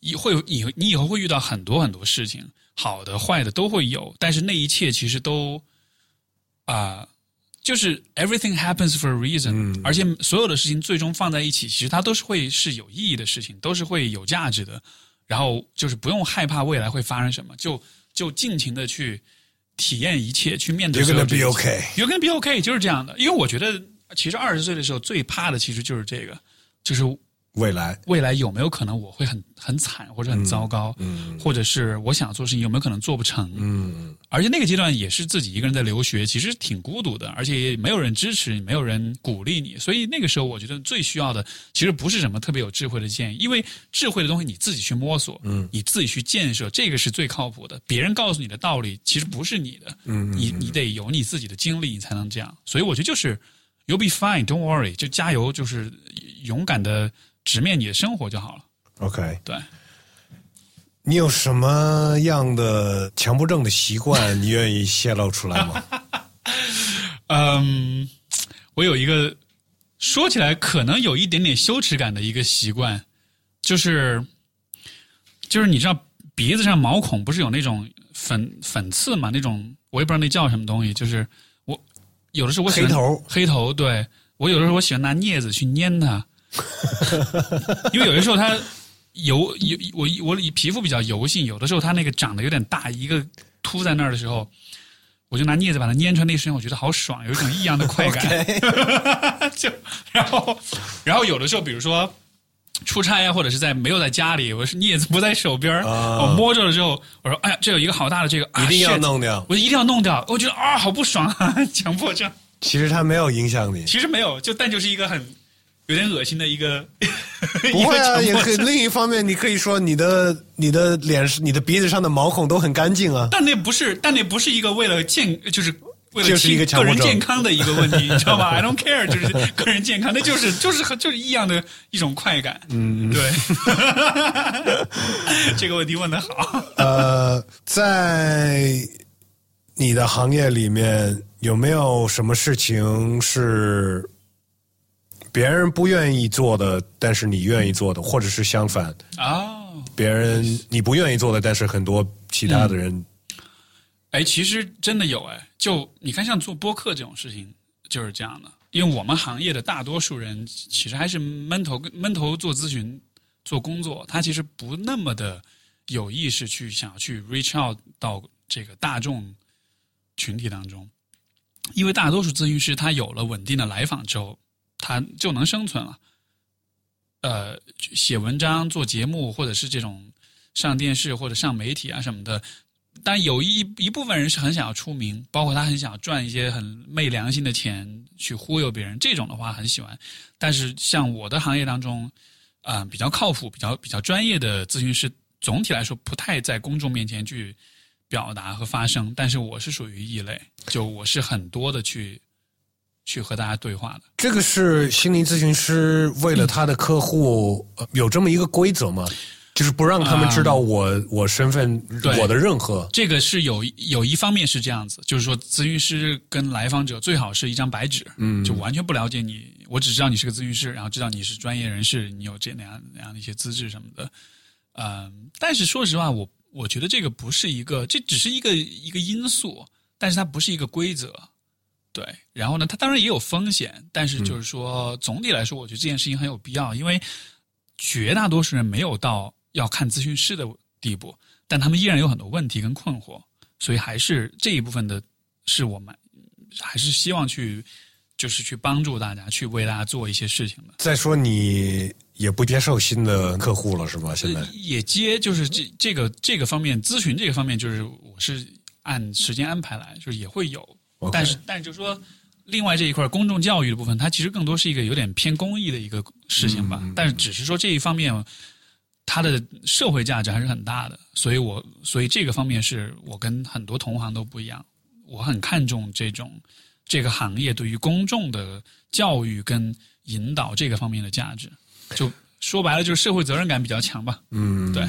以会以你以后会遇到很多很多事情，好的坏的都会有，但是那一切其实都啊、就是 everything happens for a reason，、而且所有的事情最终放在一起，其实它都是会是有意义的事情，都是会有价值的。然后就是不用害怕未来会发生什么，就就尽情的去体验一切，去面对有 gonna be okay. You're gonna be okay，就是这样的。因为我觉得，其实二十岁的时候最怕的其实就是这个，就是未来，未来有没有可能我会很很惨或者很糟糕，嗯或者是我想做事情有没有可能做不成。嗯而且那个阶段也是自己一个人在留学，其实挺孤独的，而且也没有人支持你，没有人鼓励你，所以那个时候我觉得最需要的其实不是什么特别有智慧的建议，因为智慧的东西你自己去摸索，嗯，你自己去建设，这个是最靠谱的。别人告诉你的道理其实不是你的，嗯，你你得有你自己的经历，你才能这样。所以我觉得就是 you'll be fine，don't worry，就加油，就是勇敢的直面你的生活就好了。，OK。对。你有什么样的强迫症的习惯？你愿意泄露出来吗？<laughs> 嗯，我有一个说起来可能有一点点羞耻感的一个习惯，就是就是你知道鼻子上毛孔不是有那种粉粉刺嘛？那种我也不知道那叫什么东西，就是我有的时候我喜欢黑头黑头，对我有的时候我喜欢拿镊子去捏它，<laughs> 因为有的时候它油油我我皮肤比较油性，有的时候它那个长得有点大，一个凸在那儿的时候。我就拿镊子把它捏出来，那一瞬间我觉得好爽，有一种异样的快感。<laughs> <laughs> 就然后，然后有的时候，比如说出差啊，或者是在没有在家里，我是镊子不在手边我摸着了之后，我说：“哎呀，这有一个好大的这个，啊一定要弄掉。我一定要弄掉。”我觉得啊，好不爽啊，强迫症。其实它没有影响你，其实没有，就但就是一个很有点恶心的一个。不会啊，<laughs> 也可以。另一方面，你可以说你的你的脸、你的鼻子上的毛孔都很干净啊。但那不是，但那不是一个为了健，就是为了就是一个亲个人健康的一个问题，<laughs> 你知道吗？I don't care，就是个人健康，那就是就是就是异样的一种快感。嗯，对。<laughs> 这个问题问的好。呃，在你的行业里面，有没有什么事情是别人不愿意做的，但是你愿意做的，或者是相反，啊，别人你不愿意做的，但是很多其他的人，哎，其实真的有哎，就你看，像做播客这种事情就是这样的，因为我们行业的大多数人其实还是闷头闷头做咨询、做工作，他其实不那么的有意识去想要去 reach out 到这个大众群体当中，因为大多数咨询师他有了稳定的来访之后，他就能生存了。呃，写文章、做节目，或者是这种上电视或者上媒体啊什么的，但有一一部分人是很想要出名，包括他很想要赚一些很昧良心的钱去忽悠别人，这种的话很喜欢。但是像我的行业当中，啊、比较靠谱、比较比较专业的咨询师，总体来说不太在公众面前去表达和发声。但是我是属于异类，就我是很多的去去和大家对话的。这个是心理咨询师为了他的客户、呃有这么一个规则吗？就是不让他们知道我、我身份、对我的任何。这个是有有一方面是这样子，就是说咨询师跟来访者最好是一张白纸，嗯，就完全不了解你，我只知道你是个咨询师，然后知道你是专业人士，你有这那样那样的一些资质什么的，嗯，但是说实话，我我觉得这个不是一个，这只是一个一个因素，但是它不是一个规则，对。然后呢，它当然也有风险，但是就是说、总体来说，我觉得这件事情很有必要，因为绝大多数人没有到要看咨询师的地步，但他们依然有很多问题跟困惑，所以还是这一部分的，是我们还是希望去，就是去帮助大家，去为大家做一些事情的。再说你也不接受新的客户了是吗？现在也接就是这这个这个方面咨询这个方面，就是我是按时间安排来，就是也会有但是但是就是说，另外这一块公众教育的部分，它其实更多是一个有点偏公益的一个事情吧。但是只是说这一方面，它的社会价值还是很大的，所以我所以这个方面是我跟很多同行都不一样，我很看重这种这个行业对于公众的教育跟引导这个方面的价值。就说白了，就是社会责任感比较强吧。嗯，对。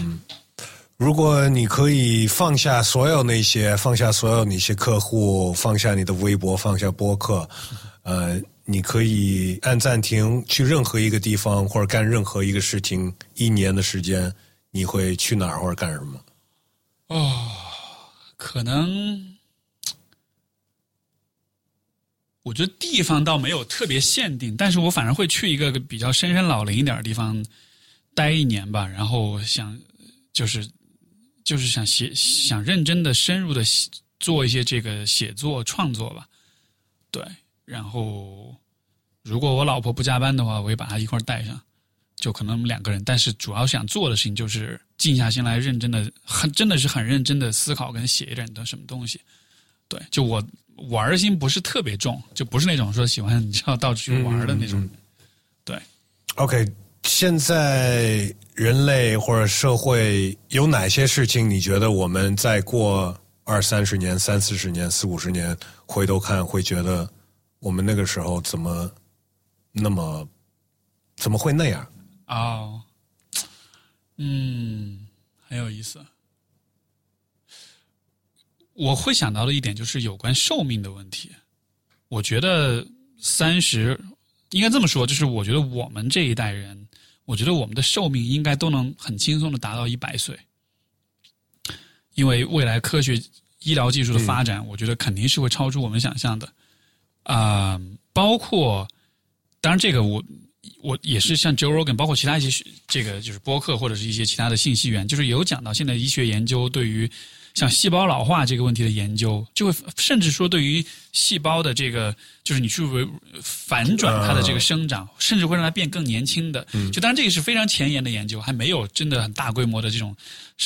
如果你可以放下所有那些，放下所有那些客户，放下你的微博，放下播客，呃，你可以按暂停去任何一个地方或者干任何一个事情，一年的时间，你会去哪儿或者干什么？哦，可能我觉得地方倒没有特别限定，但是我反而会去一个比较深山老林一点的地方待一年吧，然后想就是就是想写想认真的深入的做一些这个写作创作吧，对，然后如果我老婆不加班的话，我也把她一块带上。就可能我们两个人，但是主要想做的事情就是静下心来，认真的，很真的是很认真的思考跟写一点的什么东西。对，就我玩心不是特别重，就不是那种说喜欢你知道到处去玩的那种。对，OK，现在人类或者社会有哪些事情，你觉得我们再过二三十年、三四十年、四五十年回头看，会觉得我们那个时候怎么那么怎么会那样？哦，嗯，很有意思。我会想到的一点就是有关寿命的问题。我觉得三十应该这么说，就是我觉得我们这一代人，我觉得我们的寿命应该都能很轻松的达到一百岁，因为未来科学医疗技术的发展，我觉得肯定是会超出我们想象的。啊，包括当然这个我。我也是像 Joe Rogan，包括其他一些这个就是播客或者是一些其他的信息源，就是有讲到现在医学研究对于像细胞老化这个问题的研究，就会甚至说对于细胞的这个就是你去为反转它的这个生长，甚至会让它变更年轻的。就当然这个是非常前沿的研究，还没有真的很大规模的这种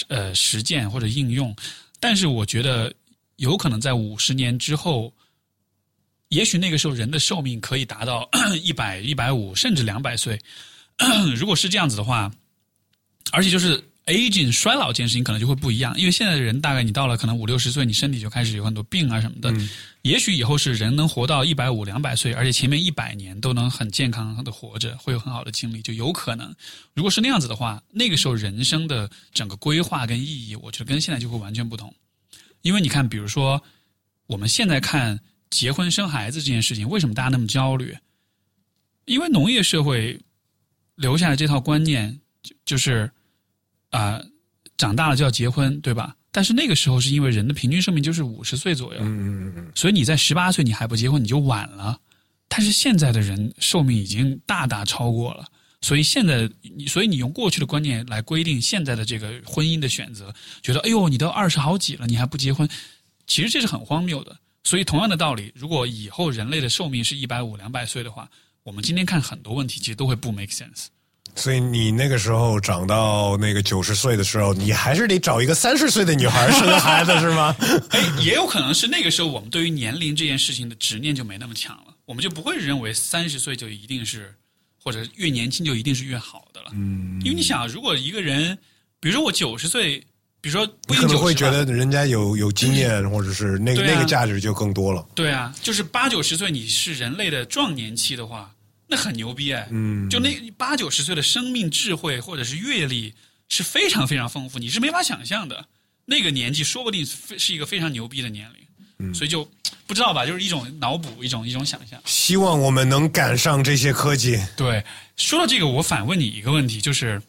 呃实践或者应用。但是我觉得有可能在五十年之后。也许那个时候人的寿命可以达到 <coughs> 一百、一百五，甚至两百岁。<coughs> 如果是这样子的话，而且就是 aging 衰老这件事情可能就会不一样，因为现在的人大概你到了可能五六十岁，你身体就开始有很多病啊什么的。也许以后是人能活到一百五、两百岁，而且前面一百年都能很健康的活着，会有很好的精力，就有可能。如果是那样子的话，那个时候人生的整个规划跟意义，我觉得跟现在就会完全不同。因为你看，比如说我们现在看。结婚生孩子这件事情，为什么大家那么焦虑？因为农业社会留下来这套观念，就就是啊，长大了就要结婚，对吧？但是那个时候是因为人的平均寿命就是五十岁左右，嗯嗯嗯，所以你在十八岁你还不结婚，你就晚了。但是现在的人寿命已经大大超过了，所以现在你，所以你用过去的观念来规定现在的这个婚姻的选择，觉得哎呦，你都二十好几了，你还不结婚，其实这是很荒谬的。所以，同样的道理，如果以后人类的寿命是一百五、两百岁的话，我们今天看很多问题，其实都会不 make sense。所以，你那个时候长到那个九十岁的时候，你还是得找一个三十岁的女孩生孩子，是吗？<laughs> 哎，也有可能是那个时候，我们对于年龄这件事情的执念就没那么强了，我们就不会认为三十岁就一定是，或者越年轻就一定是越好的了。嗯，因为你想，如果一个人，比如说我九十岁。比如说，你可能会觉得人家有有经验，<clears throat> 或者是那个那个价值就更多了。对啊，就是八九十岁，你是人类的壮年期的话，那很牛逼哎。嗯，就那八九十岁的生命智慧或者是阅历是非常非常丰富，你是没法想象的。那个年纪说不定是一个非常牛逼的年龄。嗯，所以就不知道吧，就是一种脑补，一种一种想象。希望我们能赶上这些科技。对，说到这个，我反问你一个问题，就是。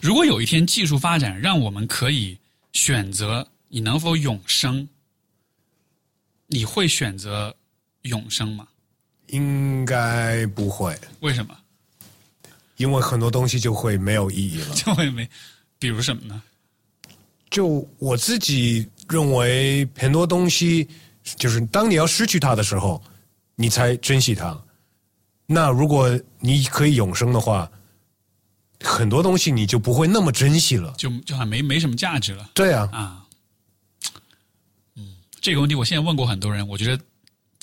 如果有一天技术发展让我们可以选择你能否永生，你会选择永生吗？应该不会。为什么？因为很多东西就会没有意义了。<laughs> 就会没，比如什么呢？就我自己认为，很多东西就是当你要失去它的时候，你才珍惜它。那如果你可以永生的话。很多东西你就不会那么珍惜了，就就还没没什么价值了。对啊，啊，嗯，这个问题我现在问过很多人，我觉得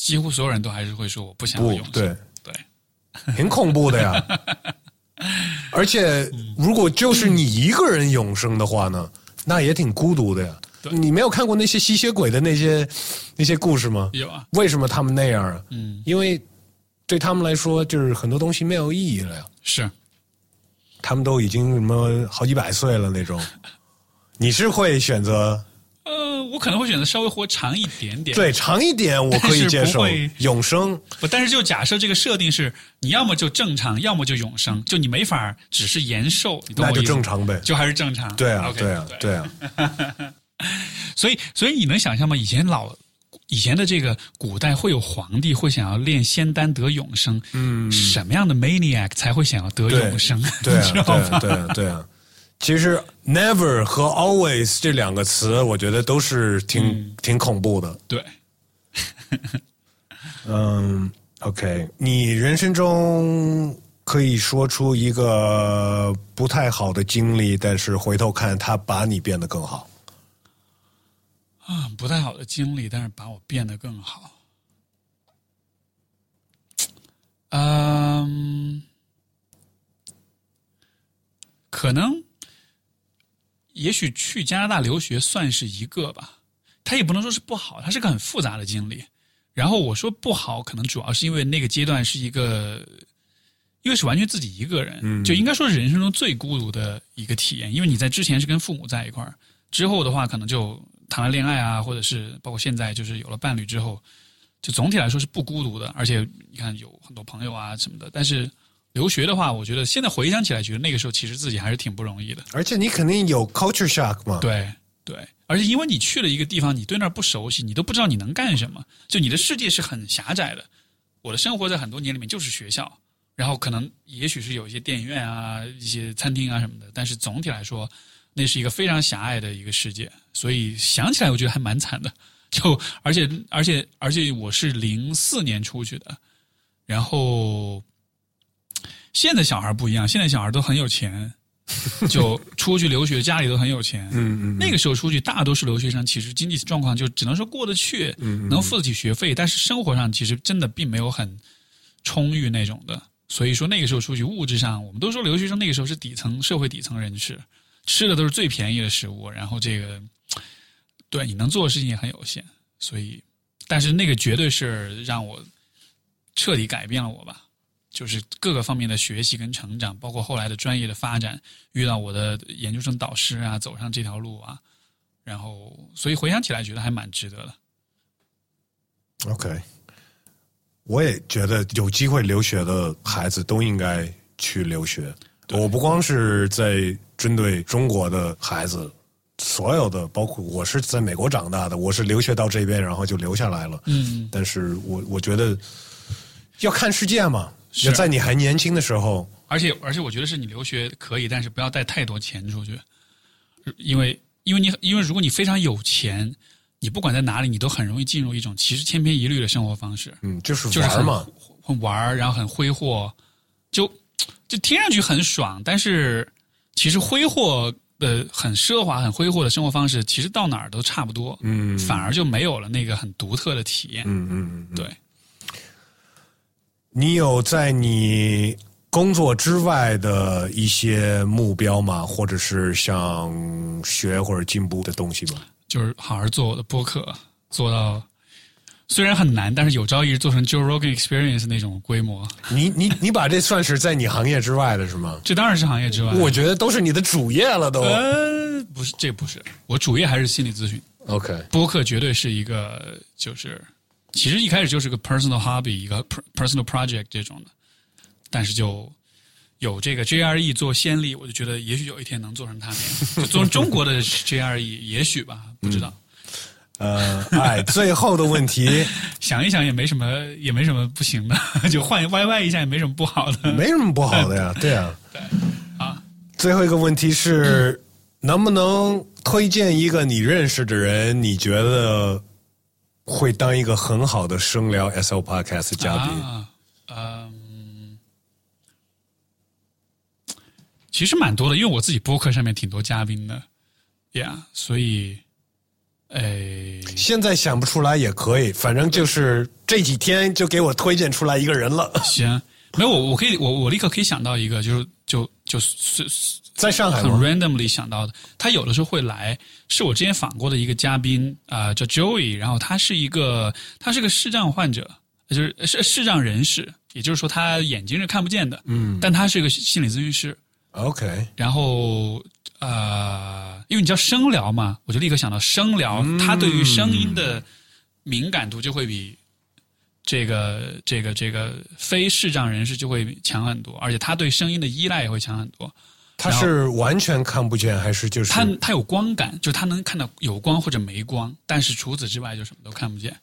几乎所有人都还是会说我不想永生。对对，<laughs> 挺恐怖的呀。<laughs> 而且如果就是你一个人永生的话呢，那也挺孤独的呀。你没有看过那些吸血鬼的那些那些故事吗？有啊。为什么他们那样啊？嗯，因为对他们来说，就是很多东西没有意义了呀。是。他们都已经什么好几百岁了那种，你是会选择？呃，我可能会选择稍微活长一点点。对，长一点我可以接受永生。不，但是就假设这个设定是，你要么就正常，要么就永生，就你没法只是延寿，你懂那就正常呗。就还是正常。对啊对啊，对啊。<laughs> 所以，所以你能想象吗？以前老以前的这个古代会有皇帝会想要练仙丹得永生，嗯，什么样的 maniac 才会想要得永生？对啊，<laughs> 你知道对啊，吗？对啊，对啊。其实 “never” 和 “always” 这两个词，我觉得都是挺、嗯挺恐怖的。对，<laughs> 嗯，OK，你人生中可以说出一个不太好的经历，但是回头看，它把你变得更好。啊，不太好的经历，但是把我变得更好。嗯，可能，也许去加拿大留学算是一个吧。它也不能说是不好，它是个很复杂的经历。然后我说不好，可能主要是因为那个阶段是一个，因为是完全自己一个人，就应该说是人生中最孤独的一个体验。因为你在之前是跟父母在一块儿，之后的话可能就谈了恋爱啊，或者是包括现在就是有了伴侣之后，就总体来说是不孤独的。而且你看有很多朋友啊什么的。但是留学的话，我觉得现在回想起来，觉得那个时候其实自己还是挺不容易的。而且你肯定有 culture shock 嘛？对对，而且因为你去了一个地方，你对那儿不熟悉，你都不知道你能干什么，就你的世界是很狭窄的。我的生活在很多年里面就是学校，然后可能也许是有一些电影院啊、一些餐厅啊什么的，但是总体来说，那是一个非常狭隘的一个世界。所以想起来，我觉得还蛮惨的。就而且而且而且我是零四年出去的，然后现在小孩不一样，现在小孩都很有钱，<laughs> 就出去留学，家里都很有钱。嗯嗯那个时候出去，大多数留学生其实经济状况就只能说过得去，嗯能付得起学费，但是生活上其实真的并没有很充裕那种的。所以说那个时候出去，物质上我们都说留学生那个时候是底层社会底层人士，吃的都是最便宜的食物，然后这个对你能做的事情也很有限。所以，但是那个绝对是让我彻底改变了我吧。就是各个方面的学习跟成长，包括后来的专业的发展，遇到我的研究生导师啊，走上这条路啊，然后所以回想起来觉得还蛮值得的。，OK。我也觉得有机会留学的孩子都应该去留学。我不光是在针对中国的孩子，所有的，包括我是在美国长大的，我是留学到这边，然后就留下来了。嗯，但是我我觉得要看世界嘛，是要在你还年轻的时候，而且而且我觉得是你留学可以，但是不要带太多钱出去，因为因为你因为如果你非常有钱，你不管在哪里，你都很容易进入一种其实千篇一律的生活方式。嗯，就是就是很玩嘛。很玩儿，然后很挥霍，就就听上去很爽，但是其实挥霍的很奢华、很挥霍的生活方式，其实到哪儿都差不多，嗯反而就没有了那个很独特的体验。嗯嗯嗯。对，你有在你工作之外的一些目标吗？或者是想学或者进步的东西吗？就是好好做我的播客，做到虽然很难，但是有朝一日做成 Joe Rogan Experience 那种规模，你你你把这算是在你行业之外的是吗？这当然是行业之外。我觉得都是你的主业了，都。呃，不是，这不是我主业还是心理咨询。OK，播客绝对是一个，就是其实一开始就是个 personal hobby，一个 per- personal project 这种的，但是就有这个 GRE 做先例，我就觉得也许有一天能做成他那样，就做成中国的 GRE <laughs> 也许吧，不知道。呃，哎，最后的问题 <laughs> 想一想也没什么，也没什么不行的，<laughs> 就换 YY 一下也没什么不好的。没什么不好的呀，对啊。啊，最后一个问题是，能不能推荐一个你认识的人，你觉得会当一个很好的声聊 SO Podcast 嘉宾？啊，嗯，其实蛮多的，因为我自己播客上面挺多嘉宾的，Yeah，所以，哎，现在想不出来也可以，反正就是这几天就给我推荐出来一个人了，行，没有我我可以我我立刻可以想到一个，就是就就是在上海很吗？randomly 想到的，他有的时候会来，是我之前访过的一个嘉宾啊、呃叫 Joey，然后他是一个他是个视障患者，就是视视障人士，也就是说他眼睛是看不见的，嗯，但他是一个心理咨询师，OK，然后呃，因为你叫声疗嘛，我就立刻想到声疗，它对于声音的敏感度就会比这个这个这个非视障人士就会强很多，而且他对声音的依赖也会强很多。他是完全看不见，还是就是他他有光感，就他能看到有光或者没光，但是除此之外就什么都看不见。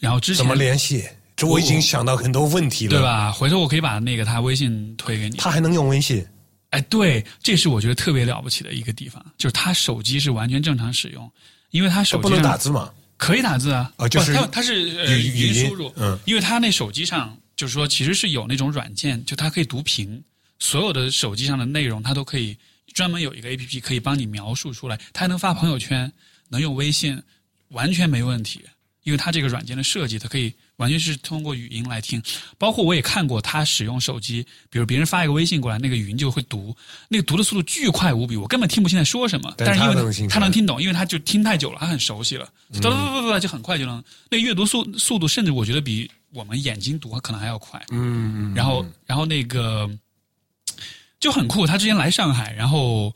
然后之前怎么联系？这我已经想到很多问题了，对吧？回头我可以把那个他微信推给你。他还能用微信？哎，对，这是我觉得特别了不起的一个地方，就是他手机是完全正常使用，因为他手机不能打字嘛，可以打字啊，啊，就是他他是语音输入，嗯，因为它那手机上就是说其实是有那种软件，就它可以读屏，所有的手机上的内容它都可以。专门有一个 A P P 可以帮你描述出来，它还能发朋友圈，能用微信，完全没问题。因为它这个软件的设计，它可以完全是通过语音来听。包括我也看过他使用手机，比如别人发一个微信过来，那个语音就会读，那个读的速度巨快无比，我根本听不清在说什么。但是因为他能听懂，因为他就听太久了，他很熟悉了，哒哒哒哒就很快就能。那阅读速速度甚至我觉得比我们眼睛读可能还要快。嗯。然后，然后那个。就很酷，他之前来上海，然后，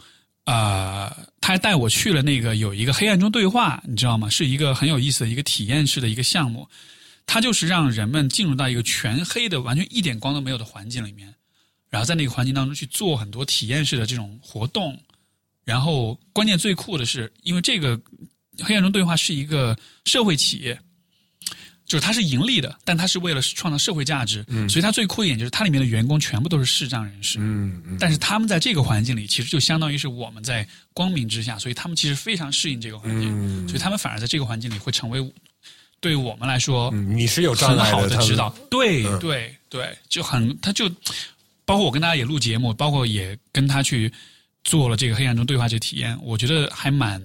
呃，他还带我去了那个有一个黑暗中对话，你知道吗？是一个很有意思的一个体验式的一个项目，它就是让人们进入到一个全黑的、完全一点光都没有的环境里面，然后在那个环境当中去做很多体验式的这种活动，然后关键最酷的是，因为这个黑暗中对话是一个社会企业。就是它是盈利的，但它是为了创造社会价值，所以它最酷一点就是它里面的员工全部都是视障人士。嗯嗯。但是他们在这个环境里，其实就相当于是我们在光明之下，所以他们其实非常适应这个环境。嗯。所以他们反而在这个环境里会成为对我们来说，你是有很好的指导。对对对，就很他就包括我跟大家也录节目，包括也跟他去做了这个黑暗中对话这个体验，我觉得还蛮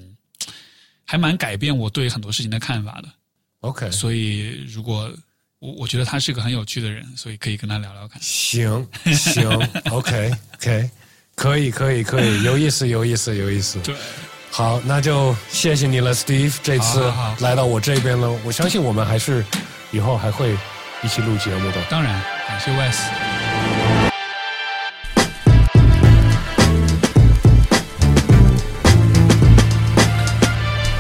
还蛮改变我对很多事情的看法的。OK，所以如果我我觉得他是个很有趣的人，所以可以跟他聊聊看。行行，OK OK，可以可以可以，有意思有意思有意思。对，好，那就谢谢你了，Steve，这次来到我这边了。我相信我们还是以后还会一起录节目的。当然，感谢 Wes。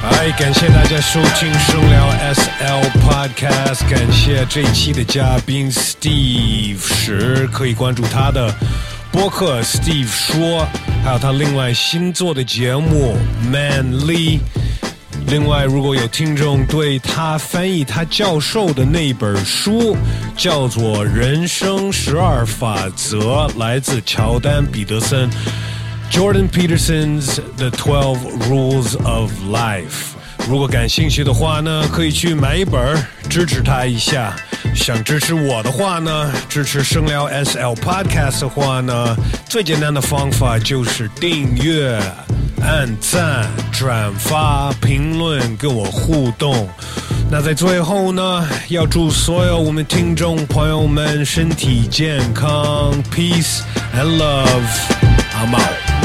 哎。感谢大家收听声聊 SL Podcast，感谢这一期的嘉宾 Steve 时，可以关注他的播客 Steve 说，还有他另外新做的节目 Manly。另外，如果有听众对他翻译他教授的那本书叫做《人生十二法则》，来自乔丹·彼得森。Jordan Peterson's The Twelve Rules of Life。如果感兴趣的话呢，可以去买一本支持他一下。想支持我的话呢，支持声聊 SL Podcast 的话呢，最简单的方法就是订阅、按赞、转发、评论，跟我互动。那在最后呢，要祝所有我们听众朋友们身体健康，Peace and Love。I'm out。